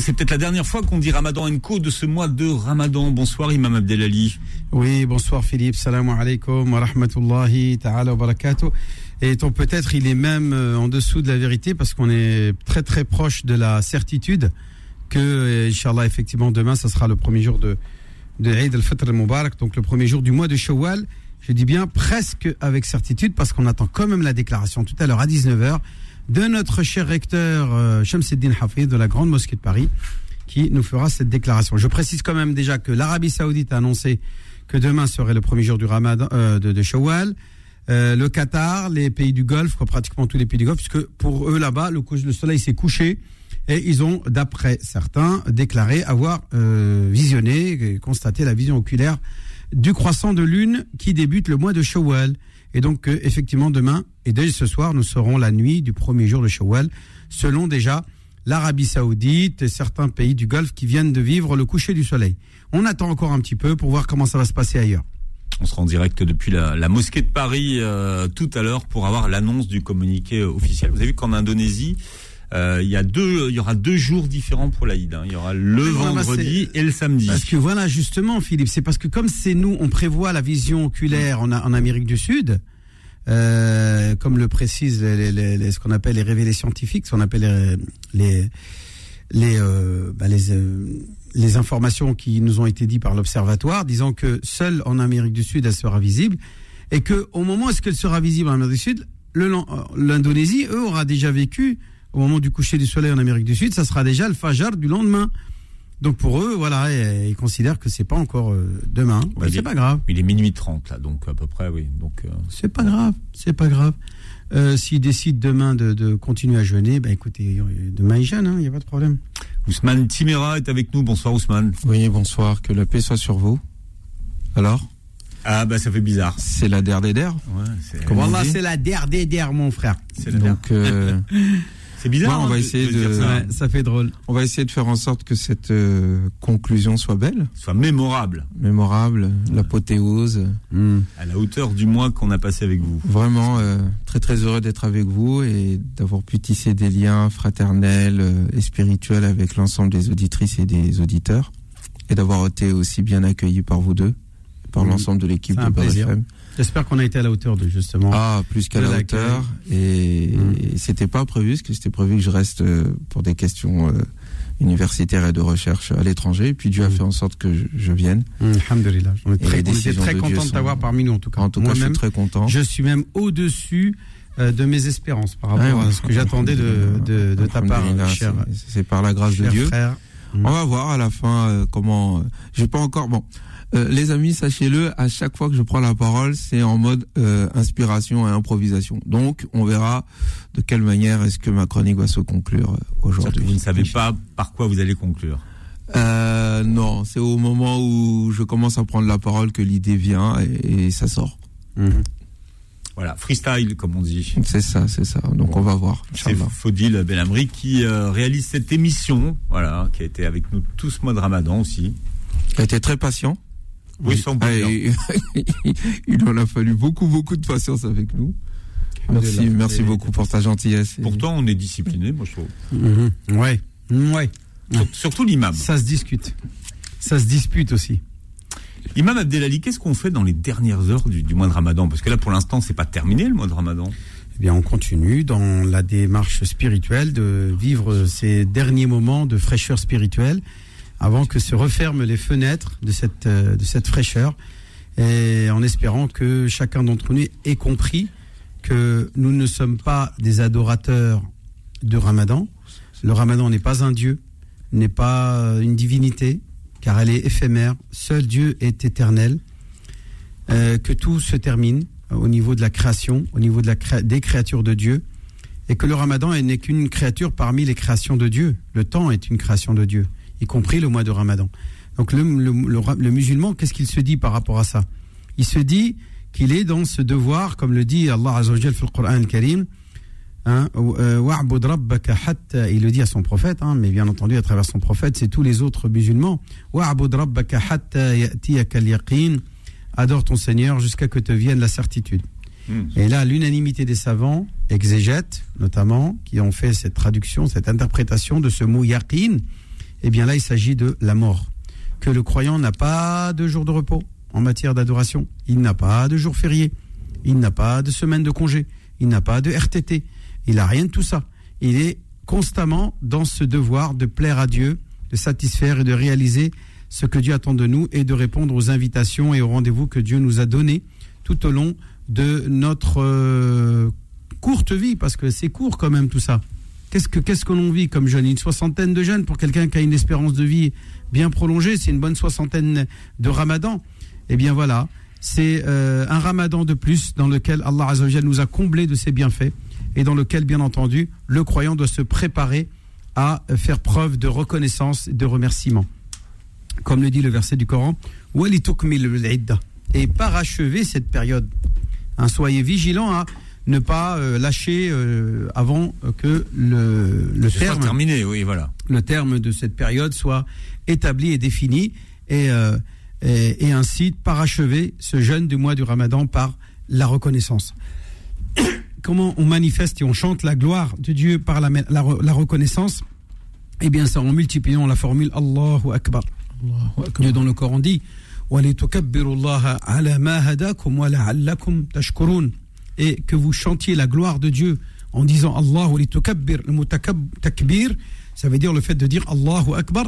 C'est peut-être la dernière fois qu'on dit Ramadan Co de ce mois de Ramadan. Bonsoir Imam Abdelali. Oui, bonsoir Philippe. Salam alaikum wa rahmatullahi ta'ala wa barakatuh. Et ton peut-être, il est même euh, en dessous de la vérité parce qu'on est très très proche de la certitude que, euh, Inch'Allah, effectivement, demain, ça sera le premier jour de, de Eid al-Fitr al-Mubarak, donc le premier jour du mois de Shawwal. Je dis bien presque avec certitude parce qu'on attend quand même la déclaration tout à l'heure à 19h de notre cher recteur euh, Shamseddin Hafiz de la Grande Mosquée de Paris qui nous fera cette déclaration. Je précise quand même déjà que l'Arabie Saoudite a annoncé que demain serait le premier jour du Ramadan euh, de, de Shawwal. Euh, le Qatar, les pays du Golfe, pratiquement tous les pays du Golfe, puisque pour eux là-bas, le, le soleil s'est couché et ils ont, d'après certains, déclaré avoir euh, visionné, constaté la vision oculaire du croissant de lune qui débute le mois de Shawwal. Et donc, euh, effectivement, demain et dès ce soir, nous serons la nuit du premier jour de Shawwal, selon déjà l'Arabie Saoudite et certains pays du Golfe qui viennent de vivre le coucher du soleil. On attend encore un petit peu pour voir comment ça va se passer ailleurs. On sera en direct depuis la, mosquée de Paris euh, tout à l'heure pour avoir l'annonce du communiqué officiel. Vous avez vu qu'en Indonésie, euh, il y a deux, il y aura deux jours différents pour l'Aïd. Hein. Il y aura le vendredi et le samedi. Parce que voilà, justement, Philippe, c'est parce que comme c'est nous, on prévoit la vision oculaire en, en Amérique du Sud. Euh, comme le précisent les, les, les, ce qu'on appelle les révélés scientifiques, ce qu'on appelle les les euh, bah les, euh, les informations qui nous ont été dites par l'observatoire, disant que seule en Amérique du Sud elle sera visible et que au moment où est-ce qu'elle sera visible en Amérique du Sud, l'Indonésie eux aura déjà vécu au moment du coucher du soleil en Amérique du Sud, ça sera déjà le fajar du lendemain. Donc pour eux, voilà, ils considèrent que c'est pas encore euh, demain. Ouais, c'est pas grave. Il est minuit 30 là, donc à peu près, oui. Donc euh... c'est pas grave, c'est pas grave. Euh, S'ils décident demain de, de, continuer à jeûner, ben écoutez, demain ils jeûnent, il hein, n'y a pas de problème. Ousmane Timera est avec nous. Bonsoir Ousmane. Oui, bonsoir. Que la paix soit sur vous. Alors? Ah bah ça fait bizarre. C'est la der des der? Ouais, Comment c'est la der des der, mon frère. C'est la Donc euh, C'est bizarre. Ouais, on va hein, essayer de, dire ça. Ouais, ça fait drôle. on va essayer de faire en sorte que cette euh, conclusion soit belle, Soit mémorable, mémorable, l'apothéose. Hmm. à la hauteur du mois qu'on a passé avec vous. Vraiment euh, très très heureux d'être avec vous et d'avoir pu tisser des liens fraternels euh, et spirituels avec l'ensemble des auditrices et des auditeurs et d'avoir été aussi bien accueillis par vous deux, par Mhm. l'ensemble de l'équipe de un Beurre plaisir. FM. J'espère qu'on a été à la hauteur de justement. Ah, plus qu'à la hauteur. Et, Mm. et c'était pas prévu, parce que c'était prévu que je reste euh, pour des questions euh, universitaires et de recherche à l'étranger. Et puis Dieu a Mm. fait en sorte que je, je vienne. Hum, Alhamdulillah. On, est très, on était très de content de t'avoir parmi nous en tout cas. En tout cas, je suis très content. je suis même au-dessus euh, de mes espérances par rapport ouais. à ce que j'attendais de, de, de ta part, cher, c'est- par la grâce de Dieu. frère. On va voir à la fin euh, comment. euh, J'ai pas encore. Bon, Euh, les amis, sachez-le, à chaque fois que je prends la parole, c'est en mode euh, inspiration et improvisation. Donc, on verra de quelle manière est-ce que ma chronique va se conclure euh, aujourd'hui. vous ne savez pas par quoi vous allez conclure. Euh, non, c'est au moment où je commence à prendre la parole que l'idée vient et, et ça sort. Mhm. Voilà, freestyle comme on dit. C'est ça, c'est ça. Donc on va voir. C'est. Faudil Benamri qui euh, réalise cette émission, voilà, qui a été avec nous tout ce mois de Ramadan aussi. Il a été très patient. Oui, sans Ah, et- il en a fallu beaucoup, beaucoup de patience avec nous. Merci, merci beaucoup pour ta gentillesse. Et- Pourtant, on est discipliné, moi je trouve. Mhm. Ouais, ouais. Sur- Surtout l'imam. Ça se discute. Ça se dispute aussi. Imam Abdelali, qu'est-ce qu'on fait dans les dernières heures du, du mois de Ramadan? Parce que là, pour l'instant, c'est pas terminé le mois de Ramadan. Eh bien, on continue dans la démarche spirituelle de vivre ces derniers moments de fraîcheur spirituelle avant que se referment les fenêtres de cette, euh, de cette fraîcheur et en espérant que chacun d'entre nous ait compris que nous ne sommes pas des adorateurs de Ramadan. Le Ramadan n'est pas un Dieu, n'est pas une divinité, car elle est éphémère. Seul Dieu est éternel. Euh, que tout se termine au niveau de la création, au niveau de la des créatures de Dieu, et que le ramadan n'est qu'une créature parmi les créations de Dieu. Le temps est une création de Dieu, y compris le mois de ramadan. Donc le, le musulman, qu'est-ce qu'il se dit par rapport à ça? Il se dit qu'il est dans ce devoir, comme le dit Allah Azzawajal dans le Coran Karim, hein, euh, il le dit à son prophète, hein, mais bien entendu à travers son prophète, c'est tous les autres musulmans. Adore ton Seigneur jusqu'à que te vienne la certitude. Hmm. Et là, l'unanimité des savants, exégètes notamment, qui ont fait cette traduction, cette interprétation de ce mot yaqin, eh bien là, il s'agit de la mort. Que le croyant n'a pas de jour de repos en matière d'adoration. Il n'a pas de jour férié. Il n'a pas de semaine de congé. Il n'a pas de RTT. Il n'a rien de tout ça. Il est constamment dans ce devoir de plaire à Dieu, de satisfaire et de réaliser ce que Dieu attend de nous et de répondre aux invitations et aux rendez-vous que Dieu nous a donnés tout au long de notre euh, courte vie, parce que c'est court quand même tout ça. Qu'est-ce que qu'est-ce que l'on vit comme jeune? Une soixantaine de jeunes pour quelqu'un qui a une espérance de vie bien prolongée, c'est une bonne soixantaine de Ramadan. Eh bien voilà, c'est euh, un ramadan de plus dans lequel Allah nous a comblé de ses bienfaits et dans lequel, bien entendu, le croyant doit se préparer à faire preuve de reconnaissance et de remerciement. Comme le dit le verset du Coran, et parachever cette période. Hein, soyez vigilants à ne pas euh, lâcher euh, avant que le, le terme terminé, oui, voilà. le terme de cette période soit établi et défini. Et et, ainsi parachever ce jeûne du mois du Ramadan par la reconnaissance. Comment on manifeste et on chante la gloire de Dieu par la, la, reconnaissance? Eh bien, c'est en multipliant la formule Allahu Akbar. Dieu dans le Coran dit et que vous chantiez la gloire de Dieu en disant Allahu le takbir ça veut dire le fait de dire Allahu Akbar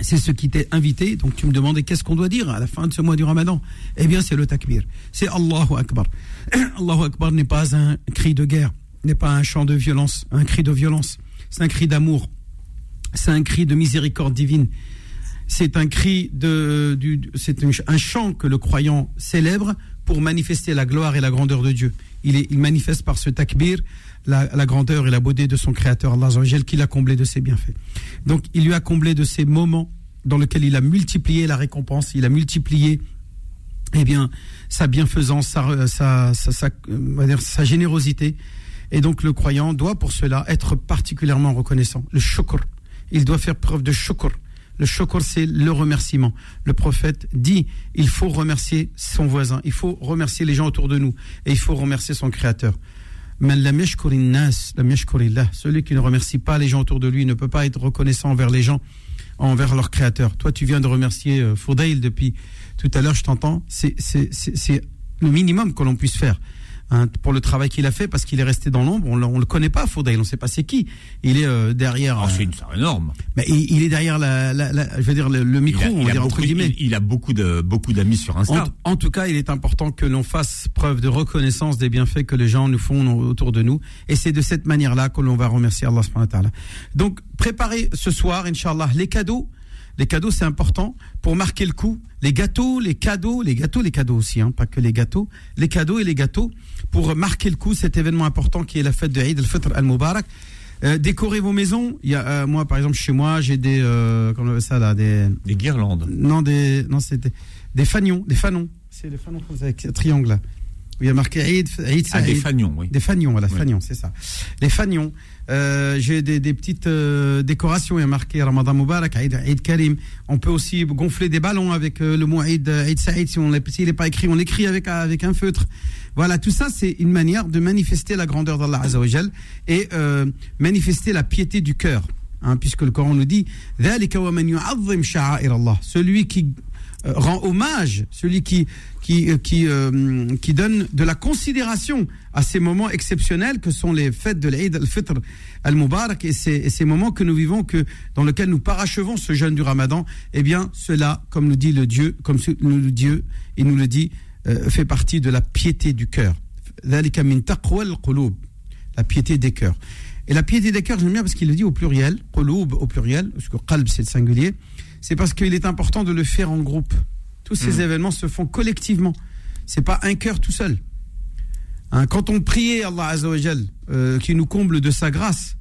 c'est ce qui t'est invité. Donc tu me demandais qu'est-ce qu'on doit dire à la fin de ce mois du Ramadan? Eh bien, c'est le takbir. C'est Allahu Akbar. Allahu Akbar n'est pas un cri de guerre, n'est pas un chant de violence, un cri de violence. C'est un cri d'amour. C'est un cri de miséricorde divine. C'est un cri de, c'est un chant que le croyant célèbre pour manifester la gloire et la grandeur de Dieu. Il, est, il manifeste par ce takbir la, grandeur et la beauté de son Créateur, Allah qui l'a comblé de ses bienfaits. Donc il lui a comblé de ces moments dans lesquels il a multiplié la récompense, il a multiplié eh bien, sa bienfaisance, sa, sa, sa, sa générosité. Et donc le croyant doit pour cela être particulièrement reconnaissant. Le shukr, il doit faire preuve de shukr. Le shukr, c'est le remerciement. Le prophète dit, il faut remercier son voisin, il faut remercier les gens autour de nous, et il faut remercier son Créateur. Celui qui ne remercie pas les gens autour de lui ne peut pas être reconnaissant envers les gens, envers leur créateur. Toi, tu viens de remercier euh, Foudail depuis tout à l'heure, je t'entends. C'est le minimum que l'on puisse faire. Hein, pour le travail qu'il a fait parce qu'il est resté dans l'ombre. On, ne le connaît pas, Faudel, on ne sait pas c'est qui. Il est euh, derrière. Ah, c'est euh, énorme. Mais il, est derrière la, je veux dire le, micro, il a, beaucoup, Il, a beaucoup de beaucoup d'amis sur Insta. En, tout cas, il est important que l'on fasse preuve de reconnaissance des bienfaits que les gens nous font autour de nous, et c'est de cette manière-là que l'on va remercier Allah subhanahu wa Donc, préparez ce soir, inshallah, les cadeaux les cadeaux, c'est important pour marquer le coup. Les gâteaux, les cadeaux, les gâteaux, les cadeaux aussi, hein, pas que les gâteaux. Les cadeaux et les gâteaux pour marquer le coup, cet événement important qui est la fête de Eid al-Fitr al-Mubarak. Euh, décorez vos maisons. Il y a, euh, moi, par exemple, chez moi, j'ai des, euh, comment on ça là, des. Des guirlandes. Non, des, non, c'est des, fanions, des fanons. C'est des fanons avec un triangle là. Il y a marqué Eid, Eid, ah, des fanions, oui. Des fanions, voilà, fanions, c'est ça. Les fanions. Euh, j'ai des, des, petites euh, décorations. Il y a marqué Ramadan Mubarak, Eid, Karim. On peut aussi gonfler des ballons avec euh, le mot Eid, Eid Saïd. Si on s'il n'est pas écrit, on l'écrit avec, avec un feutre. Voilà, tout ça, c'est une manière de manifester la grandeur d'Allah Azzawajal et manifester la piété du cœur. Hein, puisque le Coran nous dit celui qui rend hommage, celui qui qui, euh, qui, euh, qui donne de la considération à ces moments exceptionnels que sont les fêtes de l'Eid al-Fitr al-Mubarak et ces, ces moments que nous vivons, que, dans lesquels nous parachevons ce jeûne du Ramadan, eh bien, cela, comme nous dit le Dieu, comme nous le Dieu, il nous le dit, euh, fait partie de la piété du cœur. La piété des cœurs. Et la piété des cœurs, j'aime bien parce qu'il le dit au pluriel, au pluriel, parce que qalb c'est le singulier, c'est parce qu'il est important de le faire en groupe. Tous ces mmh. événements se font collectivement. C'est pas un cœur tout seul. Hein, quand on priait Allah Azzawajal, euh, qui nous comble de sa grâce,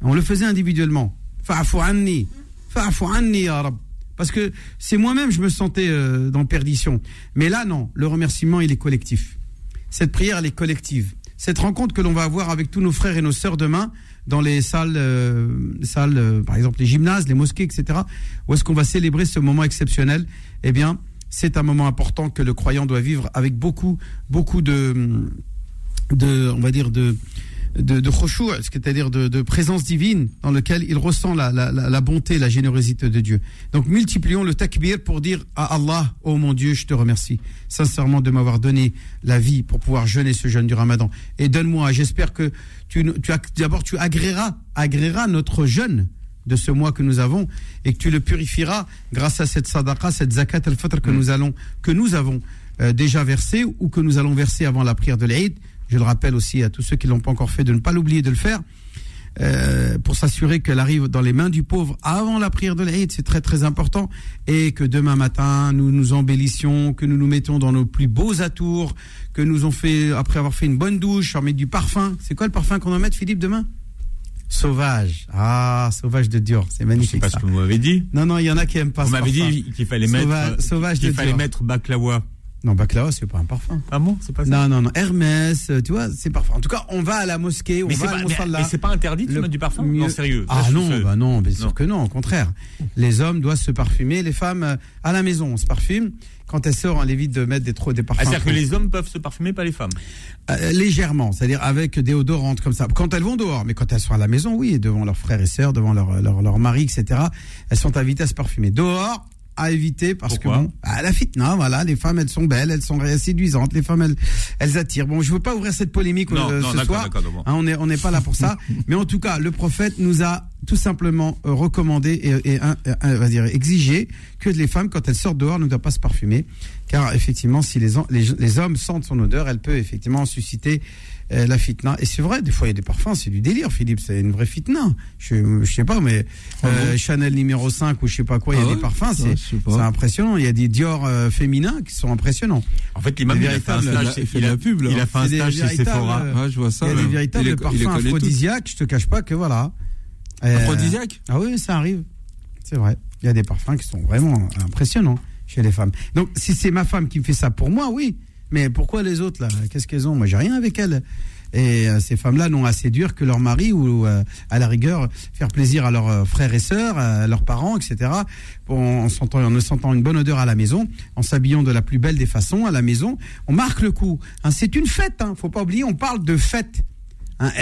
on le faisait individuellement. Fa'afu anni, fa'afu anni ya Rab. Parce que c'est moi-même, je me sentais euh, dans perdition. Mais là, non, le remerciement, il est collectif. Cette prière, elle est collective. Cette rencontre que l'on va avoir avec tous nos frères et nos sœurs demain, dans les salles, euh, les salles euh, par exemple les gymnases, les mosquées, etc., où est-ce qu'on va célébrer ce moment exceptionnel? Eh bien, c'est un moment important que le croyant doit vivre avec beaucoup, beaucoup de, de on va dire, de, de, de c'est-à-dire de, de présence divine dans lequel il ressent la, la, la, la bonté, la générosité de Dieu. Donc multiplions le takbir pour dire à Allah, oh mon Dieu, je te remercie sincèrement de m'avoir donné la vie pour pouvoir jeûner ce jeûne du Ramadan. Et donne-moi, j'espère que tu, tu d'abord tu agréeras, agréeras notre jeûne de ce mois que nous avons et que tu le purifieras grâce à cette sadaqa, cette zakat al-fitr que nous allons, que nous avons euh, déjà versé ou que nous allons verser avant la prière de l'Eid. Je le rappelle aussi à tous ceux qui l'ont pas encore fait de ne pas l'oublier de le faire. euh, pour s'assurer qu'elle arrive dans les mains du pauvre avant la prière de l'Eid, c'est très très important, et que demain matin nous nous embellissions, que nous nous mettons dans nos plus beaux atours, que nous ont fait après avoir fait une bonne douche, on met du parfum. C'est quoi le parfum qu'on va mettre, Philippe, demain? Sauvage. Ah, sauvage de Dior, c'est C'est magnifique. pas ça. ce que vous m'avez dit. Non, non, il y en a qui aiment pas. M'avez parfum. dit qu'il fallait mettre, Sauvage- euh, sauvage qu'il fallait Dior. mettre baklawa. Non, baklava, c'est pas un parfum. Ah bon, c'est pas ça. Non, non, non. Hermès, euh, tu vois, c'est parfum. En tout cas, on va à la mosquée, on mais va pas, à mais, Moussalla. mais c'est pas interdit de Le mettre du parfum mieux- Non, sérieux. Ah non, bah non, bien sûr que non, au contraire. Les hommes doivent se parfumer, les femmes euh, à la maison, on se parfume. Quand elles sortent, on évite de mettre des, trop, des Ah, parfums. c'est-à-dire que les hommes peuvent se parfumer, pas les femmes. Euh, légèrement, c'est-à-dire avec déodorante comme ça. Quand elles vont dehors, mais quand elles sont à la maison, oui, devant leurs frères et sœurs, devant leur, leur, leur mari, etc., elles sont invitées à se parfumer. Dehors, à éviter parce Pourquoi que bon, à la fitna, voilà, les femmes elles sont belles, elles sont séduisantes, les femmes elles, elles attirent. Bon, je veux pas ouvrir cette polémique Non, euh, non, ce soir. Hein, on est on n'est pas là pour ça, mais en tout cas, le prophète nous a tout simplement euh, recommandé et, et un- un- on va dire exigé que les femmes quand elles sortent dehors ne doivent pas se parfumer, car effectivement, si les, les, les hommes sentent son odeur, elle peut effectivement susciter euh, la fitna. Et c'est vrai, des fois il y a des parfums, c'est du délire, Philippe, c'est une vraie fitna. Je, je sais pas, mais Ah euh, bon Chanel numéro 5 ou je sais pas quoi, il y a Ah des parfums, Ah, c'est impressionnant. Il y a des Dior euh, féminins qui sont impressionnants. En fait, l'imam, il a fait un stage. il a fait il a- la pub, là. Il a fait un stage chez Sephora. je vois ça. il y a des véritables Il parfums aphrodisiaques, je te cache pas que voilà. Euh, Aphrodisiaque Ah oui, ça arrive. C'est vrai. Il y a des parfums qui sont vraiment impressionnants chez les femmes. Donc, si c'est ma femme qui me fait ça pour moi, oui. Mais pourquoi les autres, là? Qu'est-ce qu'elles ont? Moi, j'ai rien avec elles. Et euh, ces femmes-là n'ont à séduire que leur mari ou, euh, à la rigueur, faire plaisir à leurs euh, frères et sœurs, à leurs parents, etc. En, sentant, en sentant une bonne odeur à la maison, en s'habillant de la plus belle des façons à la maison. On marque le coup. Hein, c'est une fête, hein, faut pas oublier, on parle de fête. Un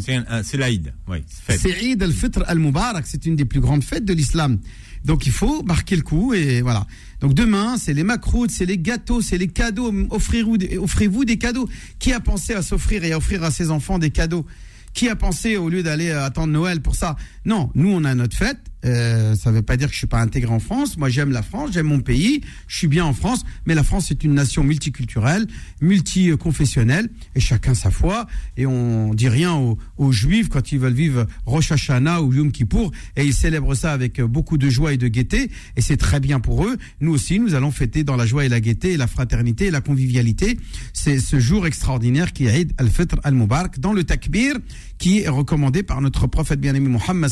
C'est l'Aïd. Oui, c'est Eid al-Fitr al-Mubarak, c'est une des plus grandes fêtes de l'islam. Donc il faut marquer le coup et voilà. Donc demain, c'est les macroutes, c'est les gâteaux, c'est les cadeaux. Offrez-vous des, offrez-vous des cadeaux. Qui a pensé à s'offrir et à offrir à ses enfants des cadeaux? Qui a pensé au lieu d'aller euh, attendre Noël pour ça? Non, nous on a notre fête. Euh, ça ne veut pas dire que je suis pas intégré en France. Moi j'aime la France, j'aime mon pays, je suis bien en France. Mais la France est une nation multiculturelle, multiconfessionnelle et chacun sa foi. Et on dit rien aux, juifs quand ils veulent vivre Rosh Hashanah ou Yom Kippour et ils célèbrent ça avec beaucoup de joie et de gaieté et c'est très bien pour eux. Nous aussi, nous allons fêter dans la joie et la gaieté et la fraternité et la convivialité. C'est ce jour extraordinaire qui est al-Fitr al-Mubarak dans le takbir qui est recommandé par notre prophète bien-aimé Mohammed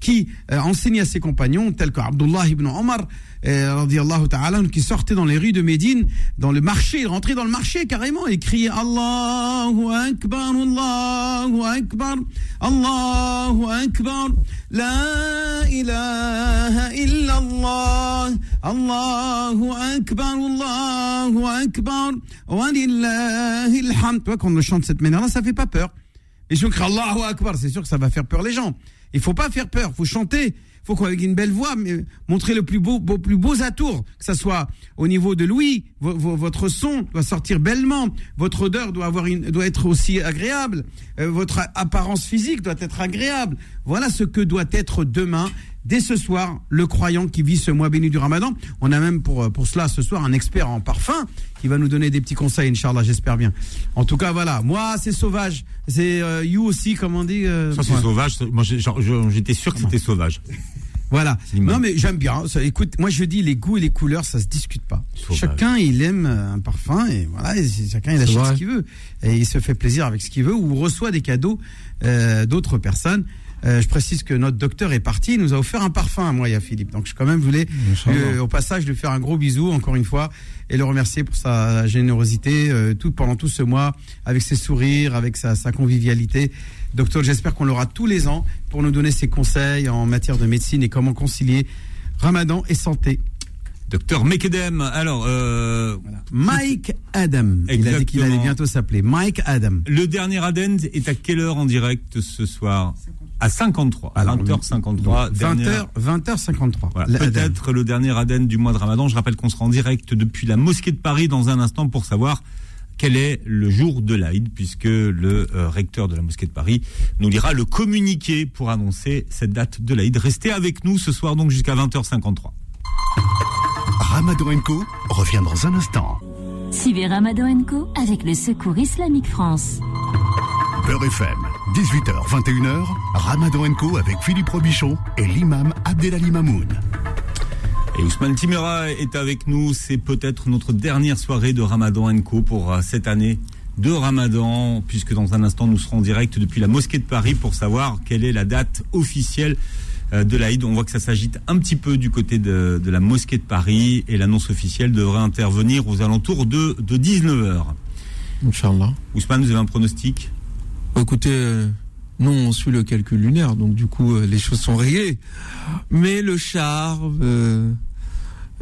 qui euh, enseignait à ses compagnons tels que Abdullah ibn Omar euh, qui sortait dans les rues de Médine, dans le marché, il rentrait dans le marché carrément et criait Allahu Akbar, Allahu Akbar, Allahu Akbar, La ilaha illallah, Allahu Akbar, Allahu Akbar, Walillahi alhamd. Tu vois, quand on le chante de cette manière-là, ça fait pas peur. Et si on crie Allahu Akbar, c'est sûr que ça va faire peur les gens. Il faut pas faire peur, faut chanter. Faut qu'avec une belle voix, mais montrer le plus beau, beau plus beaux atours, que ça soit au niveau de l'ouïe, vo- vo- votre son doit sortir bellement, votre odeur doit avoir une, doit être aussi agréable, euh, votre apparence physique doit être agréable. Voilà ce que doit être demain, dès ce soir, le croyant qui vit ce mois béni du Ramadan. On a même pour euh, pour cela ce soir un expert en parfum qui va nous donner des petits conseils, Inch'Allah, j'espère bien. En tout cas, voilà, moi c'est sauvage, c'est euh, you aussi, comme on dit. euh, Ça, c'est ouais. sauvage. Moi, j'étais sûr que c'était sauvage. Voilà. Non, mais j'aime bien. Ça, écoute, moi je dis les goûts et les couleurs, ça se discute pas. Sauvage. Chacun, il aime un parfum et voilà, et chacun il achète vrai. ce qu'il veut et il se fait plaisir avec ce qu'il veut ou reçoit des cadeaux euh, d'autres personnes. Euh, je précise que notre docteur est parti, il nous a offert un parfum à moi et à Philippe. Donc je quand même voulais euh, au passage lui faire un gros bisou encore une fois et le remercier pour sa générosité euh, tout pendant tout ce mois avec ses sourires, avec sa, sa convivialité. Docteur, j'espère qu'on l'aura tous les ans pour nous donner ses conseils en matière de médecine et comment concilier Ramadan et santé. Docteur Mekedem. Alors, euh, Mike Adam. Il a dit qu'il allait Exactement. bientôt s'appeler Mike Adam. le dernier Aden est à quelle heure en direct ce soir À 53. Alors, 20h53. dernière- 20h, 20h53. Voilà. Le Adam. Peut-être le dernier Aden du mois de Ramadan. Je rappelle qu'on sera en direct depuis la mosquée de Paris dans un instant pour savoir quel est le jour de l'Aïd, puisque le euh, recteur de la mosquée de Paris nous lira le communiqué pour annoncer cette date de l'Aïd. Restez avec nous ce soir donc jusqu'à 20h53. Ramadan Co revient dans un instant. Suivez Ramadan Co avec le Secours Islamique France. Beurre FM, 18h, 21h, Ramadan Co avec Philippe Robichon et l'imam Abdelali Mamoun. Et Ousmane Timera est avec nous. C'est peut-être notre dernière soirée de Ramadan Co pour euh, cette année de Ramadan, puisque dans un instant nous serons en direct depuis la mosquée de Paris pour savoir quelle est la date officielle de l'Aïd. On voit que ça s'agite un petit peu du côté de, de la mosquée de Paris et l'annonce officielle devrait intervenir aux alentours de, de 19h. Inch'Allah. Ousmane, vous avez un pronostic? Écoutez, euh, nous on suit le calcul lunaire, donc du coup euh, les choses sont réglées. Mais le charme, euh,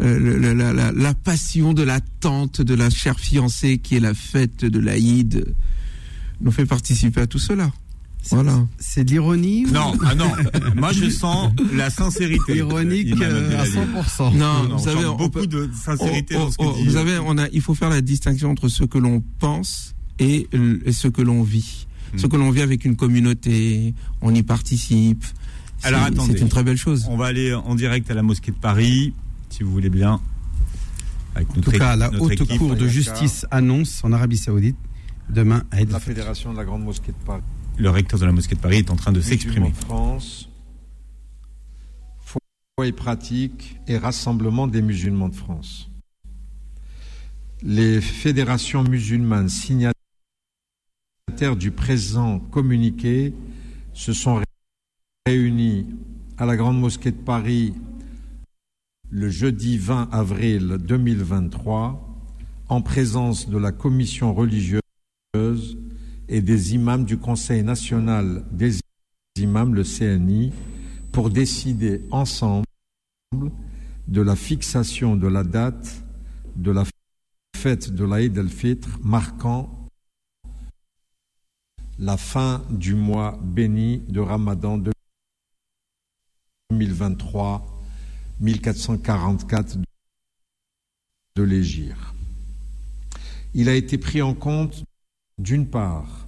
euh, la, la- la- la passion de l'attente de la chère fiancée qui est la fête de l'Aïd euh, nous fait participer à tout cela. Voilà. C'est de l'ironie ou- Non, ah non. Moi, je sens la sincérité. Ironique euh, à Abdelali. 100%. Non, Non, vous je savez, on beaucoup peut- de sincérité Oh, dans ce oh, que oh, dit. vous savez, on a, il faut faire la distinction entre ce que l'on pense et, ce que l'on vit. Hmm. Ce que l'on vit avec une communauté, on y participe. C'est- Alors, attendez. C'est une très belle chose. On va aller en direct à la mosquée de Paris, si vous voulez bien. Avec En tout cas, la haute équipe. cour de justice annonce en Arabie Saoudite demain à La. Fédération de la Grande Mosquée de Paris. Le recteur de la mosquée de Paris est en train de s'exprimer. France. Foi et pratique et rassemblement des musulmans de France. Les fédérations musulmanes signataires du présent communiqué se sont réunies à la Grande Mosquée de Paris le jeudi 20 avril 2023 en présence de la commission religieuse et des imams du Conseil national des imams, le CNI, pour décider ensemble de la fixation de la date de la fête de l'Aïd el-Fitr marquant la fin du mois béni de Ramadan 2023 1444 de l'Égir. Il a été pris en compte d'une part,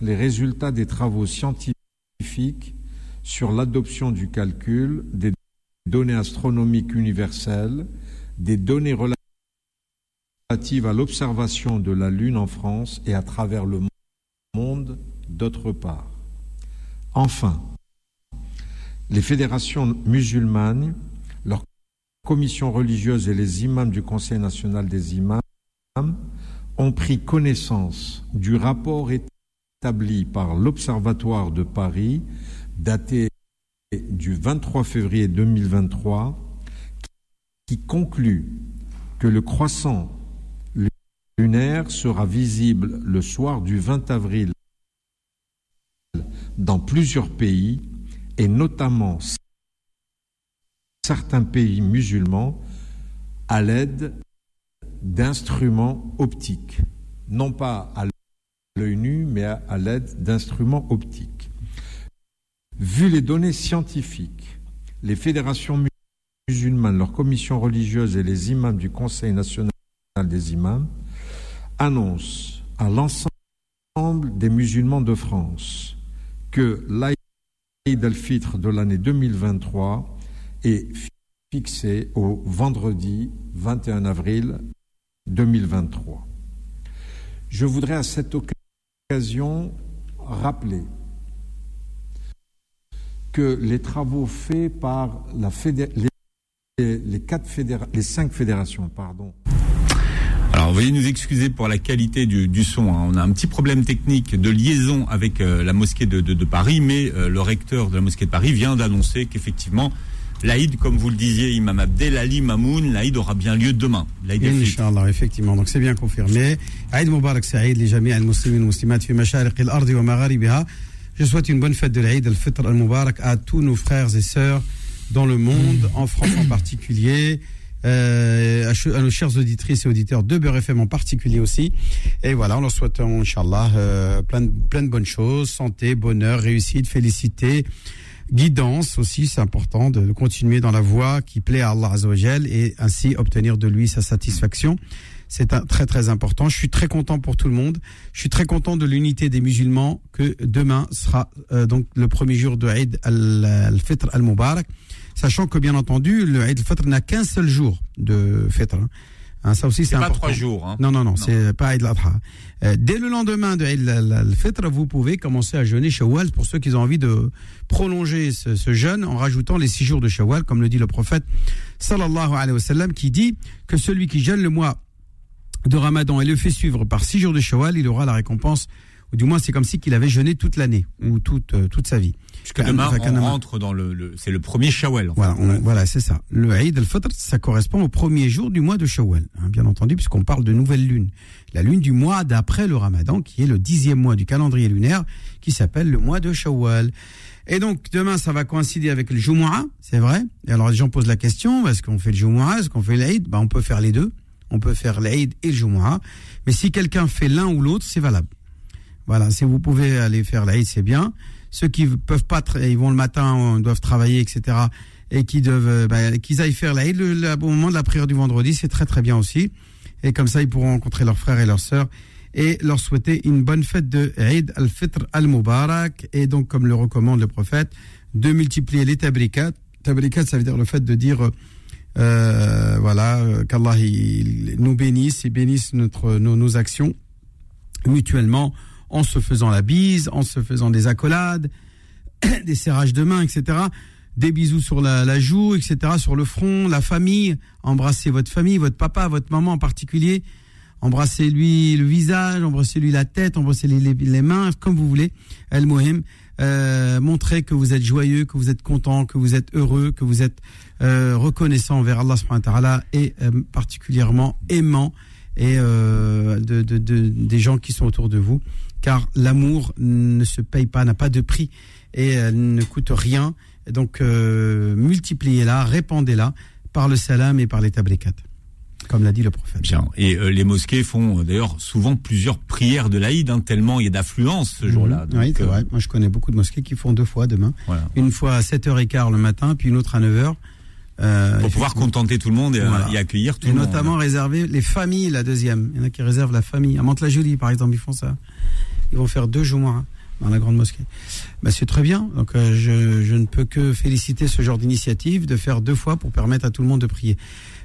les résultats des travaux scientifiques sur l'adoption du calcul des données astronomiques universelles, des données relatives à l'observation de la Lune en France et à travers le monde d'autre part. Enfin, les fédérations musulmanes, leurs commissions religieuses et les imams du Conseil national des imams ont pris connaissance du rapport établi par l'Observatoire de Paris, daté du 23 février 2023, qui conclut que le croissant lunaire sera visible le soir du 20 avril dans plusieurs pays, et notamment certains pays musulmans, à l'aide d'instruments optiques, non pas à l'œil nu, mais à, l'aide d'instruments optiques. Vu les données scientifiques, les fédérations musulmanes, leurs commissions religieuses et les imams du Conseil national des imams annoncent à l'ensemble des musulmans de France que l'Aïd al-Fitr de l'année 2023 est fixé au vendredi 21 avril 2023. Je voudrais à cette occasion rappeler que les travaux faits par les, quatre les cinq fédérations, pardon, alors, veuillez nous excuser pour la qualité du, son. Hein. On a un petit problème technique de liaison avec euh, la mosquée de Paris, mais euh, le recteur de la mosquée de Paris vient d'annoncer qu'effectivement, l'Aïd, comme vous le disiez, Imam Abdel Ali Mamoun, l'Aïd aura bien lieu demain. L'Aïd Inch'Allah, effectivement. Donc, c'est bien confirmé. Aïd Mubarak Saïd, les jami al-muslimin muslimat fi mashariq al-ardi wa magharibiha. Je souhaite une bonne fête de l'Aïd al-Fitr al-Mubarak à tous nos frères et sœurs dans le monde, en France en particulier euh, à, nos chers auditrices et auditeurs de Beurre FM en particulier aussi. Et voilà, on leur souhaite, Inch'Allah, euh, plein, de, plein de bonnes choses, santé, bonheur, réussite, félicité, guidance aussi, c'est important de, continuer dans la voie qui plaît à Allah Azzawajal et ainsi obtenir de lui sa satisfaction. C'est très très important. Je suis très content pour tout le monde. Je suis très content de l'unité des musulmans que demain sera euh, donc le premier jour de Eid al-Fitr al-Mubarak. Sachant que, bien entendu, le Eid al-Fitr n'a qu'un seul jour de fête. Hein. Hein, ça aussi, c'est important. pas trois jours. Hein. Non, non, non, c'est pas Eid al-Adha. Euh, dès le lendemain de Eid al-Fitr, vous pouvez commencer à jeûner Shawwal pour ceux qui ont envie de prolonger ce, ce, jeûne en rajoutant les six jours de Shawwal, comme le dit le prophète sallallahu alayhi wa sallam, qui dit que celui qui jeûne le mois de Ramadan et le fait suivre par six jours de Shawwal, il aura la récompense, ou du moins c'est comme si qu'il avait jeûné toute l'année, ou toute, euh, toute sa vie. Puisque demain, on rentre dans le, c'est le premier Shawwal. Voilà, voilà c'est ça. Le Eid al-Fitr, ça correspond au premier jour du mois de Shawwal, hein, bien entendu, puisqu'on parle de nouvelle lune. La lune du mois d'après le Ramadan, qui est le dixième mois du calendrier lunaire, qui s'appelle le mois de Shawwal. Et donc, demain, ça va coïncider avec le Jumu'ah, c'est vrai. Et alors, les gens posent la question, est-ce qu'on fait le Jumu'ah, est-ce qu'on fait l'Eid ben, On peut faire les deux. On peut faire l'Eid et le Jumu'ah. Mais si quelqu'un fait l'un ou l'autre, c'est valable. Voilà, si vous pouvez aller faire l'Eid, c'est bien ceux qui peuvent pas, ils vont le matin, doivent travailler, etc. Et qui doivent, euh, bah, qu'ils aillent faire l'Aïd le, au moment de la prière du vendredi, c'est très très bien aussi. Et comme ça, ils pourront rencontrer leurs frères et leurs sœurs et leur souhaiter une bonne fête de Eid al-Fitr al-Mubarak. Et donc, comme le recommande le prophète, de multiplier les tabrikat. Tabrikat, ça veut dire le fait de dire, euh, voilà, euh, qu'Allah nous bénisse et bénisse notre, nos actions mutuellement en se faisant la bise, en se faisant des accolades, des serrages de main, etc. Des bisous sur la, joue, etc. Sur le front, la famille. Embrassez votre famille, votre papa, votre maman en particulier. Embrassez-lui le visage, embrassez-lui la tête, embrassez-lui les, mains, comme vous voulez. El Mohim. Euh, montrez que vous êtes joyeux, que vous êtes content, que vous êtes heureux, que vous êtes euh, reconnaissant envers Allah subhanahu et euh, particulièrement aimant et euh, de, de, des gens qui sont autour de vous car l'amour ne se paye pas, n'a pas de prix et ne coûte rien. Donc euh, multipliez-la, répandez-la par le salam et par les tabrikat comme l'a dit le prophète. Bien. Et euh, les mosquées font euh, d'ailleurs souvent plusieurs prières de l'Aïd, hein, tellement il y a d'affluence ce jour-là. Mhm. oui, c'est vrai. Moi, je connais beaucoup de mosquées qui font deux fois demain. Une fois à 7h15 le matin, puis une autre à 9h. Pour pouvoir contenter tout le monde et, accueillir tout le monde. Et notamment réserver les familles, la deuxième. Il y en a qui réservent la famille. À Mantes-la-Jolie, par exemple, ils font ça. Ils vont faire deux jours dans la grande mosquée. Bah, c'est très bien. Donc euh, je, je, ne peux que féliciter ce genre d'initiative, de faire deux fois pour permettre à tout le monde de prier.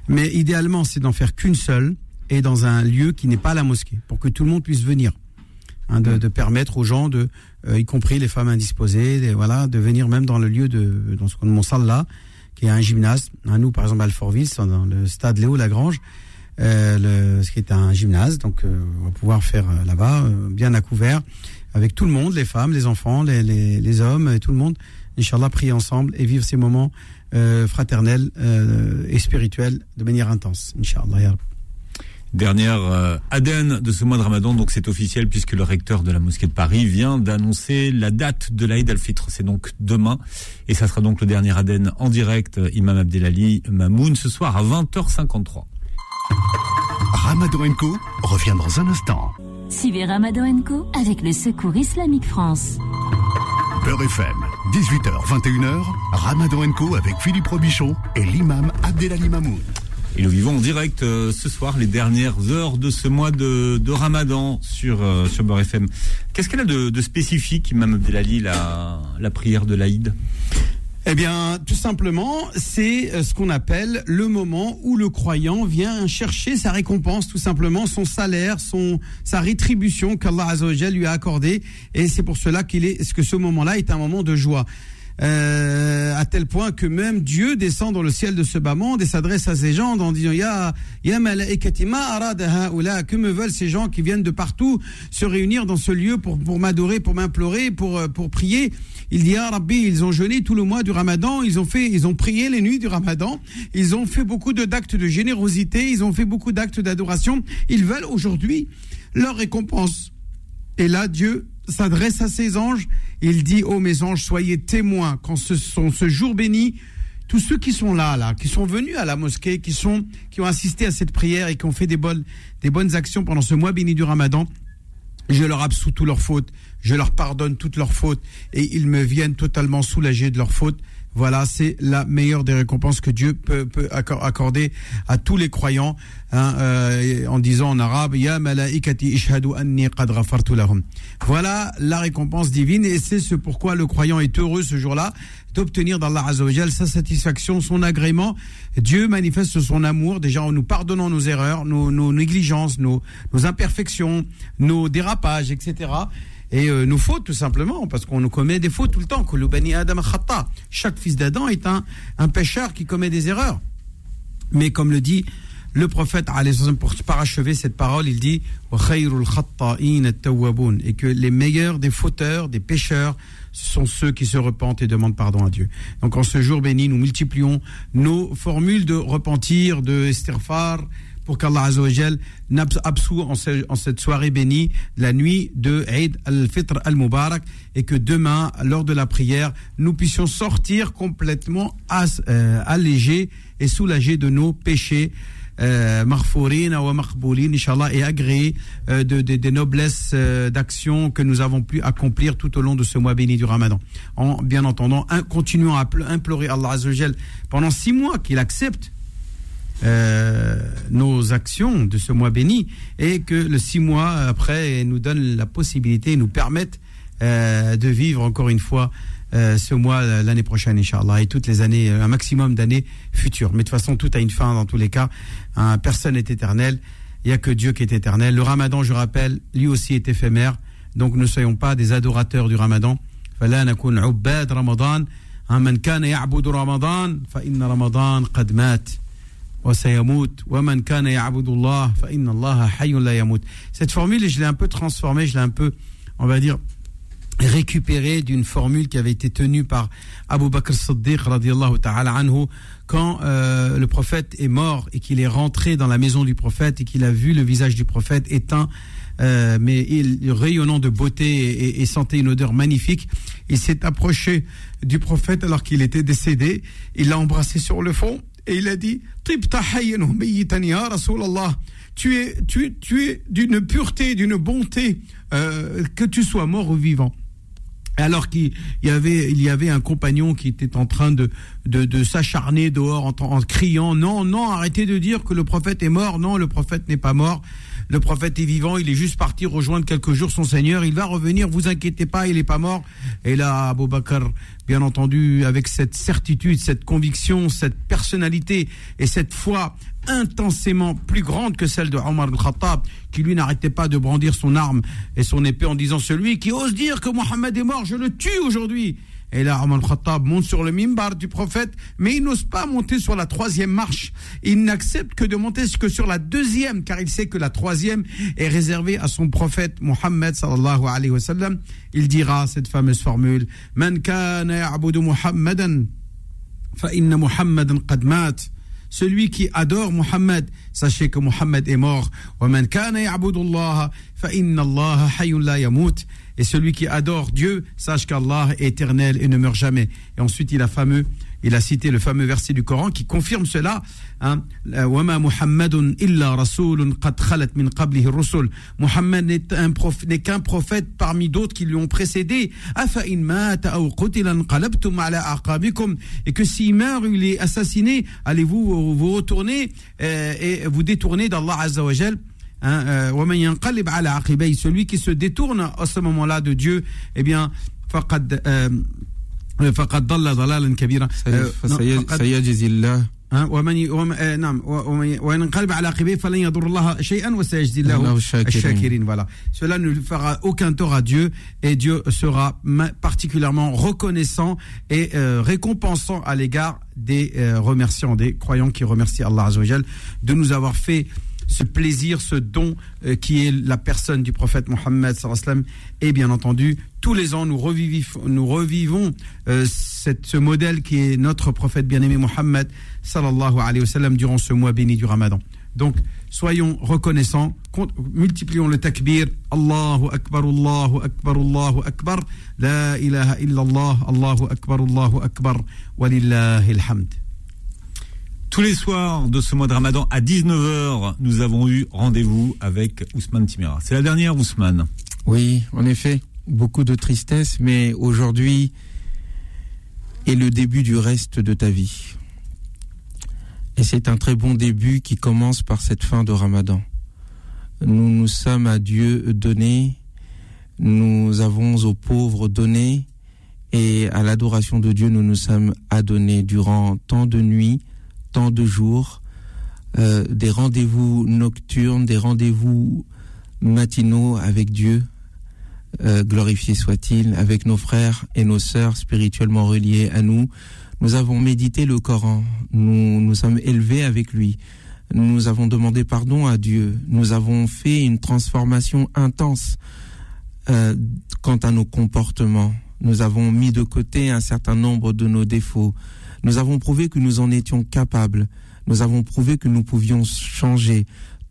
Mais idéalement, c'est d'en faire qu'une seule et dans un lieu qui n'est pas la mosquée, pour que tout le monde puisse venir. Hein, de, de, permettre aux gens de, euh, y compris les femmes indisposées, voilà, de venir même dans le lieu de dans ce qu'on salle là, qui est un gymnase. À nous, par exemple, à Alfortville, dans le stade Léo Lagrange, le, ce qui est un gymnase. Donc, euh, on va pouvoir faire euh, là-bas, euh, bien à couvert, avec tout le monde, les femmes, les enfants, les, hommes, tout le monde. Inch'Allah, prier ensemble et vivre ces moments fraternels et spirituels de manière intense. Inch'Allah. Dernière euh, de ce mois de Ramadan, donc c'est officiel puisque le recteur de la mosquée de Paris vient d'annoncer la date de l'Aïd al-Fitr. C'est donc demain et ça sera donc le dernier Aden en direct, Imam Abdelali Mamoun, ce soir à 20h53. Ramadan Co revient dans un instant. Suivez Ramadan Co avec le Secours Islamique France. Beurre FM, 18h, 21h, Ramadan Co avec Philippe Robichon et l'imam Abdelali Mamoun. Et nous vivons en direct euh, ce soir les dernières heures de ce mois de, Ramadan sur, euh, sur Beurre FM. Qu'est-ce qu'elle a de, spécifique, Imam Abdelali, la, la prière de l'Aïd? Eh bien, tout simplement, c'est euh, ce qu'on appelle le moment où le croyant vient chercher sa récompense, tout simplement son salaire, son sa rétribution qu'Allah lui a accordé, et c'est pour cela qu'il est, que ce moment-là est un moment de joie. Euh, à tel point que même Dieu descend dans le ciel de ce bas monde et s'adresse à ces gens en disant Ya, ya que me veulent ces gens qui viennent de partout se réunir dans ce lieu pour, pour m'adorer, pour m'implorer, pour, euh, pour prier. Il dit Ah Rabbi, ils ont jeûné tout le mois du Ramadan, ils ont fait, ils ont prié les nuits du Ramadan, ils ont fait beaucoup de d'actes de générosité, ils ont fait beaucoup d'actes d'adoration. Ils veulent aujourd'hui leur récompense. Et là, Dieu s'adresse à ses anges. Il dit ô mes anges, soyez témoins quand ce sont ce jour béni. Tous ceux qui sont là, là, qui sont venus à la mosquée, qui sont, qui ont assisté à cette prière et qui ont fait des bonnes, des bonnes actions pendant ce mois béni du Ramadan, je leur absous toutes leurs fautes, je leur pardonne toutes leurs fautes et ils me viennent totalement soulagés de leurs fautes. Voilà, c'est la meilleure des récompenses que Dieu peut, peut accorder à tous les croyants hein, euh, en disant en arabe Ya malaikati ishhadu anni qad. Voilà la récompense divine et c'est ce pourquoi le croyant est heureux ce jour-là d'obtenir d'Allah Azzawajal sa satisfaction, son agrément. Dieu manifeste son amour déjà en nous pardonnant nos erreurs, nos, nos négligences, nos, nos imperfections, nos dérapages, etc et euh, nos fautes tout simplement, parce qu'on nous commet des fautes tout le temps. Adam. Chaque fils d'Adam est un, un pécheur qui commet des erreurs. Mais comme le dit le prophète, pour parachever cette parole, il dit et que les meilleurs des fauteurs, des pécheurs, sont ceux qui se repentent et demandent pardon à Dieu. Donc en ce jour béni, nous multiplions nos formules de repentir, de estirfar, pour qu'Allah Azzawajal absout en, en, cette soirée bénie, la nuit de Eid al-Fitr al-Mubarak, et que demain, lors de la prière, nous puissions sortir complètement euh, allégés et soulagés de nos péchés. Euh, et agréés euh, de, des noblesses euh, d'action que nous avons pu accomplir tout au long de ce mois béni du Ramadan. En bien entendant, un, continuons à implorer Allah Azzawajal pendant six mois qu'il accepte euh, nos actions de ce mois béni et que le six mois après nous donne la possibilité, nous permettent euh, de vivre encore une fois euh, ce mois l'année prochaine, Inch'Allah, et toutes les années, un maximum d'années futures. Mais de toute façon, tout a une fin dans tous les cas. Hein, personne n'est éternel. Il n'y a que Dieu qui est éternel. Le ramadan, je rappelle, lui aussi est éphémère. Donc ne soyons pas des adorateurs du ramadan. Ramadan. Cette formule, je l'ai un peu transformée, je l'ai un peu, on va dire, récupérée d'une formule qui avait été tenue par Abu Bakr Siddiq ta'ala anhu quand euh, le prophète est mort et qu'il est rentré dans la maison du prophète et qu'il a vu le visage du prophète éteint euh, mais il, rayonnant de beauté et, et, sentait une odeur magnifique. Il s'est approché du prophète alors qu'il était décédé. Il l'a embrassé sur le front et il a dit tu es, tu, tu es d'une pureté, d'une bonté, euh, que tu sois mort ou vivant. Alors qu'il y avait, il y avait un compagnon qui était en train de, de, s'acharner dehors en, criant non, non, arrêtez de dire que le prophète est mort. Non, le prophète n'est pas mort. Le prophète est vivant. Il est juste parti rejoindre quelques jours son Seigneur. Il va revenir. Vous inquiétez pas, il n'est pas mort. Et là, Abu Bakr, bien entendu, avec cette certitude, cette conviction, cette personnalité et cette foi intensément plus grande que celle de Omar al-Khattab, qui lui n'arrêtait pas de brandir son arme et son épée en disant celui qui ose dire que Mohammed est mort, je le tue aujourd'hui. Et là, Omar al-Khattab monte sur le mimbar du prophète, mais il n'ose pas monter sur la troisième marche. Il n'accepte que de monter que sur la deuxième, car il sait que la troisième est réservée à son prophète Mohammed sallallahu alayhi wa sallam. Il dira cette fameuse formule, celui qui adore Muhammad, sachez que Muhammad est mort. Et celui qui adore Dieu, sache qu'Allah est éternel et ne meurt jamais. Et ensuite, il a fameux il a cité le fameux verset du Coran qui confirme cela. Hein. Muhammad n'est qu'un prophète parmi d'autres qui lui ont précédé. Et que s'il meurt, il est assassiné, allez-vous vous retourner euh, et vous détourner d'Allah Azza wa Hein, euh, celui qui se détourne à ce moment-là de Dieu, eh bien, فقد فقد ضل ضلالا كبيرا سيجزي الله ها ومن ي- وم- آه، نعم و- ومن- وإن انقلب على عقبيه فلن يضر الله شيئا وسيجزي الله الله الشاكرين. الشاكرين. Voilà. Cela ne lui fera aucun tort à Dieu et Dieu sera ma- particulièrement reconnaissant et euh, récompensant à l'égard des euh, remerciants, des croyants qui remercient Allah Azzawajal de nous avoir fait ce plaisir, ce don euh, qui est la personne du prophète Mohammed et bien entendu tous les ans nous revivons, nous revivons euh, cette- ce modèle qui est notre prophète bien-aimé Mohammed sallallahu alayhi wa durant ce mois béni du Ramadan. Donc soyons reconnaissants, con- multiplions le takbir, Allahu Akbar, Allahu Akbar, Allahu Akbar, La ilaha illallah, Allahu Akbar, Allahu Akbar, walillahi alhamd. Tous les soirs de ce mois de Ramadan à 19h, nous avons eu rendez-vous avec Ousmane Timera. C'est la dernière Ousmane. Oui, en effet, beaucoup de tristesse, mais aujourd'hui est le début du reste de ta vie. Et c'est un très bon début qui commence par cette fin de Ramadan. Nous nous sommes à Dieu donnés, nous avons aux pauvres donné, et à l'adoration de Dieu nous nous sommes adonnés durant tant de nuits, de jours, euh, des rendez-vous nocturnes, des rendez-vous matinaux avec Dieu, euh, glorifié soit-il, avec nos frères et nos sœurs spirituellement reliés à nous. Nous avons médité le Coran, nous nous sommes élevés avec lui, nous avons demandé pardon à Dieu, nous avons fait une transformation intense euh, quant à nos comportements. Nous avons mis de côté un certain nombre de nos défauts. Nous avons prouvé que nous en étions capables. Nous avons prouvé que nous pouvions changer.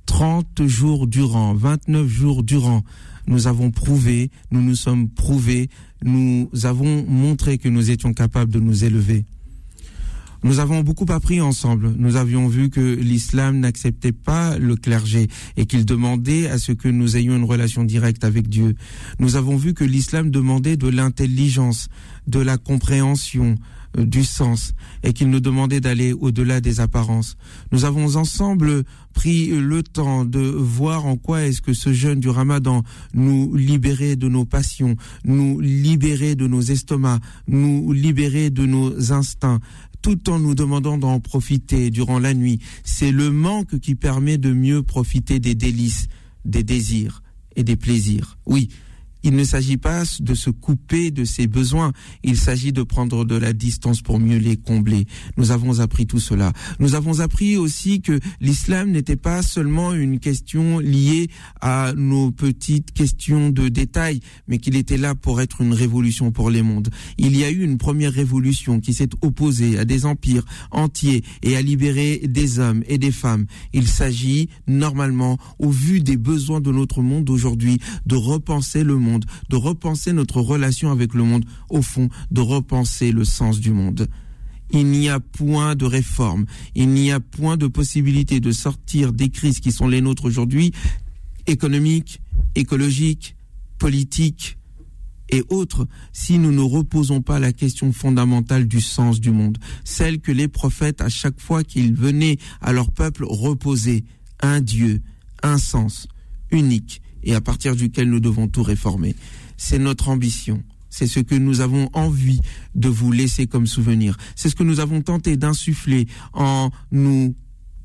30 jours durant, 29 jours durant, nous avons prouvé, nous nous sommes prouvés, nous avons montré que nous étions capables de nous élever. Nous avons beaucoup appris ensemble. Nous avions vu que l'islam n'acceptait pas le clergé et qu'il demandait à ce que nous ayons une relation directe avec Dieu. Nous avons vu que l'islam demandait de l'intelligence, de la compréhension, du sens et qu'il nous demandait d'aller au-delà des apparences. Nous avons ensemble pris le temps de voir en quoi est-ce que ce jeûne du ramadan nous libérait de nos passions, nous libérait de nos estomacs, nous libérait de nos instincts, tout en nous demandant d'en profiter durant la nuit. C'est le manque qui permet de mieux profiter des délices, des désirs et des plaisirs. Oui, il ne s'agit pas de se couper de ses besoins, il s'agit de prendre de la distance pour mieux les combler. Nous avons appris tout cela. Nous avons appris aussi que l'islam n'était pas seulement une question liée à nos petites questions de détail, mais qu'il était là pour être une révolution pour les mondes. Il y a eu une première révolution qui s'est opposée à des empires entiers et à libérer des hommes et des femmes. Il s'agit normalement, au vu des besoins de notre monde aujourd'hui, de repenser le monde, de repenser notre relation avec le monde, au fond, de repenser le sens du monde. Il n'y a point de réforme, il n'y a point de possibilité de sortir des crises qui sont les nôtres aujourd'hui, économiques, écologiques, politiques et autres, si nous ne reposons pas la question fondamentale du sens du monde, celle que les prophètes, à chaque fois qu'ils venaient à leur peuple, reposaient un Dieu, un sens unique, et à partir duquel nous devons tout réformer. C'est notre ambition. C'est ce que nous avons envie de vous laisser comme souvenir. C'est ce que nous avons tenté d'insuffler en nous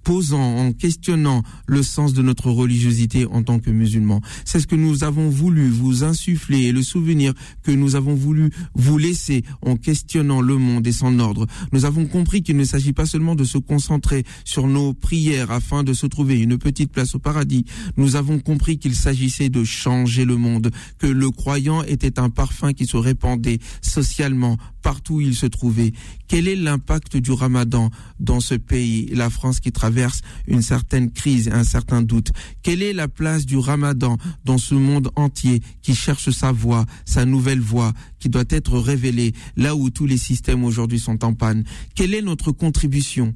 posant, en questionnant le sens de notre religiosité en tant que musulmans. C'est ce que nous avons voulu vous insuffler et le souvenir que nous avons voulu vous laisser en questionnant le monde et son ordre. Nous avons compris qu'il ne s'agit pas seulement de se concentrer sur nos prières afin de se trouver une petite place au paradis. Nous avons compris qu'il s'agissait de changer le monde, que le croyant était un parfum qui se répandait socialement partout où il se trouvait. Quel est l'impact du ramadan dans ce pays, la France qui traverse une certaine crise un certain doute Quelle est la place du ramadan dans ce monde entier qui cherche sa voie, sa nouvelle voie, qui doit être révélée là où tous les systèmes aujourd'hui sont en panne? Quelle est notre contribution?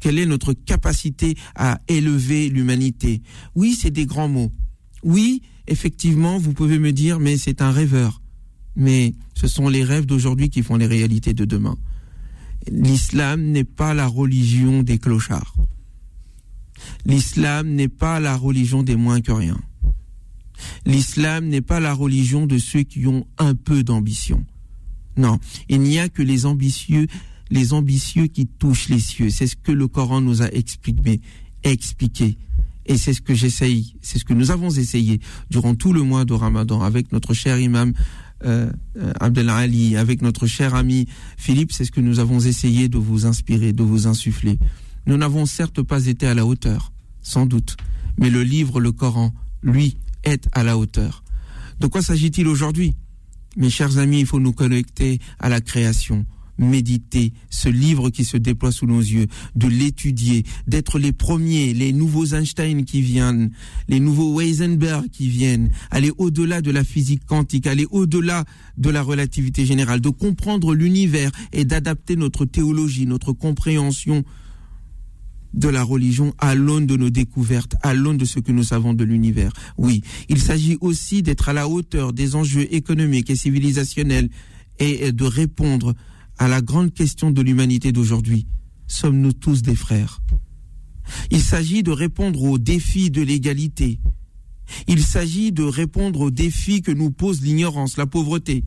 Quelle est notre capacité à élever l'humanité? Oui, c'est des grands mots. Oui, effectivement, vous pouvez me dire, mais c'est un rêveur. Mais ce sont les rêves d'aujourd'hui qui font les réalités de demain. L'islam n'est pas la religion des clochards. L'islam n'est pas la religion des moins que rien. L'islam n'est pas la religion de ceux qui ont un peu d'ambition. Non, il n'y a que les ambitieux les ambitieux qui touchent les cieux. C'est ce que le Coran nous a expliqué. expliqué. Et c'est ce que j'essaye, c'est ce que nous avons essayé durant tout le mois de Ramadan avec notre cher imam euh, Abdel Ali, avec notre cher ami Philippe, c'est ce que nous avons essayé de vous inspirer, de vous insuffler. Nous n'avons certes pas été à la hauteur, sans doute, mais le livre, le Coran, lui, est à la hauteur. De quoi s'agit-il aujourd'hui? Mes chers amis, il faut nous connecter à la création, méditer ce livre qui se déploie sous nos yeux, de l'étudier, d'être les premiers, les nouveaux Einstein qui viennent, les nouveaux Weisenberg qui viennent, aller au-delà de la physique quantique, aller au-delà de la relativité générale, de comprendre l'univers et d'adapter notre théologie, notre compréhension de la religion à l'aune de nos découvertes, à l'aune de ce que nous savons de l'univers. Oui, il s'agit aussi d'être à la hauteur des enjeux économiques et civilisationnels et de répondre à la grande question de l'humanité d'aujourd'hui. Sommes-nous tous des frères? Il s'agit de répondre aux défis de l'égalité. Il s'agit de répondre aux défis que nous pose l'ignorance, la pauvreté.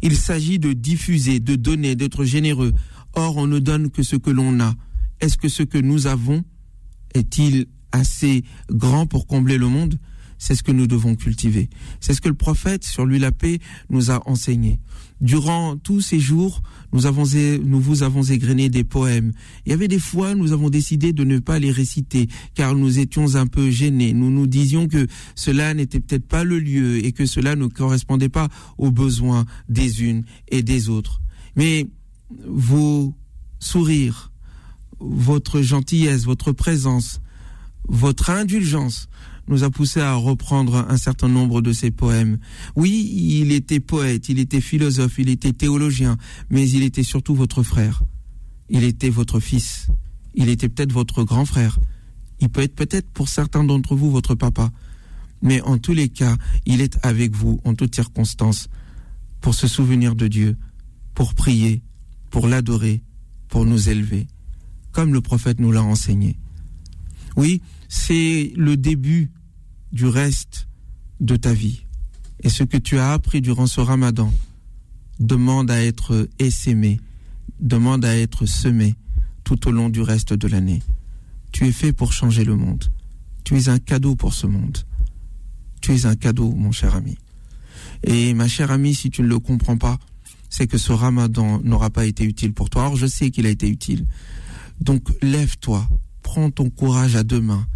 Il s'agit de diffuser, de donner, d'être généreux. Or, on ne donne que ce que l'on a. Est-ce que ce que nous avons est-il assez grand pour combler le monde? C'est ce que nous devons cultiver. C'est ce que le prophète, sur lui la paix, nous a enseigné. Durant tous ces jours, nous, avons, nous vous avons égrené des poèmes. Il y avait des fois, nous avons décidé de ne pas les réciter, car nous étions un peu gênés. Nous nous disions que cela n'était peut-être pas le lieu et que cela ne correspondait pas aux besoins des unes et des autres. Mais vos sourires, votre gentillesse, votre présence, votre indulgence nous a poussé à reprendre un certain nombre de ses poèmes. Oui, il était poète, il était philosophe, il était théologien, mais il était surtout votre frère. Il était votre fils. Il était peut-être votre grand frère. Il peut être peut-être pour certains d'entre vous votre papa. Mais en tous les cas, il est avec vous en toutes circonstances pour se souvenir de Dieu, pour prier, pour l'adorer, pour nous élever, comme le prophète nous l'a enseigné. Oui, c'est le début du reste de ta vie. Et ce que tu as appris durant ce ramadan demande à être essaimé, demande à être semé tout au long du reste de l'année. Tu es fait pour changer le monde. Tu es un cadeau pour ce monde. Tu es un cadeau, mon cher ami. Et ma chère amie, si tu ne le comprends pas, c'est que ce ramadan n'aura pas été utile pour toi. Or, je sais qu'il a été utile. Donc, lève-toi, prends ton courage à deux mains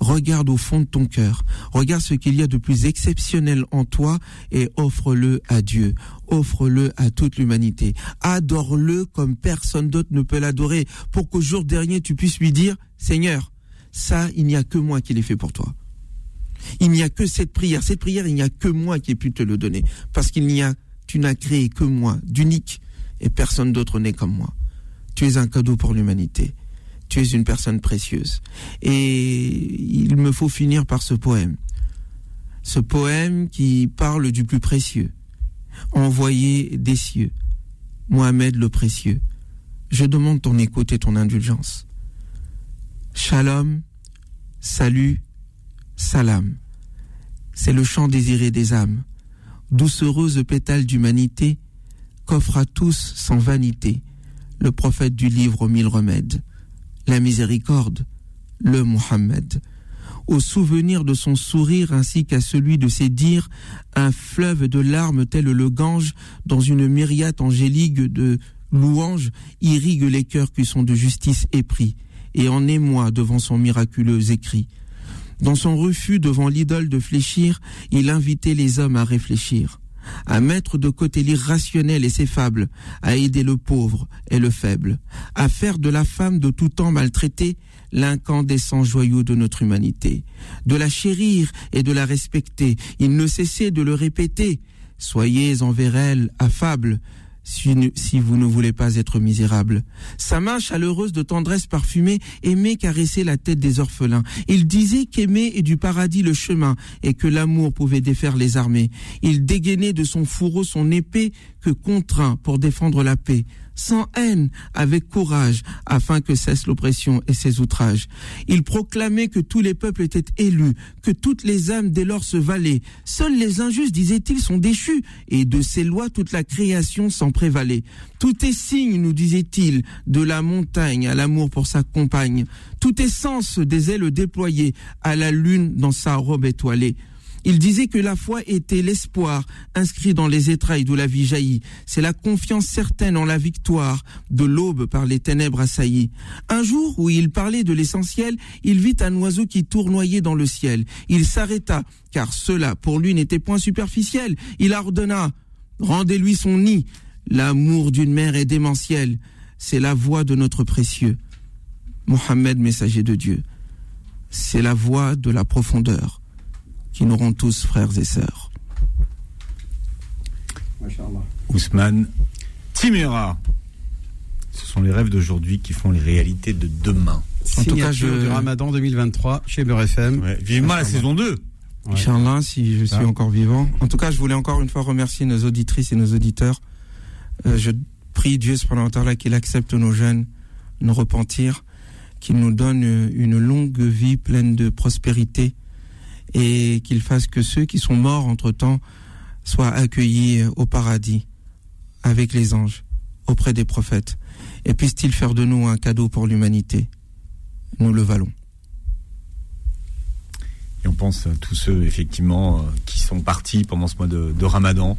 Regarde au fond de ton cœur. Regarde ce qu'il y a de plus exceptionnel en toi et offre-le à Dieu. Offre-le à toute l'humanité. Adore-le comme personne d'autre ne peut l'adorer pour qu'au jour dernier tu puisses lui dire, Seigneur, ça, il n'y a que moi qui l'ai fait pour toi. Il n'y a que cette prière. Cette prière, il n'y a que moi qui ai pu te le donner. Parce qu'il n'y a, tu n'as créé que moi, d'unique, et personne d'autre n'est comme moi. Tu es un cadeau pour l'humanité tu es une personne précieuse. Et il me faut finir par ce poème. Ce poème qui parle du plus précieux, envoyé des cieux, Mohamed le précieux. Je demande ton écoute et ton indulgence. Shalom, salut, salam. C'est le chant désiré des âmes, doucereuse pétale d'humanité qu'offre à tous sans vanité le prophète du livre aux mille remèdes la miséricorde, le Mohammed. Au souvenir de son sourire ainsi qu'à celui de ses dires, un fleuve de larmes tel le Gange, dans une myriade angélique de louanges, irrigue les cœurs qui sont de justice épris, et en émoi devant son miraculeux écrit. Dans son refus devant l'idole de fléchir, il invitait les hommes à réfléchir à mettre de côté l'irrationnel et ses fables, à aider le pauvre et le faible, à faire de la femme de tout temps maltraitée l'incandescent joyau de notre humanité, de la chérir et de la respecter. Il ne cessait de le répéter. Soyez envers elle affables, si, vous ne voulez pas être misérable. Sa main chaleureuse de tendresse parfumée aimait caresser la tête des orphelins. Il disait qu'aimer est du paradis le chemin et que l'amour pouvait défaire les armées. Il dégainait de son fourreau son épée que contraint pour défendre la paix. Sans haine, avec courage, afin que cesse l'oppression et ses outrages. Il proclamait que tous les peuples étaient élus, que toutes les âmes dès lors se valaient. Seuls les injustes, disait-il, sont déchus, et de ces lois toute la création s'en prévalait. Tout est signe, nous disait-il, de la montagne à l'amour pour sa compagne. Tout est sens des ailes déployées à la lune dans sa robe étoilée. Il disait que la foi était l'espoir inscrit dans les étrailles d'où la vie jaillit. C'est la confiance certaine en la victoire de l'aube par les ténèbres assaillies. Un jour où il parlait de l'essentiel, il vit un oiseau qui tournoyait dans le ciel. Il s'arrêta, car cela pour lui n'était point superficiel. Il ordonna, rendez-lui son nid. L'amour d'une mère est démentiel. C'est la voix de notre précieux. Mohammed, messager de Dieu. C'est la voix de la profondeur qui nous rend tous frères et sœurs. Ousmane Timera. Ce sont les rêves d'aujourd'hui qui font les réalités de demain. En tout cas, je... du Ramadan 2023 chez Beurre FM. Ouais, vivement la saison 2. Ouais. Inch'Allah, si je suis ah. encore vivant. En tout cas, je voulais encore une fois remercier nos auditrices et nos auditeurs. Euh, je prie Dieu là qu'il accepte nos jeunes, nos repentir, qu'il nous donne une longue vie pleine de prospérité, et qu'il fasse que ceux qui sont morts entre-temps soient accueillis au paradis avec les anges auprès des prophètes. Et puisse-t-il faire de nous un cadeau pour l'humanité Nous le valons. Et on pense à tous ceux, effectivement, euh, qui sont partis pendant ce mois de, de Ramadan.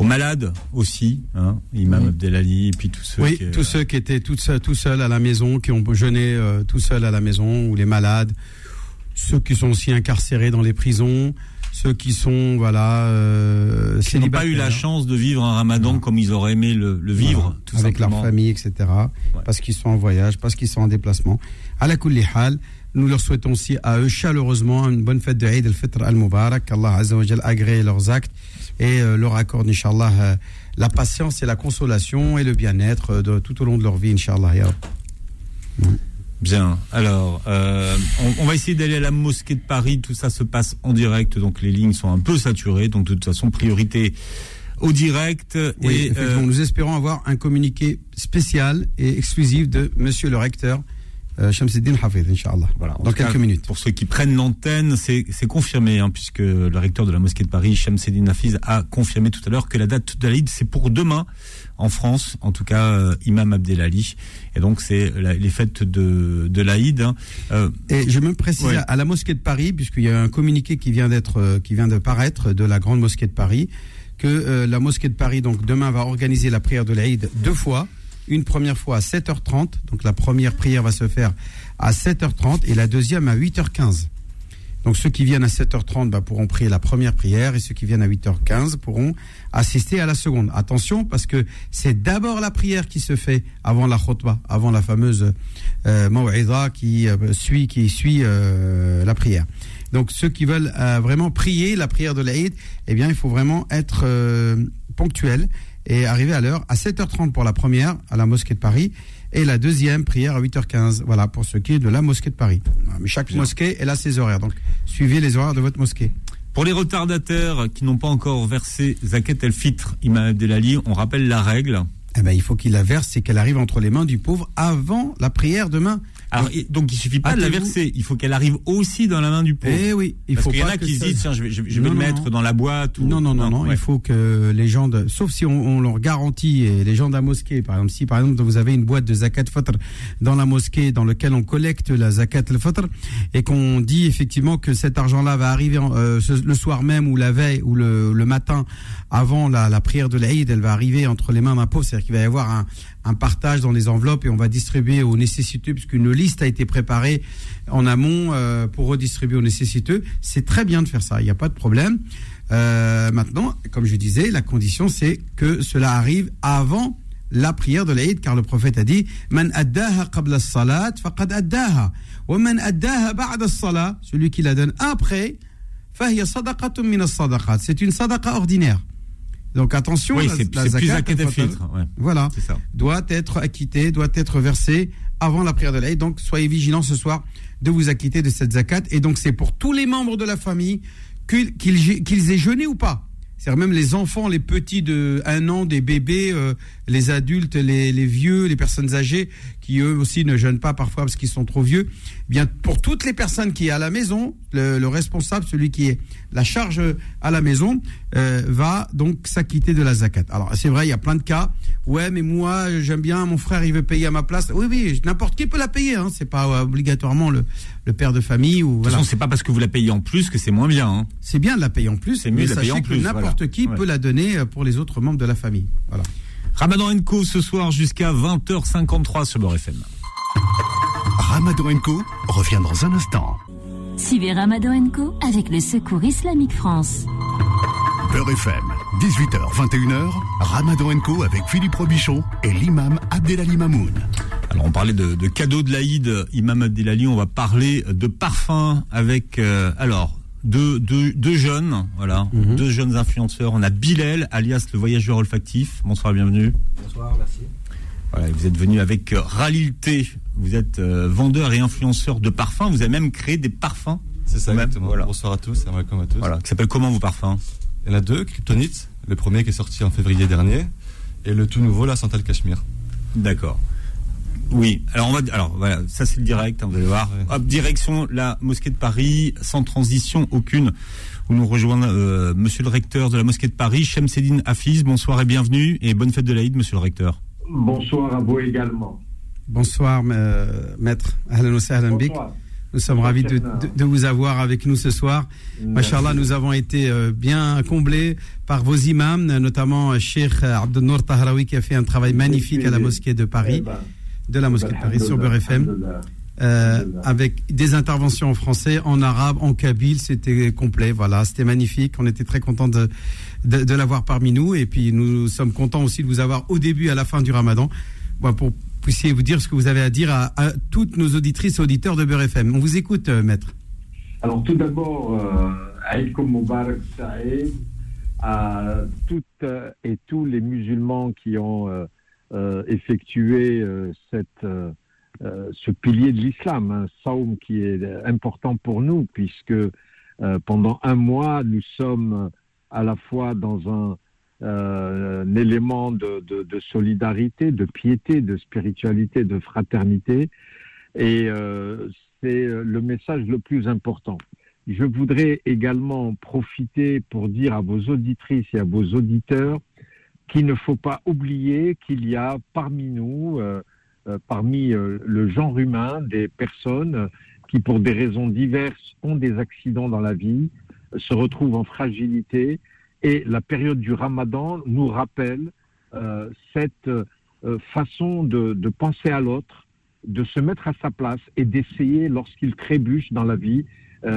Aux malades aussi, hein, Imam mmh. Abdelali, et puis tous ceux oui, qui, tous euh... ceux qui étaient tout seuls, tout seuls à la maison, qui ont jeûné euh, tout seuls à la maison, ou les malades, ceux qui sont aussi incarcérés dans les prisons, ceux qui sont voilà euh, qui n'ont pas eu la chance de vivre un Ramadan non. comme ils auraient aimé le, le vivre, voilà, tout avec simplement. leur famille, etc. Ouais. Parce qu'ils sont en voyage, parce qu'ils sont en déplacement. À la hal, nous leur souhaitons aussi à eux chaleureusement une bonne fête de Eid al-Fitr al-Mubarak, qu'Allah Azza wa agrée leurs actes et euh, leur accorde, Inch'Allah, euh, la patience et la consolation et le bien-être de, tout au long de leur vie, Inch'Allah. Ya. Mm. Bien. Alors, euh, on, on, va essayer d'aller à la mosquée de Paris. Tout ça se passe en direct, donc les lignes sont un peu saturées. Donc, de toute façon, priorité au direct. Oui, et euh, nous espérons avoir un communiqué spécial et exclusif de Monsieur le recteur. Euh, Shamsuddin Hafid, Inch'Allah. Voilà, dans quelques cas, minutes. Pour ceux qui prennent l'antenne, c'est confirmé, hein, puisque le recteur de la mosquée de Paris, Shamsuddin Hafiz, a confirmé tout à l'heure que la date de l'Aïd, c'est pour demain en France, en tout cas euh, Imam Abdelali. Et donc c'est les fêtes de, de l'Aïd. Hein. Euh, et je me précise ouais. à la mosquée de Paris, puisqu'il y a un communiqué qui vient d'être, euh, qui vient de paraître de la grande mosquée de Paris, que la mosquée de Paris donc demain va organiser la prière de l'Aïd deux fois. Une première fois à 7h30, donc la première prière va se faire à 7h30 et la deuxième à 8h15. Donc ceux qui viennent à 7h30 bah, pourront prier la première prière et ceux qui viennent à 8h15 pourront assister à la seconde. Attention parce que c'est d'abord la prière qui se fait avant la khutbah, avant la fameuse euh, qui euh, suit qui suit euh, la prière. Donc ceux qui veulent euh, vraiment prier la prière de l'Aïd, eh bien il faut vraiment être ponctuel et arriver à l'heure à 7h30 pour la première à la mosquée de Paris et la deuxième prière à 8h15. Voilà pour ce qui est de la mosquée de Paris. Mais chaque Bien. mosquée elle a ses horaires, donc suivez les horaires de votre mosquée. Pour les retardataires qui n'ont pas encore versé Zakat el-Fitr, Imam Abdelali, on rappelle la règle. Eh ben, il faut qu'il la verse, c'est qu'elle arrive entre les mains du pauvre avant la prière demain. Alors, donc, donc il suffit pas de la verser, il faut qu'elle arrive aussi dans la main du pauvre. Eh oui, il Parce faut qu'il y en a qui se disent tiens, je vais, je, je vais non, le mettre non. dans la boîte. Ou... Non, non, non, non, ouais. il faut que les gens, de, sauf si on, on, leur garantit, et les gens de la mosquée, par exemple, si par exemple vous avez une boîte de zakat fitr dans la mosquée dans lequel on collecte la zakat fitr et qu'on dit effectivement que cet argent-là va arriver euh, ce, le soir même ou la veille ou le, le matin avant la, la prière de l'Aïd, elle va arriver entre les mains d'un pauvre, c'est-à-dire qu'il va y avoir un, un partage dans les enveloppes et on va distribuer aux nécessiteux puisqu'une liste a été préparée en amont euh, pour redistribuer aux nécessiteux. C'est très bien de faire ça, il n'y a pas de problème. Euh, maintenant, comme je disais, la condition c'est que cela arrive avant la prière de l'Aïd, car le prophète a dit salat celui qui la donne après. C'est une sadaqa ordinaire. Donc attention, oui, la, la zakat, plus filtre, ouais. voilà, doit être acquitté, doit être versé avant la prière de l'Aïd. Donc soyez vigilants ce soir de vous acquitter de cette zakat. Et donc c'est pour tous les membres de la famille qu'ils qu qu aient jeûné ou pas. C'est-à-dire même les enfants, les petits de un an, des bébés, euh, les adultes, les, les, vieux, les personnes âgées, qui eux aussi ne jeûnent pas parfois parce qu'ils sont trop vieux. Eh bien, pour toutes les personnes qui est à la maison, le, responsable, celui qui est la charge à la maison, euh, va donc s'acquitter de la zakat. Alors c'est vrai, il y a plein de cas. Ouais, mais moi j'aime bien, mon frère il veut payer à ma place. Oui, oui, n'importe qui peut la payer. Hein. C'est pas obligatoirement le, le père de famille ou. De toute façon, c'est pas parce que vous la payez en plus que c'est moins bien. Hein. C'est bien de la payer en plus. C'est mieux de la payer en plus. N'importe qui peut la donner euh, pour les autres membres de la famille. Voilà. Ramadan Co ce soir jusqu'à 20h53 sur Beurre FM. Ramadan Co revient dans un instant. Suivez Ramadan Co avec le Secours Islamique France. Beurre FM, 18h, 21h, Ramadan Co avec Philippe Robichon et l'imam Abdelali Mamoun. Alors on parlait de, cadeaux de l'Aïd, imam Abdelali, on va parler de parfum avec, euh, alors, deux, deux, jeunes, voilà, mhm. deux jeunes influenceurs. On a Bilal, alias le voyageur olfactif. Bonsoir, bienvenue. Bonsoir, merci. Voilà, vous êtes venu avec euh, Ralilté. Vous êtes euh, vendeur et influenceur de parfums. Vous avez même créé des parfums. C'est ça, exactement. Bonsoir à tous, à tous. Voilà, qui s'appelle comment vos parfums Il y en a deux, Kryptonite, le premier qui est sorti en février dernier, et le tout nouveau, la Santal Cachemire. D'accord. Oui, alors on va alors voilà, ça c'est le direct, hein, vous allez voir. Hop, direction la mosquée de Paris, sans transition aucune. Où nous rejoignons euh, monsieur le recteur de la mosquée de Paris, Shemseddin Hafiz. Bonsoir et bienvenue et bonne fête de l'Aïd, monsieur le recteur. Bonsoir à vous également. Bonsoir euh, maître. Ahlan Nous sommes ravis de, de, vous avoir avec nous ce soir. Machallah, nous avons été euh, bien comblés par vos imams, notamment Cheikh Abdel Tahraoui qui a fait un travail magnifique à la mosquée de Paris. Eh ben, de la mosquée de Paris sur Beurre FM. Euh, avec des interventions en français, en arabe, en kabyle, c'était complet. Voilà, c'était magnifique. On était très contents de, de, l'avoir parmi nous. Et puis, nous sommes contents aussi de vous avoir au début à la fin du ramadan. Pour puissiez vous dire ce que vous avez à dire à, toutes nos auditrices et auditeurs de Beurre FM. On vous écoute, euh, maître. Alors, tout d'abord, euh, Mubarak Saïd, à toutes et tous les musulmans qui ont euh, cette, euh, ce pilier de l'islam, un saum qui est important pour nous, puisque pendant un mois, nous sommes à la fois dans un, élément de, solidarité, de piété, de spiritualité, de fraternité. Et euh, c'est le message le plus important. Je voudrais également profiter pour dire à vos auditrices et à vos auditeurs qu'il ne faut pas oublier qu'il y a parmi nous, euh, euh, parmi euh, le genre humain, des personnes qui, pour des raisons diverses, ont des accidents dans la vie, se retrouvent en fragilité. Et la période du ramadan nous rappelle cette façon de, de, penser à l'autre, de se mettre à sa place et d'essayer, lorsqu'il trébuche dans la vie,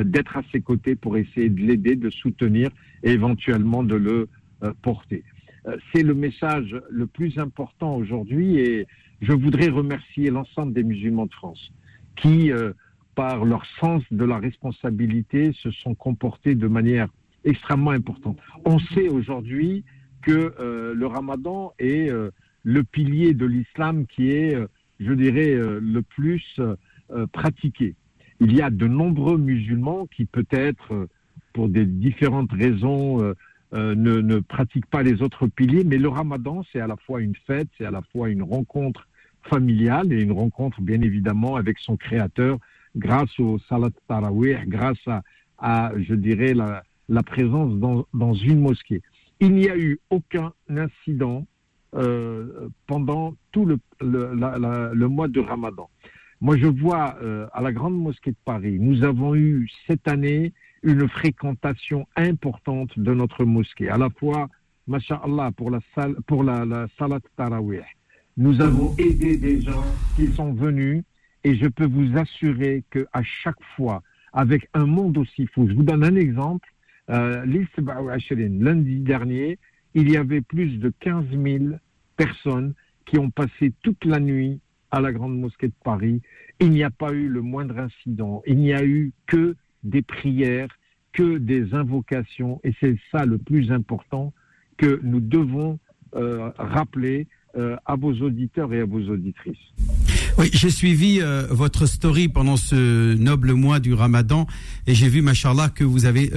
d'être à ses côtés pour essayer de l'aider, de soutenir et éventuellement de le porter. Euh, c'est le message le plus important aujourd'hui et je voudrais remercier l'ensemble des musulmans de France qui, euh, par leur sens de la responsabilité, se sont comportés de manière extrêmement importante. On sait aujourd'hui que euh, le ramadan est le pilier de l'islam qui est, je dirais, le plus pratiqué. Il y a de nombreux musulmans qui peut-être, pour des différentes raisons, euh, ne, ne pratique pas les autres piliers, mais le ramadan, c'est à la fois une fête, c'est à la fois une rencontre familiale et une rencontre, bien évidemment, avec son créateur, grâce au salat tarawih, grâce à, je dirais, la, présence dans, une mosquée. Il n'y a eu aucun incident euh, pendant tout le, mois de Ramadan. Moi, je vois euh, à la Grande Mosquée de Paris, nous avons eu cette année une fréquentation importante de notre mosquée. À la fois, masha'Allah, pour la, salle, pour la, la salat tarawih. Nous avons aidé des gens qui sont venus et je peux vous assurer qu'à chaque fois, avec un monde aussi fou, je vous donne un exemple. Euh, lundi dernier, il y avait plus de 15 000 personnes qui ont passé toute la nuit à la Grande Mosquée de Paris. Il n'y a pas eu le moindre incident. Il n'y a eu que des prières, que des invocations. Et c'est ça le plus important que nous devons euh, rappeler euh, à vos auditeurs et à vos auditrices. Oui, j'ai suivi euh, votre story pendant ce noble mois du Ramadan et j'ai vu, machallah, que vous avez,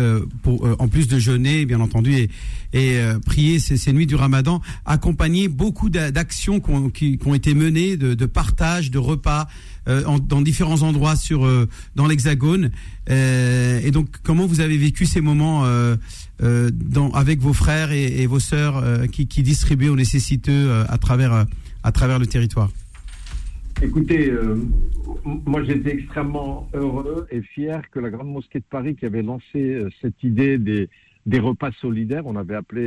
en plus de jeûner, bien entendu, et, prier ces, nuits du Ramadan, accompagné beaucoup d'actions qui ont, été menées, de, partage, de repas en, dans différents endroits sur dans l'Hexagone. et donc, comment vous avez vécu ces moments avec vos frères et, vos sœurs qui, distribuaient aux nécessiteux à travers à travers le territoire? Écoutez, euh, moi j'étais extrêmement heureux et fier que la Grande Mosquée de Paris, qui avait lancé euh, cette idée des, des, repas solidaires, on avait appelé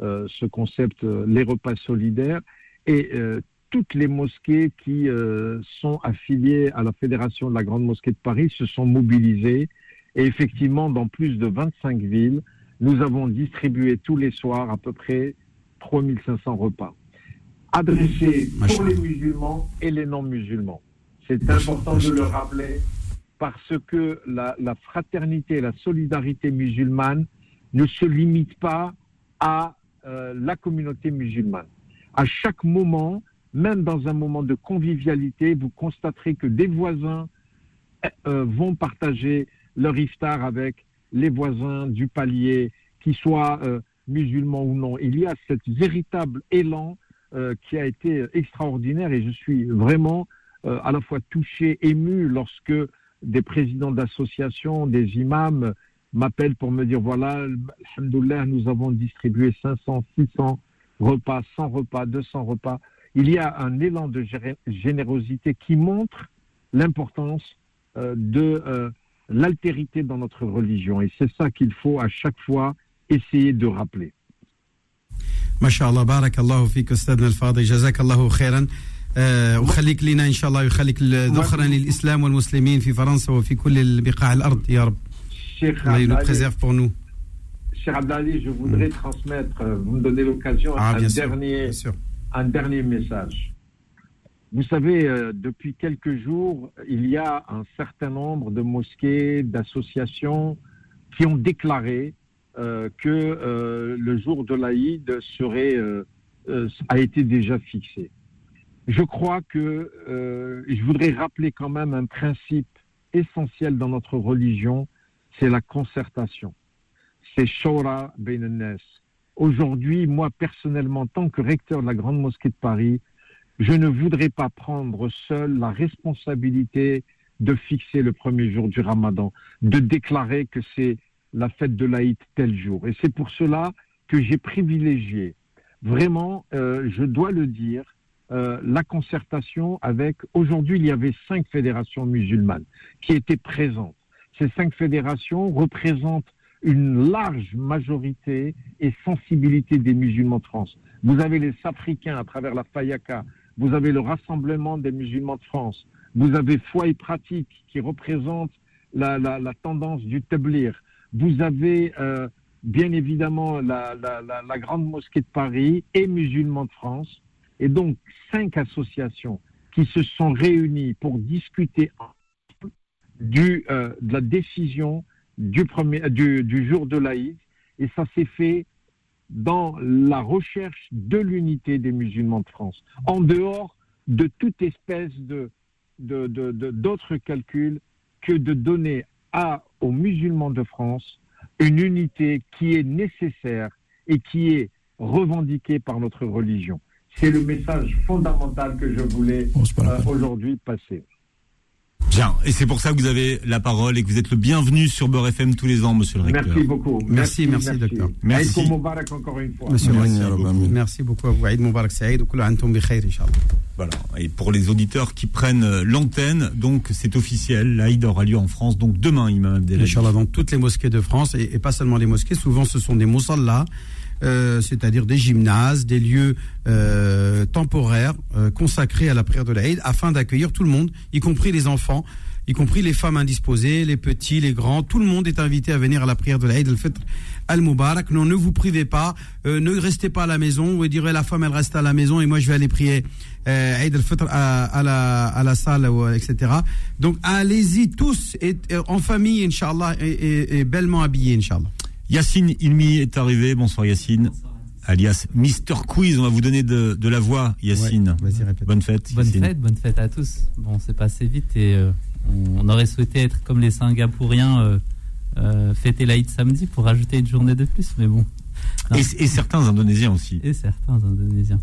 euh, ce concept les repas solidaires, et toutes les mosquées qui sont affiliées à la Fédération de la Grande Mosquée de Paris se sont mobilisées. Et effectivement, dans plus de 25 villes, nous avons distribué tous les soirs à peu près 3500 repas adressé pour les musulmans et les non-musulmans. C'est important de le rappeler parce que la, la, fraternité et la solidarité musulmane ne se limitent pas à euh, la communauté musulmane. À chaque moment, même dans un moment de convivialité, vous constaterez que des voisins euh, vont partager leur iftar avec les voisins du palier, qu'ils soient euh, musulmans ou non. Il y a cet véritable élan euh, qui a été extraordinaire et je suis vraiment euh, à la fois touché, ému lorsque des présidents d'associations, des imams m'appellent pour me dire voilà, alhamdoulilah, nous avons distribué 500, 600 repas, 100 repas, 200 repas Il y a un élan de générosité qui montre l'importance euh, de l'altérité dans notre religion. Et c'est ça qu'il faut à chaque fois essayer de rappeler. ما شاء الله بارك الله فيك استاذنا الفاضل جزاك الله خيرا آه وخليك لنا ان شاء الله ويخليك ذخرا للاسلام والمسلمين في فرنسا وفي كل بقاع الارض يا رب الله nous préserve pour nous Cher Abdali, je voudrais mm. transmettre, euh, vous me donnez l'occasion, ah, un, dernier, un dernier message. Vous savez, euh, depuis quelques jours, il y a un certain nombre de mosquées, d'associations qui ont déclaré euh, que euh, le jour de l'Aïd serait a été déjà fixé. Je crois que je voudrais rappeler quand même un principe essentiel dans notre religion, c'est la concertation. C'est Shora Benenes. Aujourd'hui, moi personnellement, en tant que recteur de la Grande Mosquée de Paris, je ne voudrais pas prendre seul la responsabilité de fixer le premier jour du Ramadan, de déclarer que c'est la fête de l'Aïd tel jour. Et c'est pour cela que j'ai privilégié, vraiment, euh, je dois le dire, euh, la concertation avec, aujourd'hui il y avait cinq fédérations musulmanes qui étaient présentes. Ces cinq fédérations représentent une large majorité et sensibilité des musulmans de France. Vous avez les Africains à travers la Fayaka, vous avez le Rassemblement des musulmans de France, vous avez Foi et Pratique qui représente la, la, tendance du Tablir, vous avez euh, bien évidemment la, la, Grande Mosquée de Paris et Musulmans de France, et donc cinq associations qui se sont réunies pour discuter du, euh, de la décision du, premier, du, du jour de l'Aïd, et ça s'est fait dans la recherche de l'unité des musulmans de France, en dehors de toute espèce de de, de, calculs que de donner à, aux musulmans de France une unité qui est nécessaire et qui est revendiquée par notre religion. C'est le message fondamental que je voulais euh, aujourd'hui passer. Bien, et c'est pour ça que vous avez la parole et que vous êtes le bienvenu sur Beurre FM tous les ans, monsieur le recteur. Merci beaucoup. Merci, merci, merci docteur. Merci. Aïd Moubarak encore une fois. Monsieur merci, merci, merci beaucoup à vous. Aïd Moubarak Saïd, Voilà, et pour les auditeurs qui prennent euh, l'antenne, donc c'est officiel, l'Aïd aura lieu en France, donc demain, Imam Abdelali. Inch'Allah, dans toutes les mosquées de France, et, et, pas seulement les mosquées, souvent ce sont des moussallas, euh, c'est-à-dire des gymnases, des lieux euh, temporaires euh, consacrés à la prière de l'Aïd, afin d'accueillir tout le monde, y compris les enfants, y compris les femmes indisposées, les petits, les grands. Tout le monde est invité à venir à la prière de l'Aïd al-Fitr al-Mubarak. Non, ne vous privez pas, ne restez pas à la maison. Vous direz la femme, elle reste à la maison et moi je vais aller prier Aïd al-Fitr à, la, à la salle, etc. Donc allez-y tous et, en famille, Inch'Allah, et, et, et bellement habillés, Inch'Allah. Yacine Ilmi est arrivé. Bonsoir Yacine. alias Mister Quiz. On va vous donner de, de la voix, Yacine. Ouais, vas-y, répète. Bonne fête. Bonne Yacine. fête, bonne fête à tous. Bon, c'est passé vite et euh, on aurait souhaité être comme les Singapouriens, euh, euh, fêter l'Aïd samedi pour rajouter une journée de plus, mais bon. Et, et certains Indonésiens aussi. Et certains Indonésiens.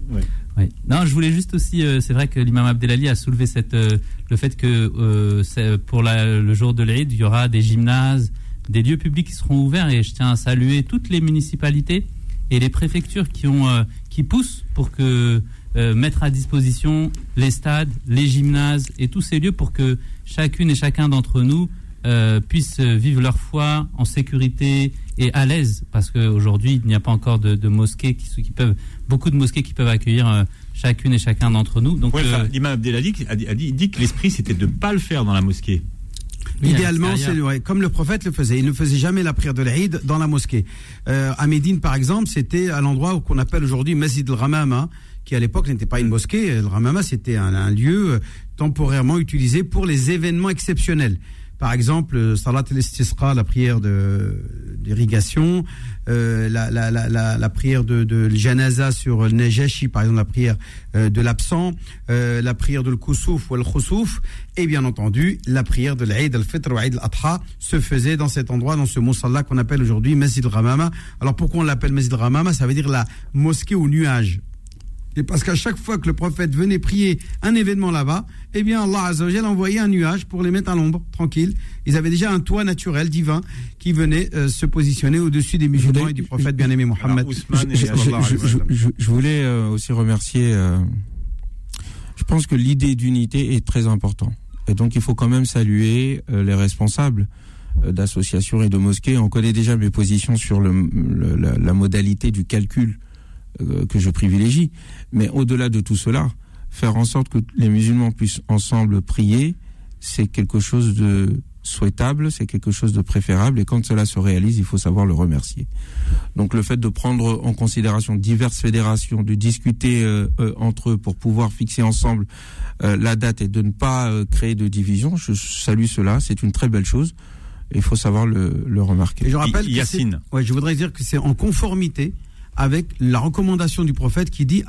Ouais. Non, je voulais juste aussi, euh, c'est vrai que l'imam Abdelali a soulevé cette, euh, le fait que euh, pour la- le jour de l'Aïd, il y aura des gymnases, des lieux publics qui seront ouverts. Et je tiens à saluer toutes les municipalités et les préfectures qui ont euh, qui poussent pour que euh, mettre à disposition les stades, les gymnases et tous ces lieux pour que chacune et chacun d'entre nous euh, puissent vivre leur foi en sécurité et à l'aise. Parce qu'aujourd'hui il n'y a pas encore de, de mosquées qui, qui peuvent beaucoup de mosquées qui peuvent accueillir euh, chacune et chacun d'entre nous. Donc Ouais, enfin, L'imam Abdelali a dit, a dit que l'esprit c'était de ne pas le faire dans la mosquée. Oui, Idéalement, c'est ouais, comme le prophète le faisait. Il ne faisait jamais la prière de l'Aïd dans la mosquée. Euh, à Médine, par exemple, c'était à l'endroit où qu'on appelle aujourd'hui Masjid al-Ramama, qui à l'époque n'était pas une mosquée. Le Ramama, c'était un, un lieu euh, temporairement utilisé pour les événements exceptionnels. Par exemple, euh, Salat al-Istisqa, la prière d'irrigation, euh, la, la, la, la, prière de, de Janaza sur le Najashi, par exemple, la prière euh, de l'absent, euh, la prière de l'Koussouf ou al-Khoussouf, et bien entendu, la prière de l'Aïd al-Fitr ou Aïd al-Adha se faisait dans cet endroit, dans ce moussalla qu'on appelle aujourd'hui Masjid al-Ramama. Alors pourquoi on l'appelle Masjid al-Ramama? Ça veut dire la mosquée au nuage. Et parce qu'à chaque fois que le prophète venait prier un événement là-bas, eh bien Allah Azzawajal envoyait un nuage pour les mettre à l'ombre, tranquille. Ils avaient déjà un toit naturel, divin, qui venait euh, se positionner au-dessus des musulmans et du prophète bien-aimé Mohammed. Je, voulais euh, aussi remercier. euh, je pense que l'idée d'unité est très importante. Et donc, il faut quand même saluer les responsables d'associations et de mosquées. On connaît déjà mes positions sur le, le- la, la modalité du calcul que je privilégie. Mais au-delà de tout cela, faire en sorte que les musulmans puissent ensemble prier, c'est quelque chose de souhaitable, c'est quelque chose de préférable. Et quand cela se réalise, il faut savoir le remercier. Donc le fait de prendre en considération diverses fédérations, de discuter euh, euh, entre eux pour pouvoir fixer ensemble euh, la date et de ne pas euh, créer de division, je salue cela, c'est une très belle chose. Et il faut savoir le, le remarquer. Et je rappelle Yacine. ouais, je voudrais dire que c'est en conformité avec la recommandation du prophète qui dit.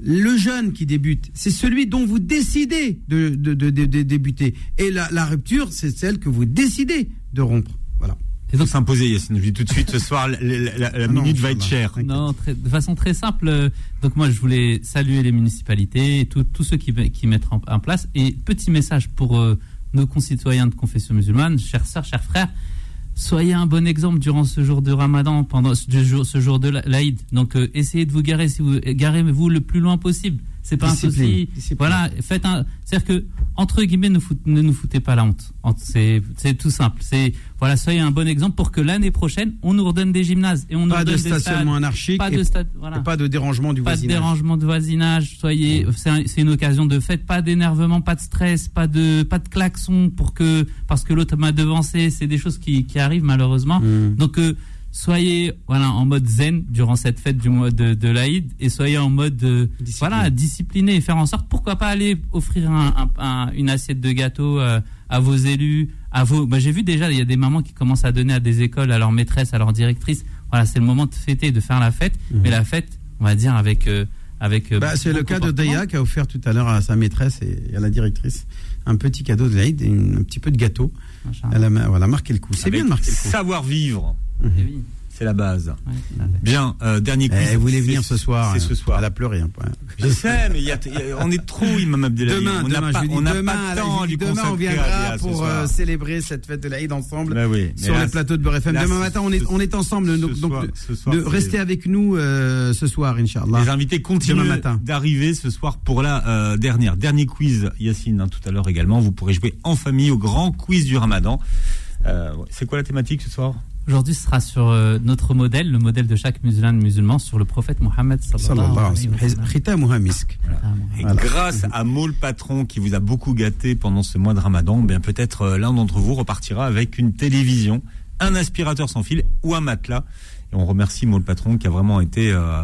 Le jeûne qui débute, c'est celui dont vous décidez de, de, de, de- de débuter. Et la, la rupture, c'est celle que vous décidez de rompre. Voilà. Il faut s'imposer, Yacine. Je dis tout de suite, ce soir, la, la- la- la Ah non, minute va être chère. Non, très- de façon très simple. euh, Donc moi, je voulais saluer les municipalités, et tous ceux qui, qui mettent en, en place. Et petit message pour euh, nos concitoyens de confession musulmane, chères sœurs, chers frères, soyez un bon exemple durant ce jour de Ramadan, pendant ce jour, de la- l'Aïd. Donc euh, essayez de vous garer, si vous garez-vous le plus loin possible. C'est pas Discipline. un souci. Discipline. Voilà, faites un. C'est-à-dire que entre guillemets, ne, fout- ne nous foutez pas la honte. C'est tout simple. C'est voilà, soyez un bon exemple pour que l'année prochaine, on nous redonne des gymnases et on nous Pas de stades. stationnement anarchique Pas et, de stade, voilà. et pas de dérangement du Pas de voisinage. dérangement de voisinage. Soyez, c'est un- c'est une occasion de fête. Pas d'énervement, pas de stress, pas de, pas de klaxon pour que, parce que l'autre m'a devancé. C'est des choses qui, qui arrivent malheureusement. Mm. Donc, euh, soyez, voilà, en mode zen durant cette fête du mois de, de l'Aïd et soyez en mode, euh, Discipliné. voilà, discipliné et faire en sorte, pourquoi pas aller offrir un, un- un- une assiette de gâteau euh, à vos élus, à vos. Bah, j'ai vu déjà, il y a des mamans qui commencent à donner à des écoles, à leurs maîtresses, à leurs directrices. Voilà, c'est le moment de fêter, de faire la fête, mais la fête, on va dire avec. euh, avec Mhm. Bah, c'est le cas de. Daya qui a offert tout à l'heure à sa maîtresse et à la directrice un petit cadeau de l'Aïd un petit peu de gâteau. Elle a, voilà, marqué le coup. C'est bien de marquer le coup. Savoir-vivre, Eh oui, c'est la base. ouais, c'est la fête. Bien, euh, dernier quiz. Eh, elle voulait C'est- venir ce soir. C'est hein. ce soir. Elle a pleuré un peu. hein. Je sais, mais il y a- il y a- on est trop, Imam Abdelali. Demain, on n'a demain, pas, je lui dis on demain, pas temps à lui demain, on viendra pour euh, célébrer cette fête de l'Aïd ensemble Bah oui, sur là, les plateaux de Beurre FM. là, Demain matin, on est, on est ensemble. ce donc, donc, soir- de- ce soir, de c'est- rester avec nous euh, ce soir, Inch'Allah. Les invités continuent Demain matin. d'arriver ce soir pour la euh, dernière. Dernier quiz, Yacine, hein, tout à l'heure également. Vous pourrez jouer en famille au grand quiz du ramadan. C'est quoi la thématique ce soir? Aujourd'hui, ce sera sur euh, notre modèle, le modèle de chaque musulman musulman, sur le prophète Mohammed Voilà. grâce à Maul Patron qui vous a beaucoup gâté pendant ce mois de ramadan, bien peut-être euh, l'un d'entre vous repartira avec une télévision, un aspirateur sans fil ou un matelas. Et on remercie Maul Patron qui a vraiment été euh,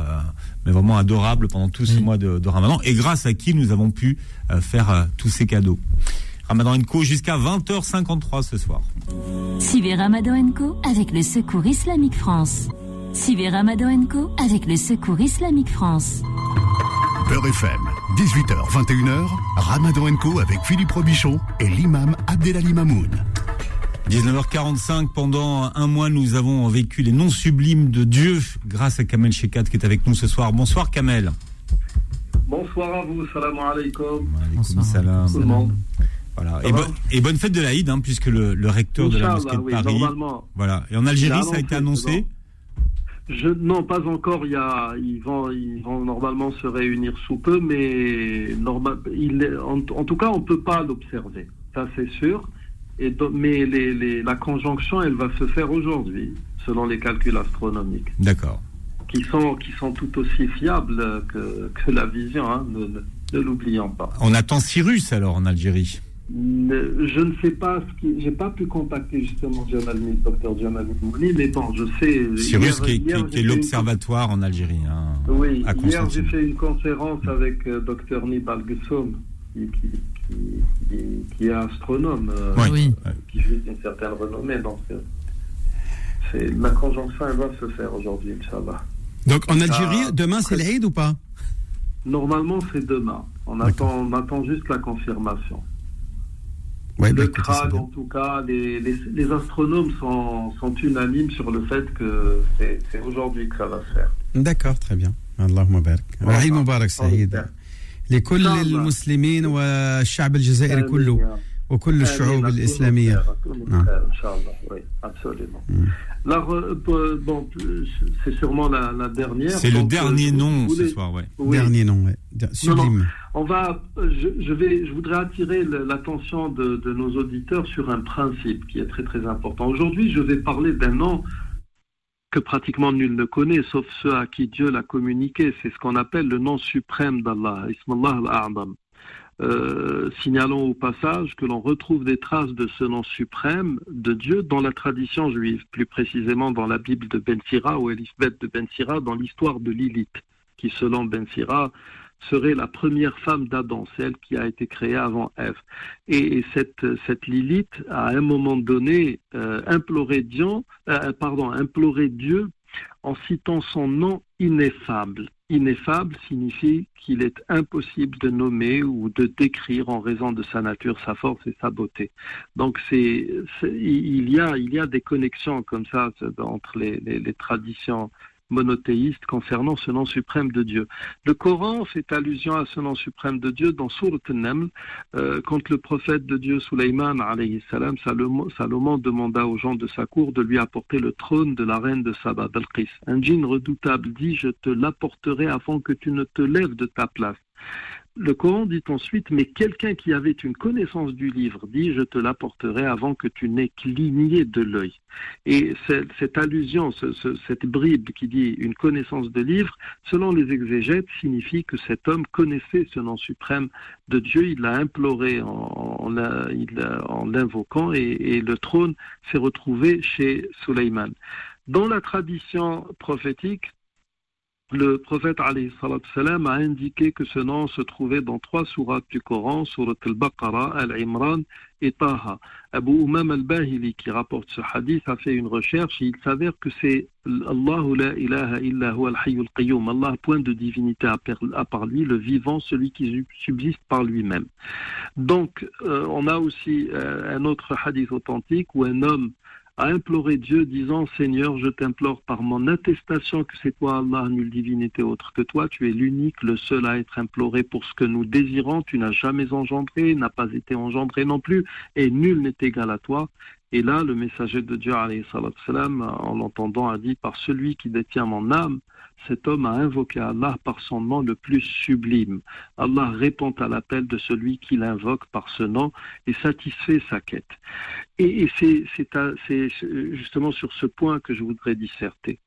mais vraiment adorable pendant tout ce Oui. mois de, de ramadan et grâce à qui nous avons pu euh, faire euh, tous ces cadeaux. Ramadan Co jusqu'à 20h53 ce soir. Suivez Ramadan Co avec le Secours Islamique France. Suivez Ramadan Co avec le Secours Islamique France. Beurre FM, 18h, 21h, Ramadan Co avec Philippe Robichon et l'imam Abdelali Mamoun. 19h45, pendant un mois, nous avons vécu les noms sublimes de Dieu grâce à Kamel Shekat qui est avec nous ce soir. Bonsoir Kamel. Bonsoir à vous, salam alaikum. Alaikum salam. Tout le monde. Voilà. Et, bo- et bonne fête de l'Aïd, hein, puisque le, le recteur de la mosquée de oui, Paris. Voilà. Et en Algérie, ça a été annoncé. Je, non, pas encore. Il y a, ils, vont, ils vont normalement se réunir sous peu, mais normal, il, est- en, en tout cas, on ne peut pas l'observer. Ça, c'est sûr. Et mais les, les- la conjonction, elle va se faire aujourd'hui, selon les calculs astronomiques, D'accord. qui sont, qui sont tout aussi fiables que, que la vision, hein, ne, ne- ne l'oublions pas. On attend Cyrus alors en Algérie. Je ne sais pas ce qui. J'ai pas pu contacter justement Jamal docteur Jamal Mouni, mais bon, je sais. Cyrus hier- qui est, hier, qui est- qui j'ai est fait une- l'observatoire en Algérie. hein, Oui, à hier j'ai fait une conférence avec euh, docteur Nibal Gussoum, qui, qui, qui- qui- qui est astronome, euh. Oui. qui fait une certaine renommée. Donc, euh, c'est la conjonction, elle va se faire aujourd'hui, Inch'Allah. Donc en Algérie, Ah, demain c'est l'Aïd ou pas? Normalement, c'est demain. On attend, on attend juste la confirmation. Ouais, bah, le écoutez, c'est CRAG, bien. en tout cas, les, les, les astronomes sont, sont unanimes sur le fait que c'est c'est aujourd'hui que ça va se faire. D'accord, très bien. اللهم بارك. والله. عيد مبارك سعيد الله. لكل إن شاء الله. المسلمين والشعب الجزائري آمين كله يا وكل آمين. الشعوب À tous nos الإسلامية frères, à tous nos نعم. frères, Inch'Allah, oui, absolument. Là, re- euh, bon, c'est sûrement la, la dernière. C'est le donc, dernier euh, nom vous ce voulez- soir, ouais. Oui. Dernier nom, ouais. Der- sublime. On va, je, je vais, je voudrais attirer le- l'attention de, de nos auditeurs sur un principe qui est très très important. Aujourd'hui, je vais parler d'un nom que pratiquement nul ne connaît, sauf ceux à qui Dieu l'a communiqué. C'est ce qu'on appelle le nom suprême d'Allah, Ismallah al-A'zam. Euh, signalons au passage que l'on retrouve des traces de ce nom suprême de Dieu dans la tradition juive, plus précisément dans la Bible de Ben Sira ou Elisabeth de Ben Sira, dans l'histoire de Lilith, qui selon Ben Sira serait la première femme d'Adam, celle qui a été créée avant Ève. Et, et cette, cette Lilith, à un moment donné, euh, euh, pardon, imploré Dieu en citant son nom ineffable. Ineffable signifie qu'il est impossible de nommer ou de décrire en raison de sa nature, sa force et sa beauté. Donc c'est, il y a il y a des connexions comme ça entre les, les- les traditions monothéistes concernant ce nom suprême de Dieu. Le Coran fait allusion à ce nom suprême de Dieu dans Surat An-Naml, euh, quand le prophète de Dieu Sulaiman salam, Salomon, Salomon demanda aux gens de sa cour de lui apporter le trône de la reine de Saba, Balqis. Un djinn redoutable dit Je te l'apporterai avant que tu ne te lèves de ta place. Le Coran dit ensuite, mais quelqu'un qui avait une connaissance du livre dit, je te l'apporterai avant que tu n'aies cligné de l'œil. Et cette, allusion, ce- ce- cette bribe qui dit une connaissance de livre, selon les exégètes, signifie que cet homme connaissait ce nom suprême de Dieu, il l'a imploré en, l'invoquant et, le trône s'est retrouvé chez Suleiman. Dans la tradition prophétique, le prophète salam, a indiqué que ce nom se trouvait dans trois sourates du Coran, surat al-Baqarah, al-Imran et Taha. Abu Umam al-Bahili, qui rapporte ce hadith, a fait une recherche et il s'avère que c'est Allahu la ilaha illa al-hayyul. Allah, point de divinité à part lui, le vivant, celui qui subsiste par lui-même. Donc, euh, on a aussi euh, un autre hadith authentique où un homme a imploré Dieu disant Seigneur, je t'implore par mon attestation que c'est toi Allah, nulle divinité autre que toi, tu es l'unique, le seul à être imploré pour ce que nous désirons, tu n'as jamais engendré, n'a pas été engendré non plus, et nul n'est égal à toi. Et là, le messager de Dieu, salam, en l'entendant, a dit Par celui qui détient mon âme, cet homme a invoqué Allah par son nom le plus sublime. Allah répond à l'appel de celui qui l'invoque par ce nom et satisfait sa quête. Et, c'est, justement sur ce point que je voudrais disserter.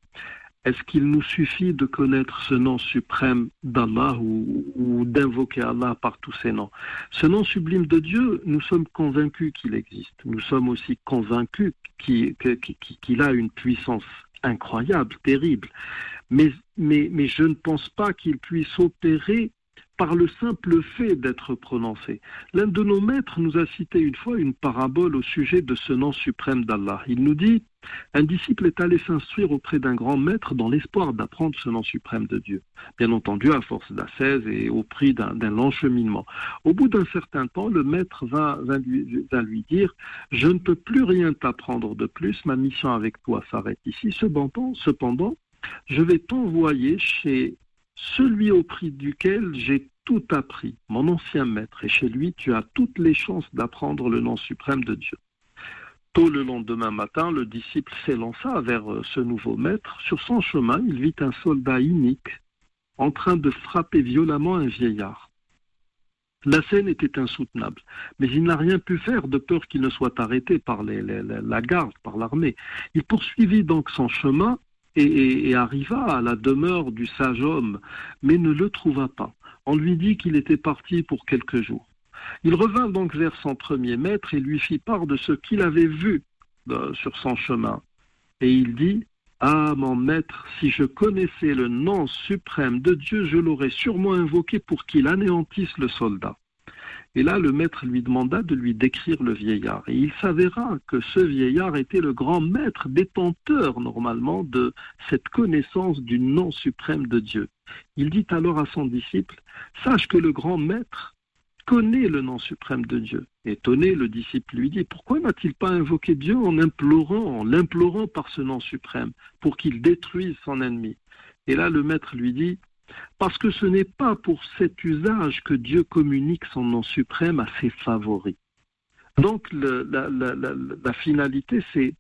Est-ce qu'il nous suffit de connaître ce nom suprême d'Allah ou, d'invoquer Allah par tous ses noms? Ce nom sublime de Dieu, nous sommes convaincus qu'il existe. Nous sommes aussi convaincus qu'il a une puissance incroyable, terrible. Mais, je ne pense pas qu'il puisse opérer par le simple fait d'être prononcé. L'un de nos maîtres nous a cité une fois une parabole au sujet de ce nom suprême d'Allah. Il nous dit, un disciple est allé s'instruire auprès d'un grand maître dans l'espoir d'apprendre ce nom suprême de Dieu. Bien entendu, à force d'assaise et au prix d'un long cheminement. Au bout d'un certain temps, le maître va, va lui dire, je ne peux plus rien t'apprendre de plus, ma mission avec toi s'arrête ici. Cependant, cependant, je vais t'envoyer chez celui au prix duquel j'ai tout appris, mon ancien maître, et chez lui tu as toutes les chances d'apprendre le nom suprême de Dieu. Tôt le lendemain matin, le disciple s'élança vers euh, ce nouveau maître. Sur son chemin, il vit un soldat inique en train de frapper violemment un vieillard. La scène était insoutenable, mais il n'a rien pu faire de peur qu'il ne soit arrêté par la garde, par l'armée. Il poursuivit donc son chemin et, arriva à la demeure du sage homme, mais ne le trouva pas. On lui dit qu'il était parti pour quelques jours. Il revint donc vers son premier maître et lui fit part de ce qu'il avait vu euh, sur son chemin. Et il dit, Ah mon maître, si je connaissais le nom suprême de Dieu, je l'aurais sûrement invoqué pour qu'il anéantisse le soldat. Et là, le maître lui demanda de lui décrire le vieillard. Et il s'avéra que ce vieillard était le grand maître détenteur, normalement, de cette connaissance du nom suprême de Dieu. Il dit alors à son disciple, Sache que le grand maître connaît le nom suprême de Dieu. Étonné, le disciple lui dit, Pourquoi n'a-t-il pas invoqué Dieu en implorant, en l'implorant par ce nom suprême, pour qu'il détruise son ennemi? Et là, le maître lui dit, parce que ce n'est pas pour cet usage que Dieu communique son nom suprême à ses favoris. Donc la, finalité, c'est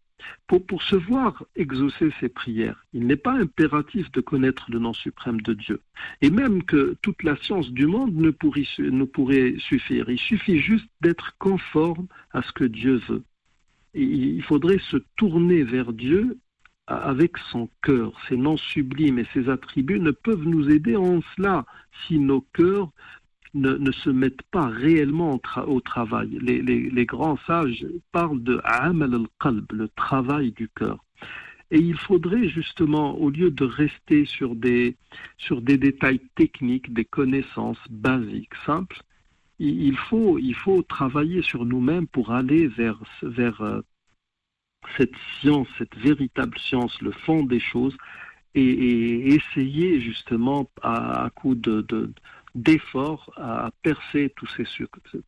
pour, se voir exaucer ses prières. Il n'est pas impératif de connaître le nom suprême de Dieu. Et même que toute la science du monde ne pourrait suffire. Il suffit juste d'être conforme à ce que Dieu veut. il faudrait se tourner vers Dieu avec son cœur. Ses noms sublimes et ses attributs ne peuvent nous aider en cela si nos cœurs ne, se mettent pas réellement au, travail. Les, grands sages parlent de amal al-qalb, le travail du cœur. Et il faudrait justement, au lieu de rester sur des, sur des détails techniques, des connaissances basiques, simples, il faut, il faut travailler sur nous-mêmes pour aller vers, vers euh, cette science, cette véritable science, le fond des choses, et, essayer justement à, coup de, d'efforts à percer tous ces,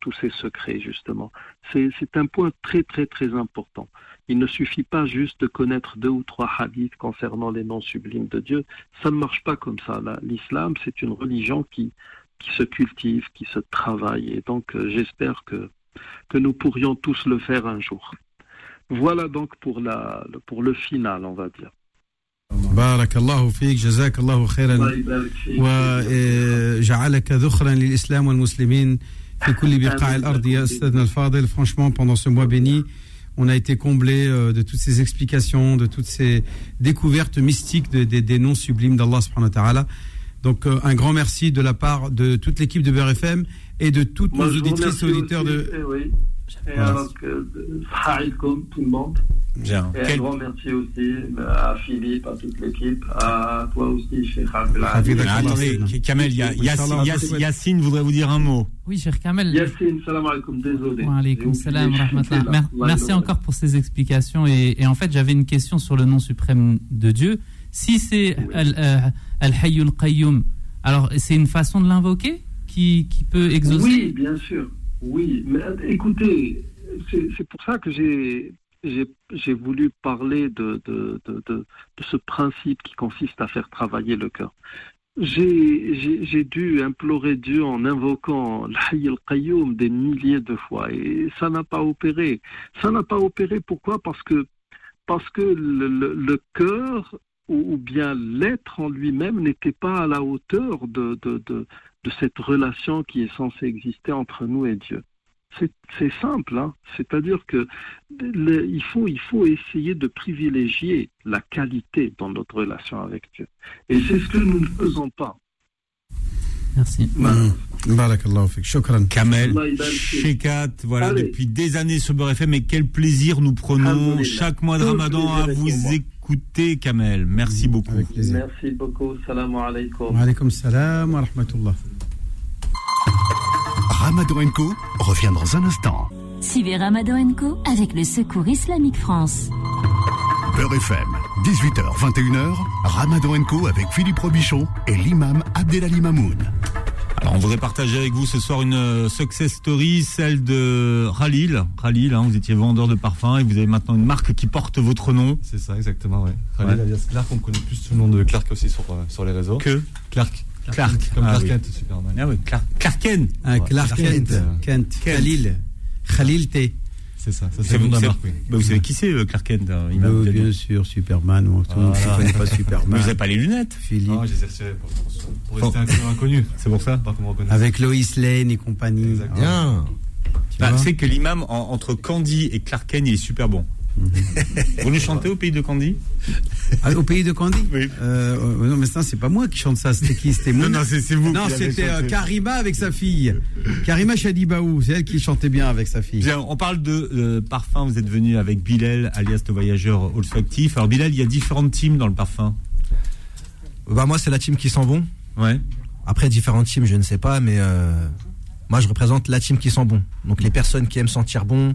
tous ces secrets, justement. C'est, un point très, très, très important. Il ne suffit pas juste de connaître deux ou trois hadiths concernant les noms sublimes de Dieu. Ça ne marche pas comme ça. L'islam, c'est une religion qui, qui se cultive, qui se travaille. Et donc, euh, j'espère que, que nous pourrions tous le faire un jour. Voilà donc pour, la, pour le final, on va dire. بارك الله فيك جزاك الله خيرا وجعلك ذخرا للإسلام والمسلمين في كل بقاع الأرض يا أستاذنا الفاضل franchement pendant ce mois béni on a été comblé euh, de toutes ces explications de toutes ces découvertes mystiques de, de, des noms sublimes d'Allah subhanahu wa ta'ala donc euh, un grand merci de la part de toute l'équipe de BRFM et de toutes nos auditrices et auditeurs de eh oui. Et alors que comme tout le monde. Bien. Et un grand merci aussi à Philippe, à toute l'équipe, à toi aussi, Cheikh Attendez, Kamel, Yassine voudrait vous dire un mot. Oui, cher Kamel. Yassine, salam alaikum, désolé. Wa alaikum salam, Merci encore pour ces explications. Et, et en fait, j'avais une question sur le nom suprême de Dieu. Si c'est euh, Al-Hayyul Qayyum, alors c'est une façon de l'invoquer qui, qui peut exaucer? Oui, bien sûr. Oui, mais écoutez, c'est pour ça que j'ai voulu parler de, de, de, ce principe qui consiste à faire travailler le cœur. J'ai dû implorer Dieu en invoquant l'Hayy al-Qayyum des milliers de fois et ça n'a pas opéré. Ça n'a pas opéré pourquoi? Parce que, parce que le, cœur ou, bien l'être en lui-même n'était pas à la hauteur de, de, de cette relation qui est censée exister entre nous et Dieu. C'est simple, hein. c'est-à-dire que il, faut, il faut essayer de privilégier la qualité dans notre relation avec Dieu. Et c'est ce que nous ne faisons pas. Merci. Mm. Kamel, Shekat, voilà, depuis des années sur Beurre FM, et quel plaisir nous prenons chaque mois de Ramadan à vous écouter, Kamel. Merci beaucoup. Merci beaucoup. Salam alaikum. Alaikum salam wa rahmatullah. Ramadan Co revient dans un instant. Suivez Ramadan Co avec le Secours Islamique France. Beurre FM, 18h, 21h, Ramadan Co avec Philippe Robichon et l'imam Abdelali Mamoun. Alors, on voudrait partager avec vous ce soir une euh, success story, celle de Khalil. Khalil, hein, vous étiez vendeur de parfums et vous avez maintenant une marque qui porte votre nom. C'est ça, exactement, ouais. Khalil Ouais. alias Clark, on connaît plus sous le nom de Clark aussi sur, euh, sur les réseaux. Que Clark. Clark. Comme Ah Clark oui. Kent, Superman. Ah oui, Clark, Clark Kent. Ah. Clark Clark Kent. Kent. Kent. Khalil. Khalil T. C'est ça, ça C'est vous, c'est- marque, oui. bah, vous savez qui c'est, euh, Clark Kent hein, il Oh, bien sûr, Superman. Bon, tout le monde ne connaît pas Mais Superman. vous n'avez pas les lunettes Philippe. Non, je les ai retirés pour, pour, pour rester inconnu. inconnu. C'est pour ça. Avec Lois Lane et compagnie. Bien. Tu bah, vois C'est que l'imam, en- entre Candy et Clark Kent, il est super bon. vous nous chantez au pays de Candy Ah, au pays de Candy Oui. Euh, non, mais ça, c'est pas moi qui chante ça. C'était qui C'était moi. Non, non, c'est- vous Non, c'était euh. Karima avec sa fille. Karima Chadibaou. C'est elle qui chantait bien avec sa fille. Bien, on parle de euh, parfum. Vous êtes venu avec Bilal, alias le voyageur olfactif. Alors Bilal, il y a différentes teams dans le parfum. Bah moi c'est la team qui sent bon. Ouais. Après différentes teams, je ne sais pas, mais euh, moi je représente la team qui sent bon. Donc les personnes qui aiment sentir bon,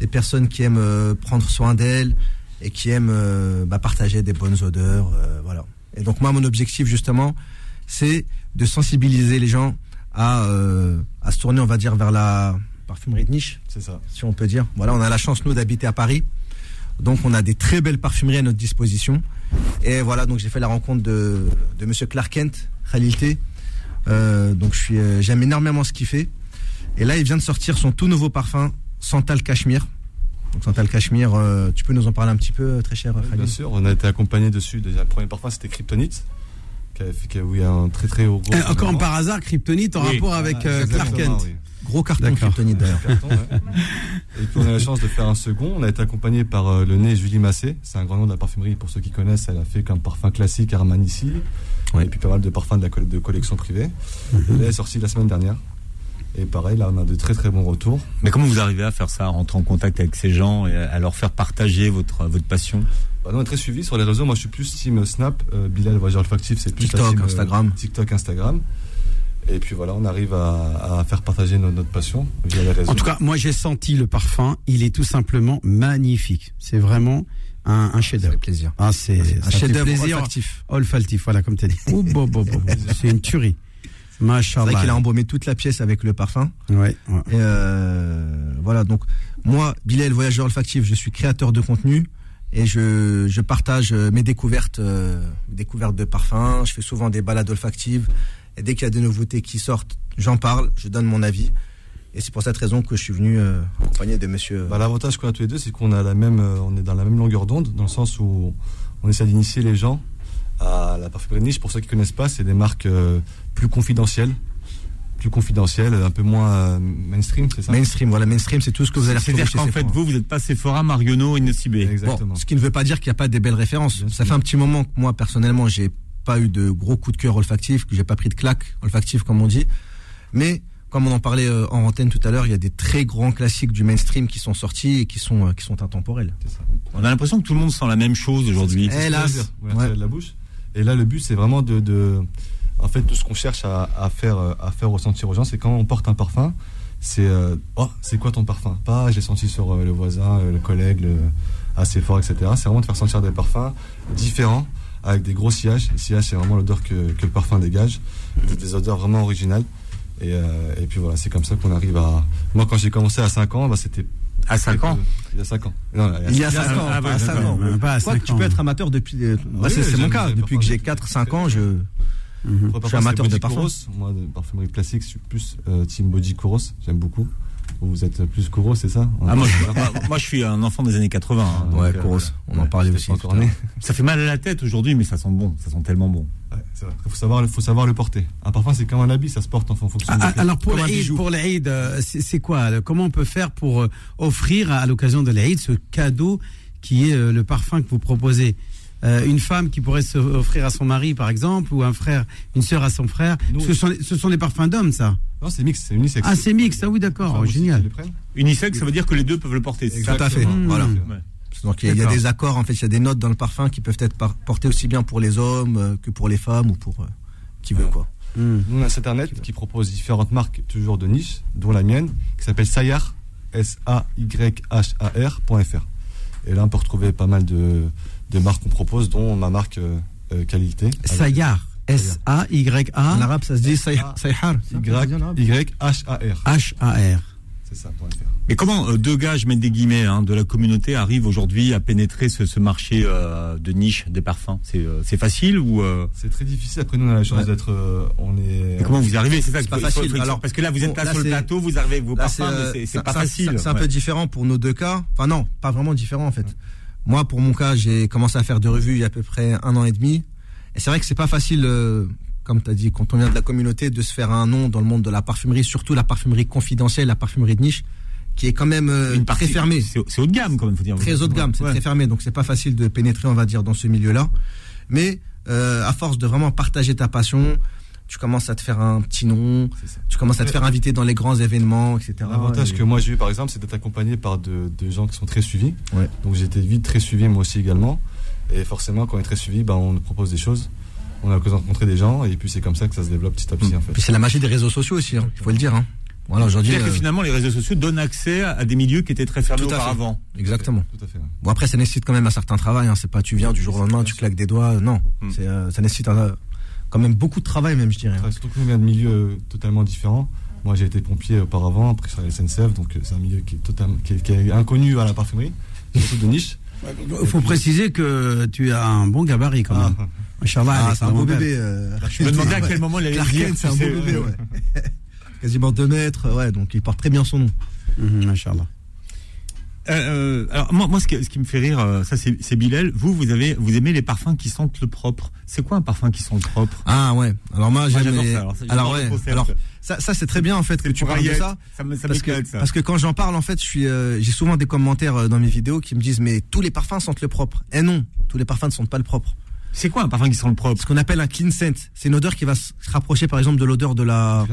les personnes qui aiment euh, prendre soin d'elles et qui aiment euh, bah, partager des bonnes odeurs, euh, voilà. Et donc moi mon objectif justement, c'est de sensibiliser les gens à euh, à se tourner, on va dire, vers la parfumerie de niche, C'est ça. si on peut dire. Voilà, on a la chance nous d'habiter à Paris, donc on a des très belles parfumeries à notre disposition. Et voilà, donc j'ai fait la rencontre de, de Monsieur Clark Kent, Khalil T. Euh, donc euh, j'aime énormément ce qu'il fait. Et là, il vient de sortir son tout nouveau parfum, Santal Cachemire. Donc Santal Cachemire, euh, tu peux nous en parler un petit peu, euh, très cher Oui, Khalil bien sûr, on a été accompagné dessus. Déjà, le premier parfum, c'était Kryptonite, qui a fait qui a- où il y a un très très haut gros. Eh, encore rendement. par hasard, Kryptonite en Oui. rapport avec euh, Clark Kent. oui. Gros carton. Kryptonite d'ailleurs. Ouais. Et puis on a la chance de faire un second. On a été accompagné par euh, le nez Julie Massé. C'est un grand nom de la parfumerie. Pour ceux qui connaissent, elle a fait qu'un parfum classique Armani ici. Ouais. Et puis pas mal de parfums de la de collection privée. Et là, elle est sortie la semaine dernière. Et pareil, là, on a de très très bons retours. Mais comment vous arrivez à faire ça, à rentrer en contact avec ces gens et à leur faire partager votre votre passion? Bah, on est très suivis sur les réseaux. Moi, je suis plus team Snap. Euh, Bilal, voyageur olfactif, c'est plus la TikTok, team, euh, Instagram. TikTok, Instagram. Et puis voilà, on arrive à, à faire partager no- notre passion via les réseaux. En tout cas, moi j'ai senti le parfum. Il est tout simplement magnifique. C'est vraiment un, un Ça chef-d'œuvre. fait plaisir. Ah, c'est Un chef-d'œuvre olfactif. Olfactif, voilà, comme tu as dit. Oh, bo, bo, bo, bo. C'est une tuerie. C'est vrai qu'il a embaumé toute la pièce avec le parfum. Ouais, ouais. Et euh, voilà, donc moi, Bilal, voyageur olfactif, je suis créateur de contenu et je, je partage euh, mes découvertes, euh, découvertes de parfums. Je fais souvent des balades olfactives et dès qu'il y a des nouveautés qui sortent, j'en parle, je donne mon avis. Et c'est pour cette raison que je suis venu euh, accompagné de monsieur. Bah, L'avantage qu'on a tous les deux, c'est qu'on a la même, euh, on est dans la même longueur d'onde, dans le sens où on essaie d'initier les gens à la parfumerie de niche. Pour ceux qui connaissent pas, c'est des marques euh, plus confidentielles, plus confidentielles, un peu moins euh, mainstream, c'est ça? Mainstream, voilà, mainstream, c'est tout ce que vous allez retrouver C'est-à-dire qu'en fait, vous, vous n'êtes pas Sephora, Marionneau et Nocibé. Exactement. Bon, ce qui ne veut pas dire qu'il n'y a pas des belles références. Bien Ça fait un petit moment que moi, personnellement, j'ai pas eu de gros coup de cœur olfactif, que j'ai pas pris de claque olfactif, comme on dit. Mais, comme on en parlait euh, en antenne tout à l'heure, il y a des très grands classiques du mainstream qui sont sortis et qui sont, qui sont intemporels. Ça. On a l'impression que tout le monde sent la même chose aujourd'hui. Hélas. La bouche? Et là, le but, c'est vraiment de, en fait, tout ce qu'on cherche à, faire, à faire ressentir aux gens, c'est quand on porte un parfum, c'est, euh, oh, c'est quoi ton parfum? Pas, j'ai senti sur euh, le voisin, euh, le collègue, assez fort, etc. C'est vraiment de faire sentir des parfums différents, avec des gros sillages. Le sillage, c'est vraiment l'odeur que, que le parfum dégage, des, odeurs vraiment originales. Et, et puis voilà, c'est comme ça qu'on arrive à. Moi, quand j'ai commencé à 5 ans, bah, c'était. À 5 ans Il y a 5 ans. Non, Il y a cinq 5 ans. ans, ah, pas ouais, à cinq d'accord. ans. Même pas à Quoi, cinq tu ans. peux être amateur depuis. euh, bah, Oui, c'est mon cas. Depuis que j'ai des- 4-5 ans, je. Mhm. Je suis amateur de Body parfum. Kouros. Moi, de parfumerie classique, je suis plus euh, team Body Kouros. J'aime beaucoup. Vous êtes plus Kouros, c'est ça Ah, moi, je, moi, je suis un enfant des années 80. hein, Ouais, euh, Kouros. On en parlait aussi. Ça fait mal à la tête aujourd'hui, mais ça sent bon. Ça sent tellement bon. Ouais, vrai. Faut savoir, faut savoir le porter. Un parfum, c'est comme un habit, ça se porte en fonction Ah, de ah, alors pour l'Aïd, pour l'Aïd, euh, c'est quoi Comment on peut faire pour euh, offrir à l'occasion de l'Aïd ce cadeau qui est le parfum que vous proposez? Euh, Une femme qui pourrait se offrir à son mari, par exemple, ou un frère, une sœur à son frère. Nous- Ce sont, ce sont des parfums d'hommes, ça. Non, c'est mix, c'est unisexe. Ah, c'est mix. Ah oui, d'accord. Aussi Génial. Unisex, ça veut dire que les deux peuvent le porter. c'est ça Tout à fait. Exactement. Voilà. Mmh. Ouais. Donc il y, a- il y a D'accord. des accords, en fait, il y a des notes dans le parfum qui peuvent être portées aussi bien pour les hommes euh, que pour les femmes ou pour euh, qui veut quoi. Nous, on a un site internet qui propose différentes marques, toujours de niche, dont la mienne, qui s'appelle Sayar, S-A-Y-H-A-R.fr. Et là, on peut retrouver pas mal de, de marques qu'on propose, dont ma marque euh, euh, qualité. Sayar. S-A-Y-A. En arabe, ça se dit Sayhar. Y-H-A-R. H-A-R. C'est ça. Mais comment euh, deux gars, je mets des guillemets, hein, de la communauté arrivent aujourd'hui à pénétrer ce, ce marché euh, de niche des parfums? C'est euh, c'est facile ou euh, C'est très difficile. Après, nous, on a la chance Ouais. d'être. euh, on est. mais comment vous y arrivez? C'est ça C'est pas facile. faut- Alors, parce que là, vous êtes bon, là, là, sur le plateau, vous arrivez avec vos Là, parfums, c'est- pas facile. C'est un peu différent pour nos deux cas. Enfin non, pas vraiment différent en fait. Moi, pour mon cas, j'ai commencé à faire des revues il y a à peu près un an et demi. Et c'est vrai que c'est pas facile, euh, comme tu as dit, quand on vient de la communauté, de se faire un nom dans le monde de la parfumerie, surtout la parfumerie confidentielle, la parfumerie de niche, qui est quand même euh, Une très partie- fermée. C'est c'est haut de gamme, quand même, faut dire. Très haut de gamme, c'est Ouais. très fermé, donc c'est pas facile de pénétrer, on va dire, dans ce milieu-là. Mais euh, à force de vraiment partager ta passion, tu commences à te faire un petit nom, tu commences à te faire inviter dans les grands événements, etc. L'avantage Et- que moi j'ai eu par exemple, c'est d'être accompagné par de, de gens qui sont très suivis. Ouais. Donc j'ai été vite très suivi moi aussi également. Et forcément, quand on est très suivi, bah, on nous propose des choses. On a l'occasion de rencontrer des gens et puis c'est comme ça que ça se développe petit à petit en fait. Puis c'est la magie des réseaux sociaux aussi, hein, il faut le dire. Hein. Voilà, aujourd'hui. C'est-à-dire que euh, finalement, les réseaux sociaux donnent accès à des milieux qui étaient très fermés auparavant. Exactement. Tout à fait. ouais. Bon après ça nécessite quand même un certain travail. Hein. C'est pas tu viens du jour au lendemain, tu claques des doigts. Non, c'est euh, ça nécessite un- quand même beaucoup de travail même, je dirais. Surtout que nous on vient de milieux euh, totalement différents? Moi j'ai été pompier auparavant, après sur la SNCF, donc euh, c'est un milieu qui est, totalement, qui est, qui est inconnu à la parfumerie, surtout de niche. Il faut préciser que tu as un bon gabarit quand même. Ah, Inch'Allah, Ah, c'est un beau bébé. euh, Je me demandais à quel moment il allait Clark dire. C'est un beau bébé, ouais. Quasiment 2 mètres, ouais, donc il porte très bien son nom. Mhm, Inch'Allah. Euh, euh, alors moi, moi ce, qui, ce qui me fait rire, euh, ça c'est c'est Bilal. Vous, vous avez, vous aimez les parfums qui sentent le propre. C'est quoi un parfum qui sent le propre? Ah ouais, alors moi Moi, j'aime j'adore les- ça, alors ça, Alors ouais, alors ça, ça c'est très bien en fait que tu parles de ça. Ça me, ça Parce que, ça. parce que quand j'en parle, en fait, je suis, euh, j'ai souvent des commentaires euh, dans mes vidéos qui me disent mais tous les parfums sentent le propre. Eh non, tous les parfums ne sentent pas le propre. C'est quoi un parfum qui sent le propre? Ce qu'on appelle un clean scent, c'est une odeur qui va se rapprocher par exemple de l'odeur de la,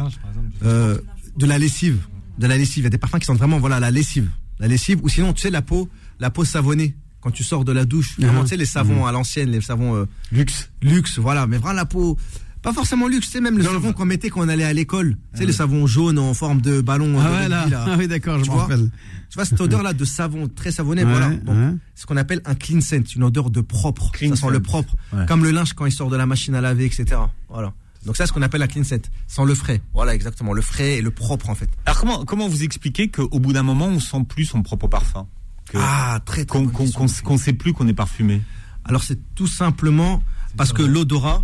euh, de la lessive, de la lessive. Il y a des parfums qui sentent vraiment voilà la lessive, la lessive. Ou sinon, tu sais la peau, la peau savonnée quand tu sors de la douche. Vraiment, tu sais les savons à l'ancienne, les savons euh, Luxe. luxe, voilà. Mais vraiment la peau. Pas forcément luxe, c'est même le savon qu'on mettait quand on allait à l'école. Tu sais, les savons jaunes en forme de ballon. Ah de ouais, là. rugby, là. Ah oui, d'accord, je me rappelle. Tu vois cette odeur là de savon très savonné, Ouais, voilà. Donc, ouais. ce qu'on appelle un clean scent, une odeur de propre. Clean ça sent scent. le propre, comme le linge quand il sort de la machine à laver, etc. Voilà. Donc ça, c'est ce qu'on appelle un clean scent, sans le frais. Voilà, exactement, le frais et le propre en fait. Alors comment, comment vous expliquez qu'au bout d'un moment, on sent plus son propre parfum Que- Ah, très très Qu'on qu'on sait plus qu'on est parfumé Alors c'est tout simplement parce que l'odorat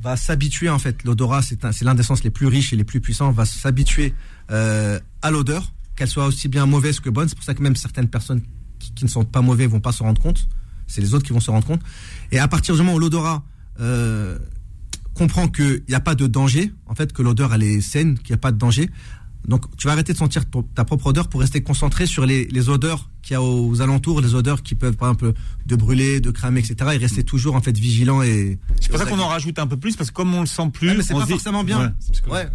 va s'habituer en fait. L'odorat, c'est un- c'est l'un des sens les plus riches et les plus puissants, va s'habituer euh, à l'odeur, qu'elle soit aussi bien mauvaise que bonne. C'est pour ça que même certaines personnes qui, qui ne sont pas mauvais vont pas se rendre compte. C'est les autres qui vont se rendre compte. Et à partir du moment où l'odorat euh, comprend qu'il n'y a pas de danger, en fait, que l'odeur elle est saine, qu'il n'y a pas de danger. Donc tu vas arrêter de sentir ton- ta propre odeur pour rester concentré sur les, les odeurs qu'il y a aux alentours, les odeurs qui peuvent par exemple de brûler, de cramer, etc. Et rester toujours en fait vigilant et. C'est pour ça qu'on en rajoute un peu plus parce que comme on le sent plus, Ouais, mais c'est pas dit- forcément bien. Ouais,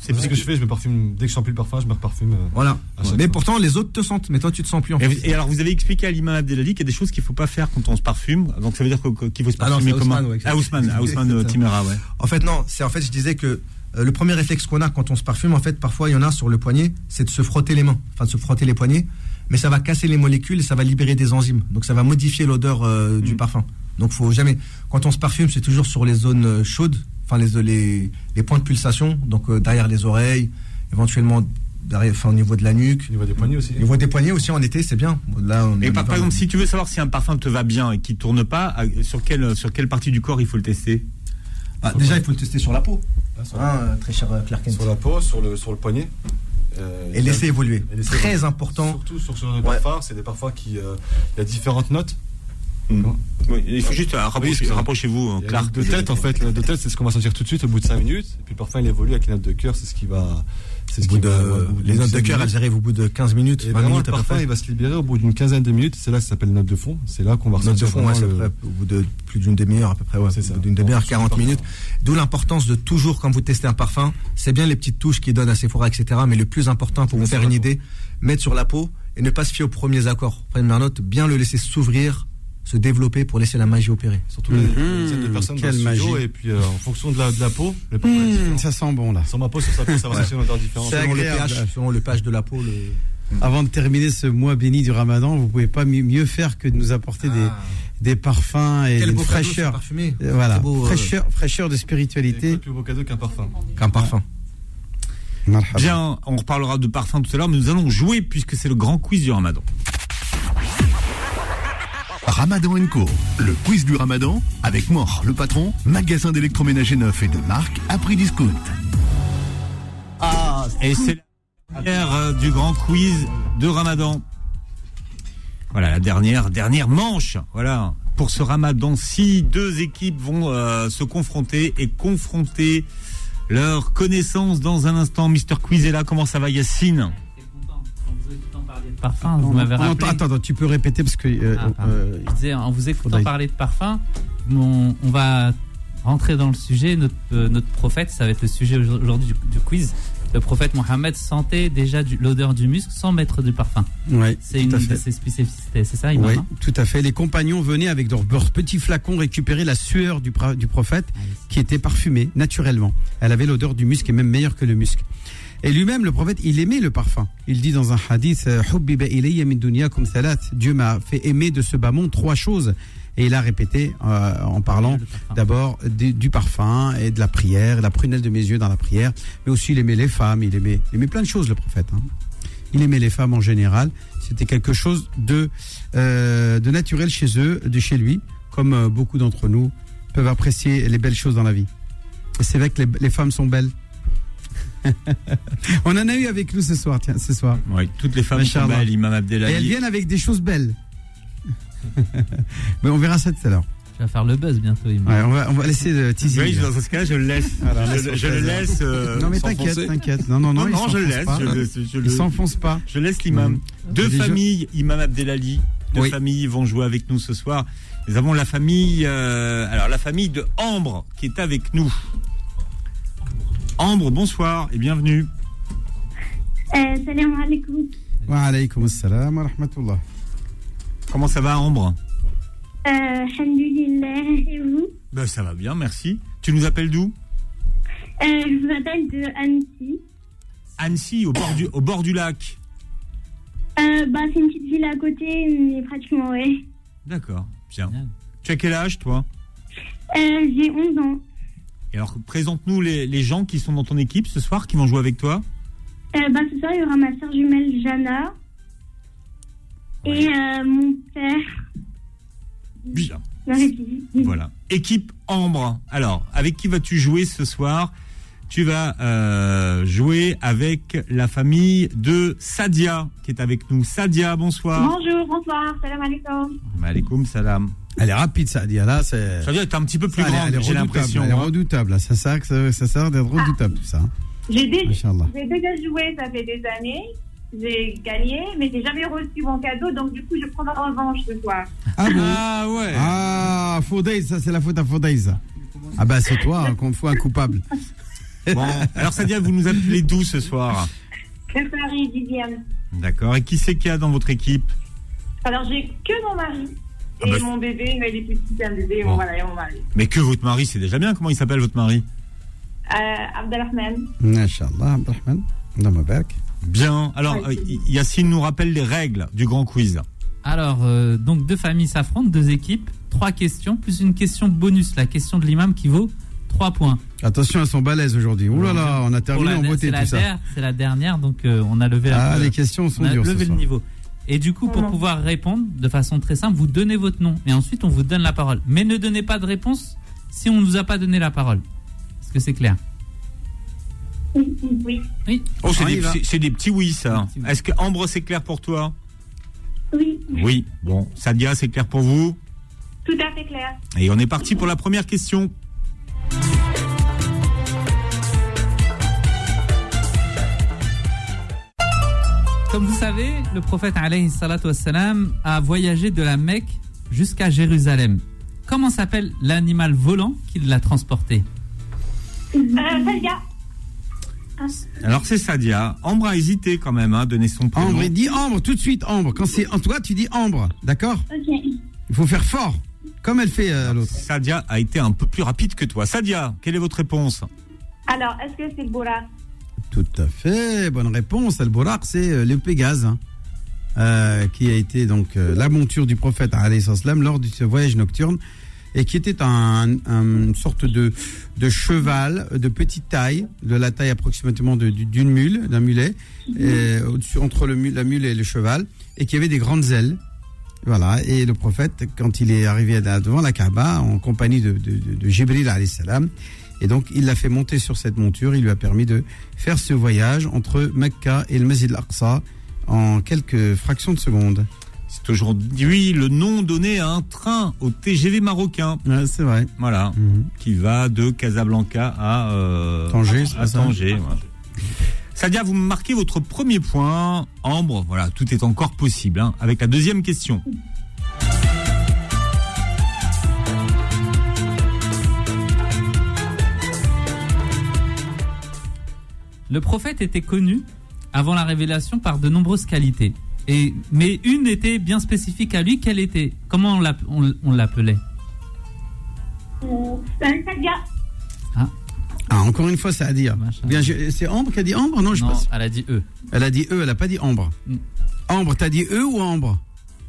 C'est ce que je fais, je me parfume. Dès que je sens plus le parfum, je me reparfume. euh, voilà. Mais fois. pourtant les autres te sentent, mais toi tu te sens plus en Et, fait. et alors vous avez expliqué à l'imam Abdelali qu'il y a des choses qu'il faut pas faire quand on se parfume. Donc ça veut dire qu'il faut se Ah non, parfumer c'est comment ouais, Ah Ousmane, ah, Ousmane euh. Timera, ouais. En fait non, c'est en fait je disais que euh, le premier réflexe qu'on a quand on se parfume, en fait parfois il y en a sur le poignet, c'est de se frotter les mains, enfin de se frotter les poignets, mais ça va casser les molécules et ça va libérer des enzymes, donc ça va modifier l'odeur euh, du Mm. parfum. Donc faut jamais, quand on se parfume, c'est toujours sur les zones chaudes, enfin les, les les points de pulsation, donc euh, derrière les oreilles, éventuellement derrière, enfin au niveau de la nuque. Au niveau des poignets aussi. Au niveau des poignets aussi en été, c'est bien. Là, on Et par, exemple, si tu veux savoir si un parfum te va bien et qu'il tourne pas, sur quelle sur quelle partie du corps il faut le tester? Ah, déjà, il faut le tester sur la peau, Là, sur, hein, euh, très cher euh, Clark Kent. sur la peau, sur le, sur le poignet. Euh, Et laisser évoluer. Et laisser Très évoluer. important. Surtout sur, sur les Ouais. parfums, c'est des parfums qui. euh, Il y a différentes notes. Oui, il faut juste euh, c'est- rapprochez-vous, y a Clark. de tête, en fait. La de tête, c'est ce qu'on va sentir tout de suite au bout de 5 minutes. Et puis le parfum, il évolue avec les notes de cœur. C'est ce qui va. Ce bout qui de, va- les notes de 5 cœur, elles arrivent au bout de 15 minutes, Et 20 vraiment, minutes près. il va se libérer au bout d'une quinzaine de minutes. C'est là que ça s'appelle note de fond. C'est là qu'on va Note de fond, ouais, le- près au bout de plus d'une demi-heure à peu près, ouais. C'est ça. d'une demi-heure, Bon, 40 c'est minutes. D'où l'importance de toujours, quand vous testez un parfum, c'est bien les petites touches qui donnent à Sephora, etc. Mais le plus important pour vous faire une idée, mettre sur la peau et ne pas se fier aux premiers accords. Première note, bien le laisser s'ouvrir se développer pour laisser la magie opérer. Surtout les, de personnes dans le quelle studio, magie. et puis euh, en fonction de la, de la peau, le. Mmh, ça sent bon là. Sur ma peau, sur sa peau, ça va sentir une odeur différente. C'est Selon le, pH, selon le pH de la peau, le... Avant de terminer ce mois béni du Ramadan, vous pouvez pas mi- mieux faire que de nous apporter des, Ah. des parfums et Quel une beau cadeau, ce fraîcheur. parfumé. Euh, Voilà, beau, euh, fraîcheur, fraîcheur de Et quoi spiritualité. de plus beau cadeau qu'un parfum qu'un parfum. Bien, on reparlera de parfum tout à l'heure, mais nous allons jouer puisque c'est le grand quiz du Ramadan. Ramadan Co. Le quiz du Ramadan avec Mort, le patron, magasin d'électroménager neuf et de marque à prix discount. Ah, et c'est la dernière euh, du grand quiz de Ramadan. Voilà, la dernière, dernière manche. Voilà, pour ce Ramadan, si deux équipes vont euh, se confronter et confronter leurs connaissances dans un instant. Mister Quiz est là. Comment ça va, Yacine? Parfum, vous On- m'avez rappelé. attends, attends, tu peux répéter parce que. euh, Ah, euh, Je disais, en vous écoutant faudrait- parler de parfum, on, on va rentrer dans le sujet. Notre, euh, notre prophète, ça va être le sujet aujourd'hui du, du quiz. Le prophète Mohammed sentait déjà l'odeur du musc sans mettre du parfum. ouais, C'est une de ses spécificités, c'est ça, Oui, hein tout à fait. Les compagnons venaient avec leurs petits flacons récupérer la sueur du, prophète qui était parfumée naturellement. Elle avait l'odeur du musc et même meilleure que le musc. Et lui-même, le prophète, il aimait le parfum. Il dit dans un hadith, euh. Dieu m'a fait aimer de ce bas monde trois choses. Et il a répété euh, en parlant d'abord du, parfum et de la prière, la prunelle de mes yeux dans la prière, mais aussi il aimait les femmes, il aimait, il aimait plein de choses le prophète. hein. Il aimait les femmes en général. C'était quelque chose de, euh, de naturel chez eux, de chez lui, comme euh, beaucoup d'entre nous peuvent apprécier les belles choses dans la vie. C'est vrai que les, les femmes sont belles. On en a eu avec nous ce soir, tiens, ce soir. Oui, toutes les femmes sont belles, Imam Et elles Abdelali. viennent avec des choses belles. Mais on verra ça tout à l'heure. Tu vas faire le buzz bientôt, Imam. Ouais, on, va, on va laisser de teasing. Oui, dans ce cas, je le laisse. Je, le laisse. euh, non mais t'inquiète, t'inquiète. Non, non, non, Non, je le laisse. pas. Je, le- je Il le- s'enfonce pas. je laisse l'imam. Mm. Deux Déjà- familles, Imam Abdelali, deux Oui. familles vont jouer avec nous ce soir. Nous avons la famille, euh, alors la famille de Ambre qui est avec nous. Ambre, bonsoir et bienvenue. Euh, salam alaikum. Wa alaykoum assalam wa rahmatullah. Comment ça va, Ambre? Euh, alhamdulillah, et vous? Ben, Ça va bien, merci. Tu nous appelles d'où? Euh, Je vous appelle de Annecy. Annecy, au bord du, au bord du lac. Euh, bah, c'est une petite ville à côté, mais pratiquement, ouais. D'accord, bien. Tu as quel âge, toi? Euh, J'ai 11 ans. Et alors, présente-nous les, les gens qui sont dans ton équipe ce soir, qui vont jouer avec toi. Euh, bah, ce soir, il y aura ma soeur jumelle Jana et euh, mon père. Bien. Voilà. Équipe Ambre. Alors, avec qui vas-tu jouer ce soir Tu vas euh, jouer avec la famille de Sadia, qui est avec nous. Sadia, bonsoir. Bonjour, bonsoir, salam alaikum. Maaleykoum salam. Elle est rapide, Sadia. Là, c'est. Sadia est un petit peu plus Elle est- grande, elle est j'ai redoutable, l'impression. Elle est hein. redoutable. là. Ça sert, ça, ça sert d'être redoutable, tout ça. hein. J'ai déjà joué, ça fait des années. J'ai gagné, mais j'ai jamais reçu mon cadeau, donc du coup, je prends ma revanche ce soir. Ah bon Ah ouais. Ah, Faudaï, ça, c'est la faute à Faudaï, ça. Ah, bah, c'est toi, hein, qu'on fout un coupable. Bon, alors Sadia, vous nous appelez d'où ce soir Que Paris, dixième. D'accord. Et qui c'est qu'il y a dans votre équipe Alors, j'ai que mon mari. Ah Et bah, mon bébé, mais il est petit, c'est un bébé, Bon. voilà, et mon mari. Mais que votre mari, c'est déjà bien. Comment il s'appelle votre mari Euh, Abdelrahman. Inch'Allah, Abdelrahman. Bien. Alors, euh, Yacine nous rappelle les règles du grand quiz. Alors, euh, donc deux familles s'affrontent, deux équipes, trois questions, plus une question bonus, la question de l'imam qui vaut 3 points. Attention, elles sont balèzes aujourd'hui. Ouh là là, on a terminé en beauté c'est la tout ça. C'est la dernière, donc euh, on a levé Ah, les questions sont on a dures levé le soir. niveau. Et du coup, pour Mhm. pouvoir répondre de façon très simple, vous donnez votre nom et ensuite on vous donne la parole. Mais ne donnez pas de réponse si on ne vous a pas donné la parole. Est-ce que c'est clair? Oui, oui. Oui. Oh, c'est des, des petits oui, ça. Est-ce que Ambre, c'est clair pour toi? Oui, Oui. Bon, Sadia, c'est clair pour vous? Tout à fait clair. Et on est parti pour la première question. Comme vous savez, le prophète alayhi salatu wassalam, a voyagé de la Mecque jusqu'à Jérusalem. Comment s'appelle l'animal volant qui l'a transporté Euh, Salia. Alors, c'est Sadia. Ambre a hésité quand même, hein, donner son prénom. Ambre, il dit Ambre, tout de suite, Ambre. Quand c'est en toi, tu dis Ambre, d'accord ok. Il faut faire fort, comme elle fait euh, l'autre. Sadia a été un peu plus rapide que toi. Sadia, quelle est votre réponse? Alors, est-ce que c'est le Boura? Tout à fait, bonne réponse. Al-Buraq, c'est euh, le Pégase, hein, euh, qui a été donc euh, la monture du prophète salam lors de ce voyage nocturne et qui était un, un- une sorte de, de cheval de petite taille, de la taille approximativement d'une mule, d'un mulet, et au-dessus- entre le, la mule et le cheval, et qui avait des grandes ailes. Voilà, et le prophète, quand il est arrivé devant la Kaaba, en compagnie de, de, de, de Jibril salam, et donc il l'a fait monter sur cette monture, il lui a permis de faire ce voyage entre Mecca et le Masjid al-Aqsa en quelques fractions de secondes. C'est aujourd'hui le nom donné à un train au TGV marocain. c'est vrai. Voilà, qui va de Casablanca à euh, Tanger, à Tanger. Sadia, vous marquez votre premier point. Ambre, voilà, tout est encore possible. hein, avec la deuxième question. Le prophète était connu avant la révélation par de nombreuses qualités. Et, mais une était bien spécifique à lui. Quelle était? Comment on l'app- on- on l'appelait? Euh, Sadia. Ah, encore une fois, c'est à dire. Bien, je- c'est Ambre qui a dit Ambre? Non, je Non, pense. elle a dit E. Elle a dit E, elle a pas dit Ambre. Ambre, t'as dit E ou Ambre?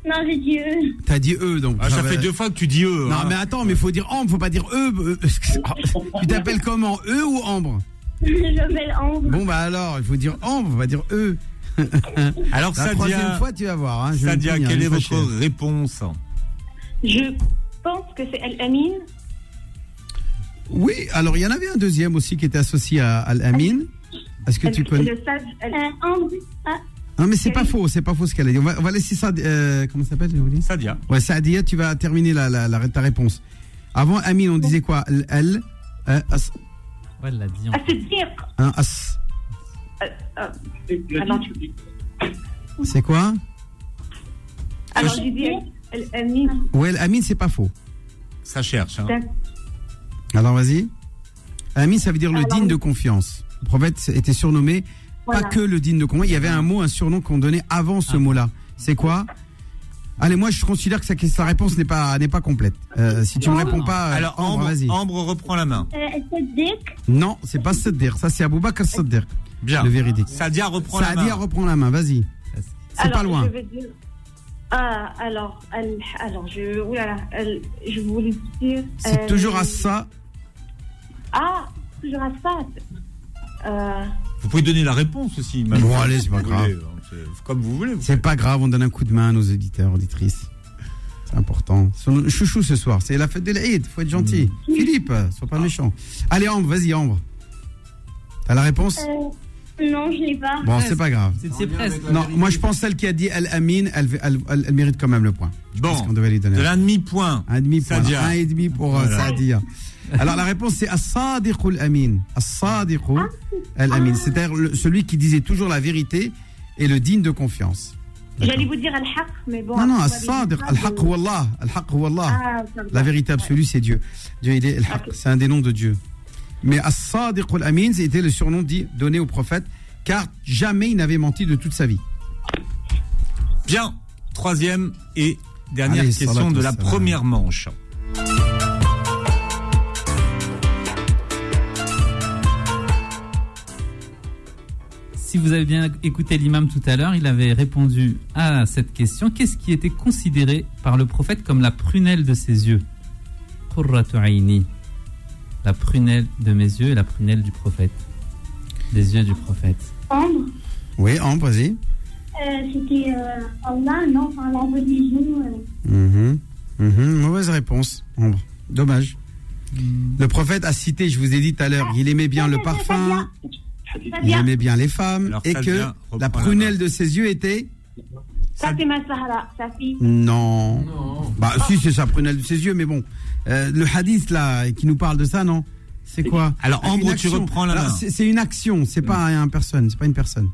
Non, j'ai dit eux. T'as dit E, donc. Ah, ça fait deux fois que tu dis E. Non, hein. mais attends, mais faut dire Ambre, faut pas dire E. euh, tu t'appelles comment? E ou Ambre? Je m'appelle Ambre. Bon, bah alors, il faut dire Ambre, faut pas dire E. Alors, la Sadia- troisième fois, tu vas voir. Hein, Sadia, tenir, quelle est votre cher. réponse Je pense que c'est Al-Amin. Oui, alors il y en avait un deuxième aussi qui était associé à Al-Amin. Est-ce que tu connais sage Al- Ambre. Ah, Non, mais c'est pas faux, c'est pas faux ce qu'elle a dit. On va, on va laisser ça. euh, comment ça s'appelle, Sadia. Ouais, Sadia, tu vas terminer la, la, la- ta réponse. Avant Amin, on disait quoi? L, L, euh, as, Ouais, elle l'a dit. Ah, hein, as. Euh, euh, alors, tu- C'est quoi alors j'ai dit Al-Amin. Ouais, Amin, c'est pas faux. Ça cherche. hein. Alors vas-y. Amin, ça veut dire le digne de confiance. Le prophète était surnommé Voilà. pas que le digne de confiance. Il y avait un mot, un surnom qu'on donnait avant ce mot-là. C'est quoi Allez, moi je considère que sa, réponse n'est pas n'est pas complète. Euh, si tu me réponds pas, euh, Alors, Ambre, Ambre, vas-y. Ambre reprend la main. euh. Non, c'est pas Siddiq. Ça c'est Abou Bakr Siddiq. Bien. Le véridique. Sadia reprend la Sadia main. reprend la main. Vas-y. C'est pas loin. Je vais dire. Ah, alors, Al- alors je, oulala, je voulais dire. C'est euh, toujours à ça. Ah, toujours à ça. Euh, Vous pouvez donner la réponse aussi. Bon, allez, c'est pas grave. Comme vous voulez. C'est pas grave, on donne un coup de main à nos auditeurs, auditrices. C'est important. Chouchou ce soir, c'est la fête de l'Aïd, faut être gentil. Mm. Philippe, sois pas méchant. Allez, Ambre, vas-y, Ambre. T'as la réponse Euh, non, je l'ai pas. Bon, c'est pas grave. C'est- C'est presque. Non, moi je pense celle qui a dit Al-Amin, elle, elle, elle- elle mérite quand même le point. Je Bon, pense qu'on devait lui donner de un, un demi-point. un demi-point. Un et demi pour euh, Voilà. Sadia. Alors la réponse c'est As-Sadiq al-Amin. As-Sadiq al-Amin. C'est-à-dire le- celui qui disait toujours la vérité et le digne de confiance. J'allais vous dire Al-Haq, mais bon. Non, non, ça, Al-Haq Allah. Al-Haq Allah. Ah. La vérité absolue, c'est Dieu. Dieu, il est Al-Haq. C'est un des noms de Dieu. Mais As-Sadiq al-Amin, c'était le surnom dit, donné au prophète, car jamais il n'avait menti de toute sa vie. Bien. Troisième et dernière Allez, question de la première manche. Si vous avez bien écouté l'imam tout à l'heure, il avait répondu à cette question. Qu'est-ce qui était considéré par le prophète comme la prunelle de ses yeux? La prunelle de mes yeux et la prunelle du prophète. Des yeux du prophète. Ambre? Oui, Ambre, vas-y. Euh, C'était euh, Allah, non, enfin, la religion. euh. Mhm. Mhm. Mauvaise réponse, Ambre. Dommage. Le prophète a cité, je vous ai dit tout à l'heure, il aimait bien le parfum, il Sadia. aimait bien les femmes, Alors, et Sadia, que reprends la la prunelle de ses yeux était Fatima Sahara, sa fille. Non. Bah si, c'est sa prunelle de ses yeux, mais bon. Euh, le hadith là, qui nous parle de ça, non C'est quoi Alors, Une Ambre, tu action. reprends la Alors, main. c'est- C'est une action, c'est pas un personne, c'est pas une personne.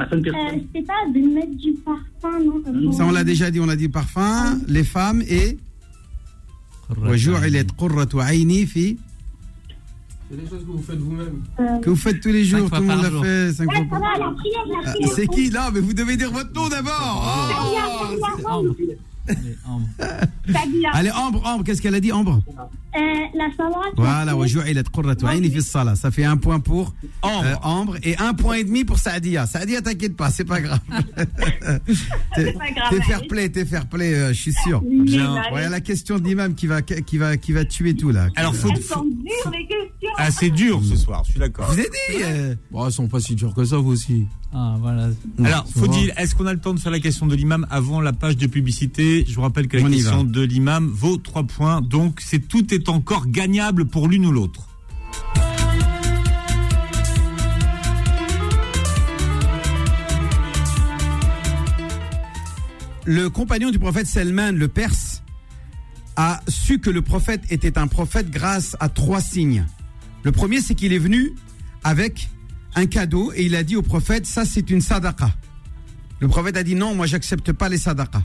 Euh, C'était pas de mettre du parfum, non Ça, on l'a déjà dit, on a dit parfum, les femmes et. وجعلت قرة عيني في C'est des choses que vous faites vous-même. Euh, que vous faites tous les jours, tout le monde l'a fait. cinq Ouais, fois par- va, la prière, la Ah, prière. C'est qui là? Mais vous devez dire votre nom d'abord. Oh Allez, Ambre. Allez, Ambre. Ambre, Ambre, qu'est-ce qu'elle a dit, Ambre? Euh, la salat. Voilà, Ça fait un point pour Ambre, euh, Ambre et un point et demi pour Saadia. Saadia, t'inquiète pas, c'est pas grave. t'es fair play, t'es fair play, euh, je suis sûr. Bien. Bah voilà la question de l'imam qui va, qui, va, qui va tuer tout là. Alors, faut, Elles sont dures, les questions. Ah, c'est dur ce soir, je suis d'accord. Vous aidez euh... Bon, elles sont pas si dures que ça, vous aussi. Ah, voilà. Alors, est-ce qu'on a le temps de faire la question de l'imam avant la page de publicité? Je vous rappelle que la On question de l'imam vaut 3 points, donc c'est tout est encore gagnable pour l'une ou l'autre. le compagnon du prophète Selman, le Perse, a su que le prophète était un prophète grâce à trois signes. Le premier, c'est qu'il est venu avec un cadeau et il a dit au prophète, ça c'est une sadaqa. Le prophète a dit non, moi j'accepte pas les sadaqas.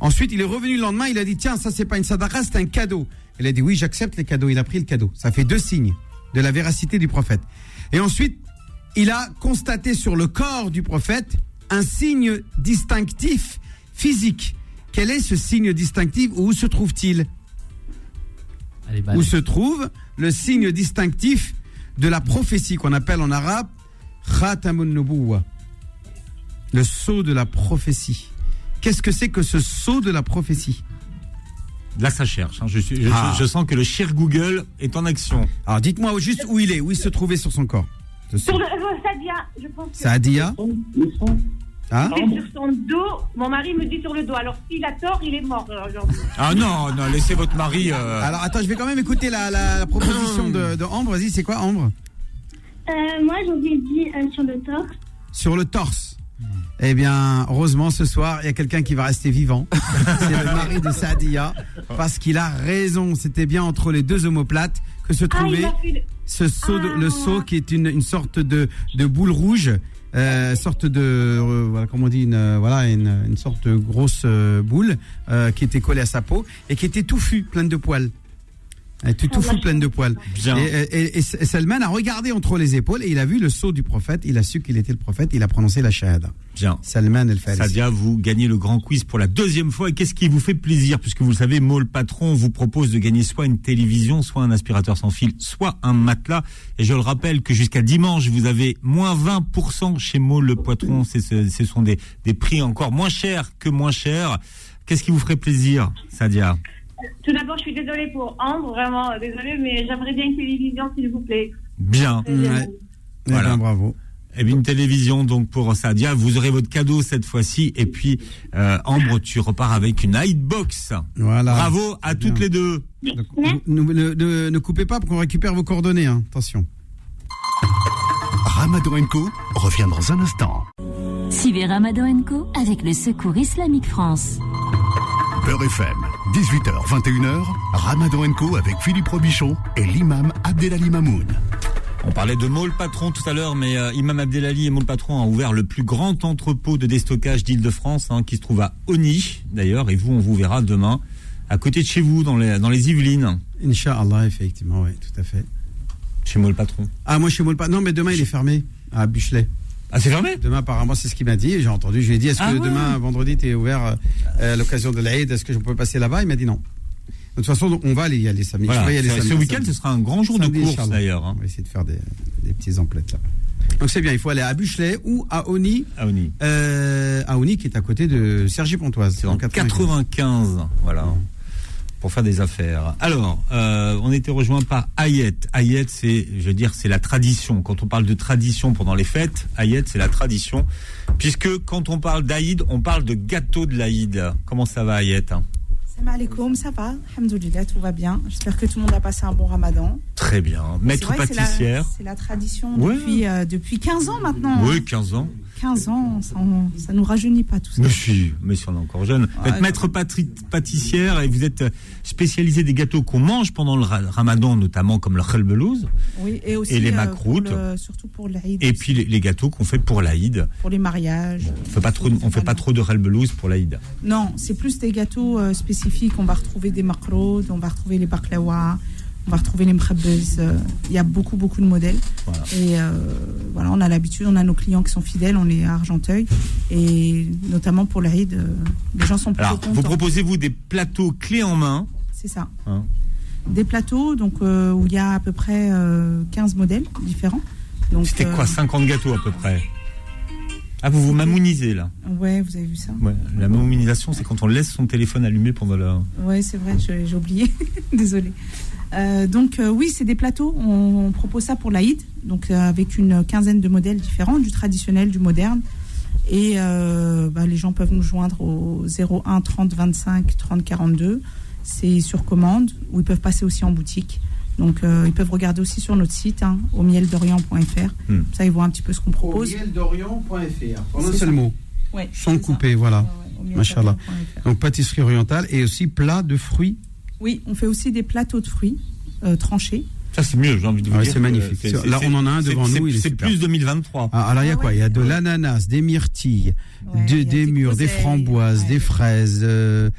Ensuite, il est revenu le lendemain, il a dit tiens, ça c'est pas une sadaqa, c'est un cadeau. Il a dit oui, j'accepte les cadeaux. Il a pris le cadeau. Ça fait deux signes de la véracité du prophète. Et ensuite, il a constaté sur le corps du prophète un signe distinctif physique. Quel est ce signe distinctif Où se trouve-t-il Où se trouve le signe distinctif de la prophétie qu'on appelle en arabe Khatamun Nubuwa Le sceau de la prophétie. Qu'est-ce que c'est que ce sceau de la prophétie Là, ça cherche. hein. Je, suis, je, Ah. je sens que le cher Google est en action. Alors dites-moi juste où il est, où il se trouvait sur son corps. Sur le, euh, Sadia, je pense que. Il est sur son dos. Mon mari me dit sur le dos. Alors s'il a tort, il est mort euh, aujourd'hui. Ah non, non, laissez votre mari. euh, Alors attends, je vais quand même écouter la, la- la proposition de, de Ambre. Vas-y, c'est quoi Ambre? Euh, moi, j'aurais dit euh, sur le torse. Sur le torse. Eh bien, heureusement, ce soir, il y a quelqu'un qui va rester vivant. C'est le mari de Saadia. Parce qu'il a raison. C'était bien entre les deux omoplates que se Ah, trouvait le- ce seau, de- Ah. le seau qui est une, une sorte de, de boule rouge, euh, sorte de, euh, voilà, comment on dit, une, euh, voilà, une, une sorte de grosse euh, boule euh, qui était collée à sa peau et qui était touffue, pleine de poils. Elle était Ah, touffue, vachement. pleine de poils. Bien. Et, et- et Salman a regardé entre les épaules et il a vu le sceau du prophète. Il a su qu'il était le prophète. Il a prononcé la shahada. Bien. Salman el Farisi. Sadia, vous gagnez le grand quiz pour la deuxième fois. Et qu'est-ce qui vous fait plaisir? Puisque vous le savez, Maul Patron vous propose de gagner soit une télévision, soit un aspirateur sans fil, soit un matelas. Et je le rappelle que jusqu'à dimanche, vous avez moins 20% chez Maul le Patron. C'est- Ce ce sont des, des prix encore moins chers que moins chers. Qu'est-ce qui vous ferait plaisir, Sadia? Tout d'abord, je suis désolée pour Ambre, vraiment euh, désolée, mais j'aimerais bien une télévision, s'il vous plaît. Bien. Bien. Ouais. Eh Voilà. ben, bravo. Eh bien, une télévision donc pour Sadia. Vous aurez votre cadeau cette fois-ci. Et puis, euh, Ambre, tu repars avec une Hightbox. Voilà. Bravo à toutes Bien. les deux. Donc, ne, ne- ne- ne coupez pas pour qu'on récupère vos coordonnées. hein. Attention. Ramadan Co revient dans un instant. Suivez Ramadan Co avec le Secours Islamique France. Beurre FM, 18h, 21h, Ramadan Co avec Philippe Robichon et l'imam Abdelali Mamoun. On parlait de Maul Patron tout à l'heure, mais euh, Imam Abdelali et Maul Patron ont ouvert le plus grand entrepôt de déstockage d'Île-de-France, hein, qui se trouve à Oni, d'ailleurs, et vous, on vous verra demain, à côté de chez vous, dans les, dans les Yvelines, Inch'Allah, effectivement, oui, tout à fait. chez Maul Patron. Ah, moi, chez Molpa. Non, mais demain, il est fermé à Buchelet. Ah, c'est fermé? Demain, apparemment, c'est ce qu'il m'a dit. J'ai entendu. Je lui ai dit est-ce que Ah ouais. demain, vendredi, tu es ouvert euh, à l'occasion de l'Aïd Est-ce que je peux passer là-bas? Il m'a dit non. De toute façon, on va aller y aller samedi. Voilà. Aller Ce- samedi. ce week-end, ce sera un grand jour de course, d'ailleurs, hein. On va essayer de faire des, des petits emplettes là-bas. Donc c'est bien, il faut aller à Buchelet ou à Oni. À Oni. Euh, à Oni, qui est à côté de Sergi Pontoise. C'est en 95, voilà, pour faire des affaires. Alors, euh, on était rejoint par Ayet. Ayet, c'est, je veux dire, c'est la tradition. Quand on parle de tradition pendant les fêtes, Ayet, c'est la tradition. Puisque quand on parle d'Aïd, on parle de gâteau de l'Aïd. Comment ça va, Ayet? Salam alaikum, ça va? Alhamdoulilah, tout va bien. J'espère que tout le monde a passé un bon ramadan. Très bien. Maître vrai que c'est la- pâtissière. C'est la, tradition Ouais. depuis, euh, depuis 15 ans maintenant. Oui, hein. 15 ans. 15 ans, ça, on- ça nous rajeunit pas tout ça. Mais si, mais si on est encore jeune. Vous êtes Ouais. maître pâtissière et vous êtes spécialisé des gâteaux qu'on mange pendant le ra- ramadan, notamment comme le khalbelouz. Oui, et aussi Et les euh, macroutes. pour le- surtout pour l'Aïd, Et puis les, les gâteaux qu'on fait pour l'Aïd. pour les mariages. On fait pas trop, on fait pas trop de khalbelouz pour l'Aïd. Non, c'est plus des gâteaux euh, spécifiques. On va retrouver des makroud, on va retrouver les baklawa, On va retrouver les mkhabbez. euh, Il y a beaucoup, beaucoup de modèles. Voilà. Et euh, voilà, on a l'habitude, on a nos clients qui sont fidèles, on est à Argenteuil. Et notamment pour l'Aïd, euh, les gens sont plutôt Alors, contents. vous proposez vous des plateaux clés en main C'est ça. hein Des plateaux donc, euh, où il y a à peu près euh, 15 modèles différents. C'était quoi 50 gâteaux à peu près? Ah, vous vous mamounisez là Ouais, vous avez vu ça Ouais, La mamounisation, c'est quand on laisse son téléphone allumé pendant la. Oui, c'est vrai, j'ai oublié. Désolée. Euh, donc euh, oui, c'est des plateaux. On, on propose ça pour l'Aïd, donc euh, avec une quinzaine de modèles différents, du traditionnel, du moderne. Et euh, bah, les gens peuvent nous joindre au 01 30 25 30 42. C'est sur commande, ou ils peuvent passer aussi en boutique. Donc euh, ils peuvent regarder aussi sur notre site, hein, au mieldorient.fr. Hmm. Ça, ils voient un petit peu ce qu'on propose. Mieldorient.fr. En un C'est seul mot. Ouais, Sans couper, voilà. au Machallah. mieldorient.fr. Donc pâtisserie orientale et aussi plat de fruits. Oui, on fait aussi des plateaux de fruits euh, tranchés. Ça, c'est mieux, j'ai envie de vous Ouais, dire. c'est que magnifique. Là, on en a un devant nous, C'est plus 2023. Ah, alors il y a quoi? Il y a de l'ananas, des myrtilles, de- des mûres, des framboises, des fraises, euh,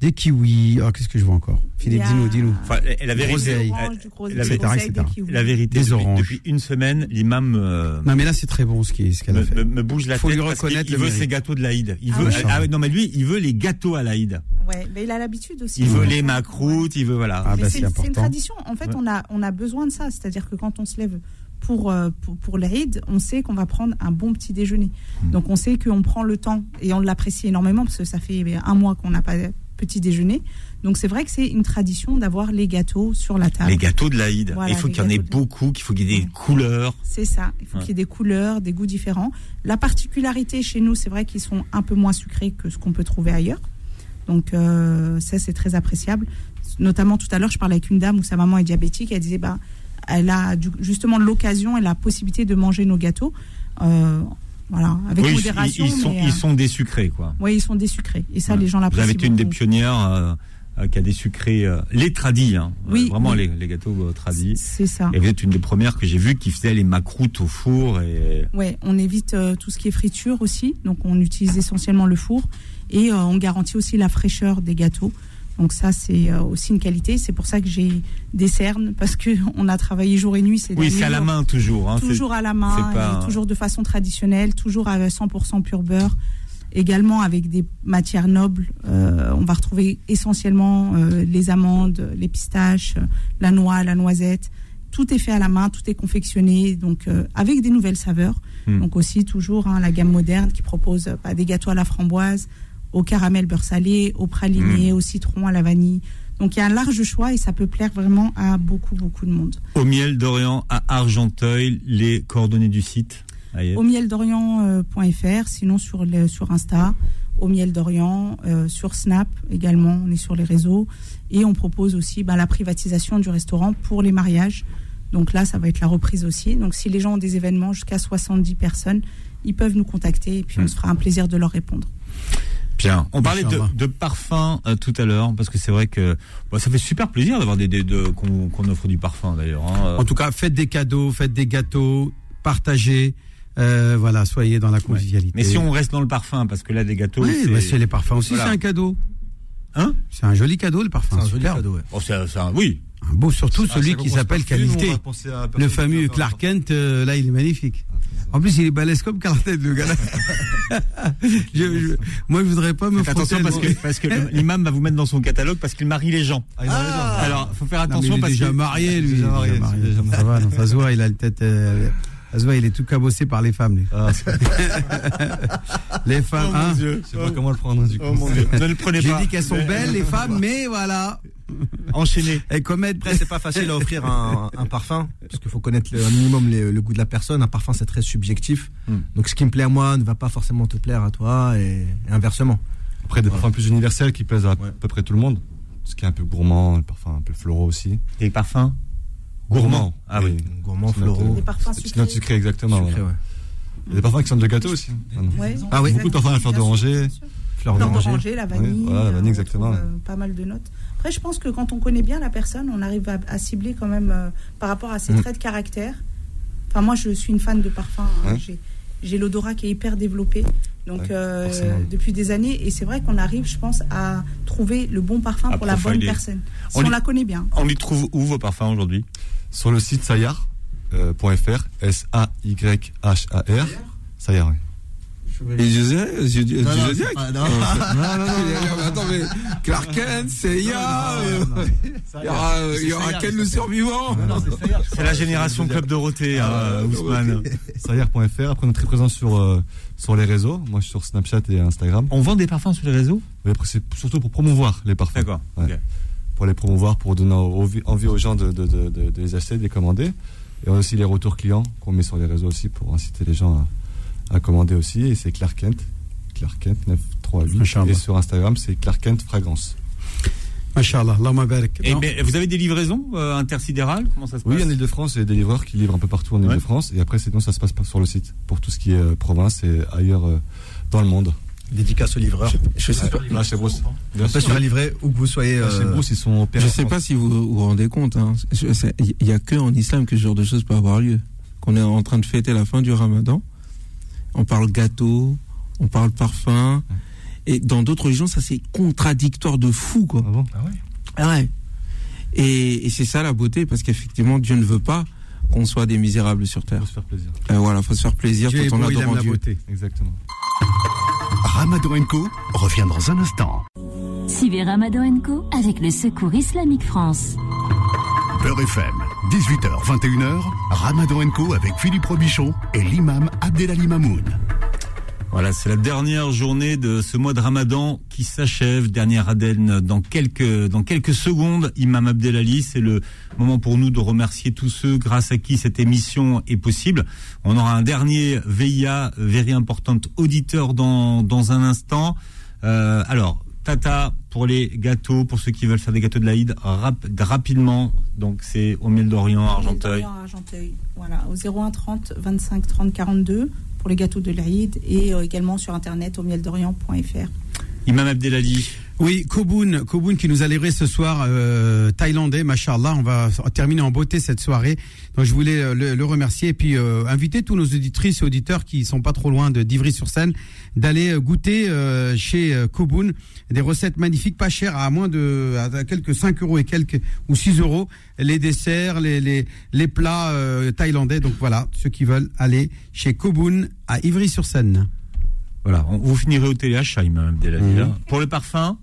des kiwis. Oh, qu'est-ce que je vois encore Philippe, Il y a- dis-nous, dis-nous. Enfin, la- vérité, Groseille, la- vérité- des kiwis. la vérité, Des depuis, oranges. depuis une semaine, l'imam euh, Non, mais là, c'est très bon ce qu'elle me, a fait. me- me bouge la Faut tête lui parce reconnaître il le veut ses gâteaux de l'Aïd. Il Ah veut, ouais. ah, ouais, non, mais lui, il veut les gâteaux à l'Aïd. Ouais, mais il a l'habitude aussi. Il veut Ouais. les macroutes, il veut voilà. Ah, bah, c'est une tradition. En fait, Ouais. on, a, on a besoin de ça. C'est-à-dire que quand on se lève pour, euh, pour, pour l'Aïd, on sait qu'on va prendre un bon petit déjeuner. Hmm. Donc on sait qu'on prend le temps et on l'apprécie énormément parce que ça fait un mois qu'on n'a pas petit déjeuner. Donc c'est vrai que c'est une tradition d'avoir les gâteaux sur la table. Les gâteaux de l'Aïd. Voilà, il faut qu'il y en ait de beaucoup, qu'il faut qu'il y ait des couleurs. C'est ça. Il faut Ouais. qu'il y ait des couleurs, des goûts différents. La particularité chez nous, c'est vrai qu'ils sont un peu moins sucrés que ce qu'on peut trouver ailleurs. Donc euh, ça, c'est très appréciable. Notamment tout à l'heure, je parlais avec une dame où sa maman est diabétique. Elle disait, bah, elle a du- justement l'occasion et la possibilité de manger nos gâteaux. Euh, voilà, avec Oui, modération. ils, sont, mais, ils euh, sont désucrés, quoi. ouais, ils sont désucrés. Et ça, Ouais. les gens Vous l'apprécient. avez été une des pionnières euh, euh, qui a désucré euh, les tradis, hein. Euh, Oui, vraiment oui. Les, les gâteaux euh, tradis. C'est ça. Et vous êtes une des premières que j'ai vues qui faisait les macroutes au four et Ouais, on évite tout ce qui est friture aussi, donc on utilise essentiellement le four et on garantit aussi la fraîcheur des gâteaux. Donc ça c'est euh, aussi une qualité. C'est pour ça que j'ai des cernes parce que on a travaillé jour et nuit. ces oui, c'est à la main toujours. Hein. toujours à la main, c'est pas- et toujours de façon traditionnelle, toujours à 100% pur beurre. Également avec des matières nobles, Euh, on va retrouver essentiellement euh, les amandes, les pistaches, la noix, la noisette. Tout est fait à la main, tout est confectionné, donc euh, avec des nouvelles saveurs. Hmm. Donc aussi toujours hein, la gamme moderne qui propose bah, des gâteaux à la framboise, au caramel beurre salé, au praliné, au citron, à la vanille. Donc il y a un large choix et ça peut plaire vraiment à beaucoup beaucoup de monde. Au miel d'Orient à Argenteuil, les coordonnées du site. Au mieldorient.fr, sinon sur, sur Insta, au miel d'Orient, euh, sur Snap également, on est sur les réseaux. Et on propose aussi bah, la privatisation du restaurant pour les mariages. Donc là, ça va être la reprise aussi. Donc si les gens ont des événements jusqu'à 70 personnes, ils peuvent nous contacter et puis on se fera un plaisir de leur répondre. Bien. On parlait de, de parfum euh, tout à l'heure parce que c'est vrai que bon, ça fait super plaisir d'avoir des, des- de- qu'on offre du parfum d'ailleurs. hein. En tout cas, faites des cadeaux, faites des gâteaux, partagez. Euh, voilà, soyez dans la convivialité. Mais si on reste dans le parfum, parce que là des gâteaux, Oui, bah, c'est les parfums aussi, Voilà. c'est un cadeau. Hein C'est un joli cadeau, le parfum. C'est un joli cadeau, ouais. Oh, c'est- c'est un- oui. Un beau, surtout Ah, celui qui s'appelle qualité. la Le fameux Clark Kent, euh, là, il est magnifique. En plus, il est balèze comme Cartel, le gars. je, je- moi, je voudrais pas me Faites attention parce que, parce que l'imam va vous mettre dans son catalogue parce qu'il marie les gens. Ah, il a raison. Alors, faut faire Non, mais attention il est parce déjà que marié, lui. Déjà il est marié, déjà. Ça va, non, ça se voit, il a le tête. euh, ça se voit, il est tout cabossé par les femmes, lui. Ah, Les femmes, hein. je sais pas comment le prendre du coup. Oh mon dieu, ne le prenez J'ai pas. dit qu'elles sont belles, les femmes, mais voilà. Enchaînez. Elles commettent. Après, c'est pas facile à offrir un, un parfum, parce qu'il faut connaître le, un minimum les- le goût de la personne. Un parfum, c'est très subjectif. Hmm. Donc, ce qui me plaît à moi ne va pas forcément te plaire à toi, et, et inversement. Après, des parfums plus universels qui plaisent à Ouais. peu près tout le monde. Ce qui est un peu gourmand, le parfum un peu floraux aussi. Des parfums Gourmand. Ah oui. Gourmand, floraux. Des parfums C'est sucrés. notre sucré, exactement. Sucré, voilà. ouais. Il y a des parfums qui sont de gâteau aussi. Ouais. Ah oui. Beaucoup de parfums à la fleur d'oranger. Fleur d'oranger. la vanille. Ouais, voilà, la vanille, euh, on exactement, euh, pas mal de notes. Après, je pense que quand on connaît bien la personne, on arrive à, à cibler quand même euh, par rapport à ses Mm. traits de caractère. Enfin, moi, je suis une fan de parfum. hein. Ouais. J'ai- l'odorat qui est hyper développé. Donc, euh, depuis des années, et c'est vrai qu'on arrive, je pense, à trouver le bon parfum À pour la bonne personne. Si On on, y- la connaît bien. On les trouve où vos parfums aujourd'hui? Sur le site sayar.fr, S-A-Y-H-A-R. Sayar, oui. Et je sais, je dis, Non, non, je non. Non, Non, non, non. mais Attends, mais Clark Kent, c'est Ya. Non, non, non. Il y aura, euh, Ken le survivant. C'est la génération Club Dorothée, hein, Ousmane. Sayar.fr. Après, on est très présent sur, euh, sur les réseaux. Moi, je suis sur Snapchat et Instagram. On vend des parfums sur les réseaux? Oui, après, c'est surtout pour promouvoir les parfums. D'accord. Ouais. Pour les promouvoir, pour donner envie, aux gens de, de, de, de- de les acheter, de les commander. Et on a aussi les retours clients qu'on met sur les réseaux aussi pour inciter les gens à, à commander aussi. Et c'est Clark Kent. Clark Kent 938. Inch'Allah. Et sur Instagram, c'est Clark Kent Fragrance. Barik. Et vous avez des livraisons euh, intersidérales? Comment ça se Oui, en Ile-de-France, il y a des livreurs qui livrent un peu partout en Ouais. Ile-de-France. Et après, sinon, ça se passe pas sur le site. Pour tout ce qui est euh, province et ailleurs euh, dans le monde. Dédicace aux livreurs. Je sais pas. Là, chez Bruce. Peut sûr. se livrer où que vous soyez. Euh, Bruce, ils sont opérés Je sais pas si vous vous rendez compte. hein. Il y a que en islam que ce genre de choses peut avoir lieu. Qu'on est en train de fêter la fin du Ramadan. On parle gâteau, on parle parfum. Et dans d'autres religions, ça c'est contradictoire de fou, quoi. Ah bon Ah ouais. Et, et c'est ça la beauté, parce qu'effectivement, Dieu ne veut pas qu'on soit des misérables sur terre. Faut se faire plaisir. Euh, voilà, faut se faire plaisir Dieu est quand on beau, il adore la Dieu. beauté. Exactement. Ramadan Co revient dans un instant. Suivez Ramadan Co avec le Secours Islamique France. Beurre FM, 18h, 21h, Ramadan Co avec Philippe Robichon et l'imam Abdelali Mamoun. Voilà, c'est la dernière journée de ce mois de Ramadan qui s'achève. Dernière Aden dans quelques dans quelques secondes. Imam Abdelali, c'est le moment pour nous de remercier tous ceux grâce à qui cette émission est possible. On aura un dernier VIA, very importante auditeur dans dans un instant. Euh, alors. Tata pour les gâteaux, pour ceux qui veulent faire des gâteaux de l'Aïd, rap- rapidement. Donc c'est au miel d'Orient, Argenteuil. Argenteuil. Voilà, au 01 30 25 30 42 pour les gâteaux de l'Aïd et euh, également sur internet au mieldorient.fr. Imam Abdelali. Oui, Kobun, Kobun qui nous a livré ce soir euh, thaïlandais, machallah. On va terminer en beauté cette soirée. Donc je voulais euh, le, le remercier et puis euh, inviter tous nos auditrices et auditeurs qui sont pas trop loin de d'Ivry-sur-Seine d'aller euh, goûter euh, chez euh, Kobun des recettes magnifiques, pas chères, à moins de à quelques 5 euros et quelques ou 6 euros les desserts, les les, les plats euh, thaïlandais. Donc voilà, ceux qui veulent aller chez Kobun à Ivry-sur-Seine. Voilà, on- vous finirez au téléachat, Imam Abdelali. Mhm. là. Pour le parfum,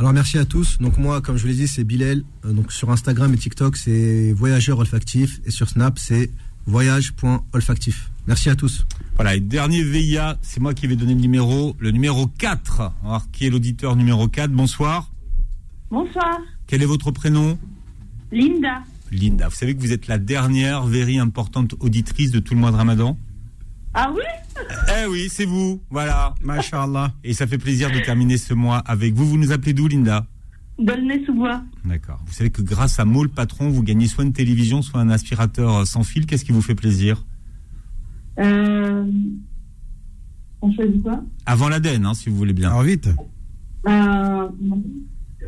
Alors merci à tous. Donc moi, comme je vous l'ai dit, c'est Bilal. Euh, donc sur Instagram et TikTok, c'est voyageur olfactif et sur Snap, c'est voyage.olfactif. Merci à tous. Voilà, et dernier VIA, c'est moi qui vais donner le numéro, le numéro 4. Alors, qui est l'auditeur numéro 4 Bonsoir. Bonsoir, Quel est votre prénom? Linda. Linda. Vous savez que vous êtes la dernière very importante auditrice de tout le mois de Ramadan? Ah oui Eh oui, c'est vous. Voilà. Masha'Allah. Et ça fait plaisir de terminer ce mois avec vous. Vous nous appelez d'où, Linda? Dolnay-sous-Bois. D'accord. Vous savez que grâce à Maul Patron, vous gagnez soit une télévision, soit un aspirateur euh, sans fil. Qu'est-ce qui vous fait plaisir? Euh, on choisit quoi? Avant l'Aden, hein, si vous voulez bien. Alors vite. Euh,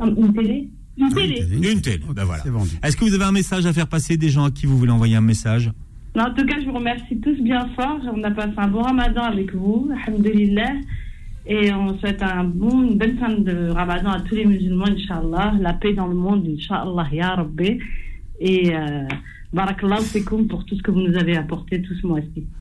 Une télé Une télé Une télé. Ben voilà. C'est vendu. Est-ce que vous avez un message à faire passer des gens à qui vous voulez envoyer un message? En tout cas, je vous remercie tous bien fort. On a passé un bon ramadan avec vous, alhamdulillah. Et on souhaite un bon, une bonne fin de ramadan à tous les musulmans, Inch'Allah. La paix dans le monde, Inch'Allah, Ya Rabbi. Et euh, barakallahu fikum pour tout ce que vous nous avez apporté tout ce mois-ci.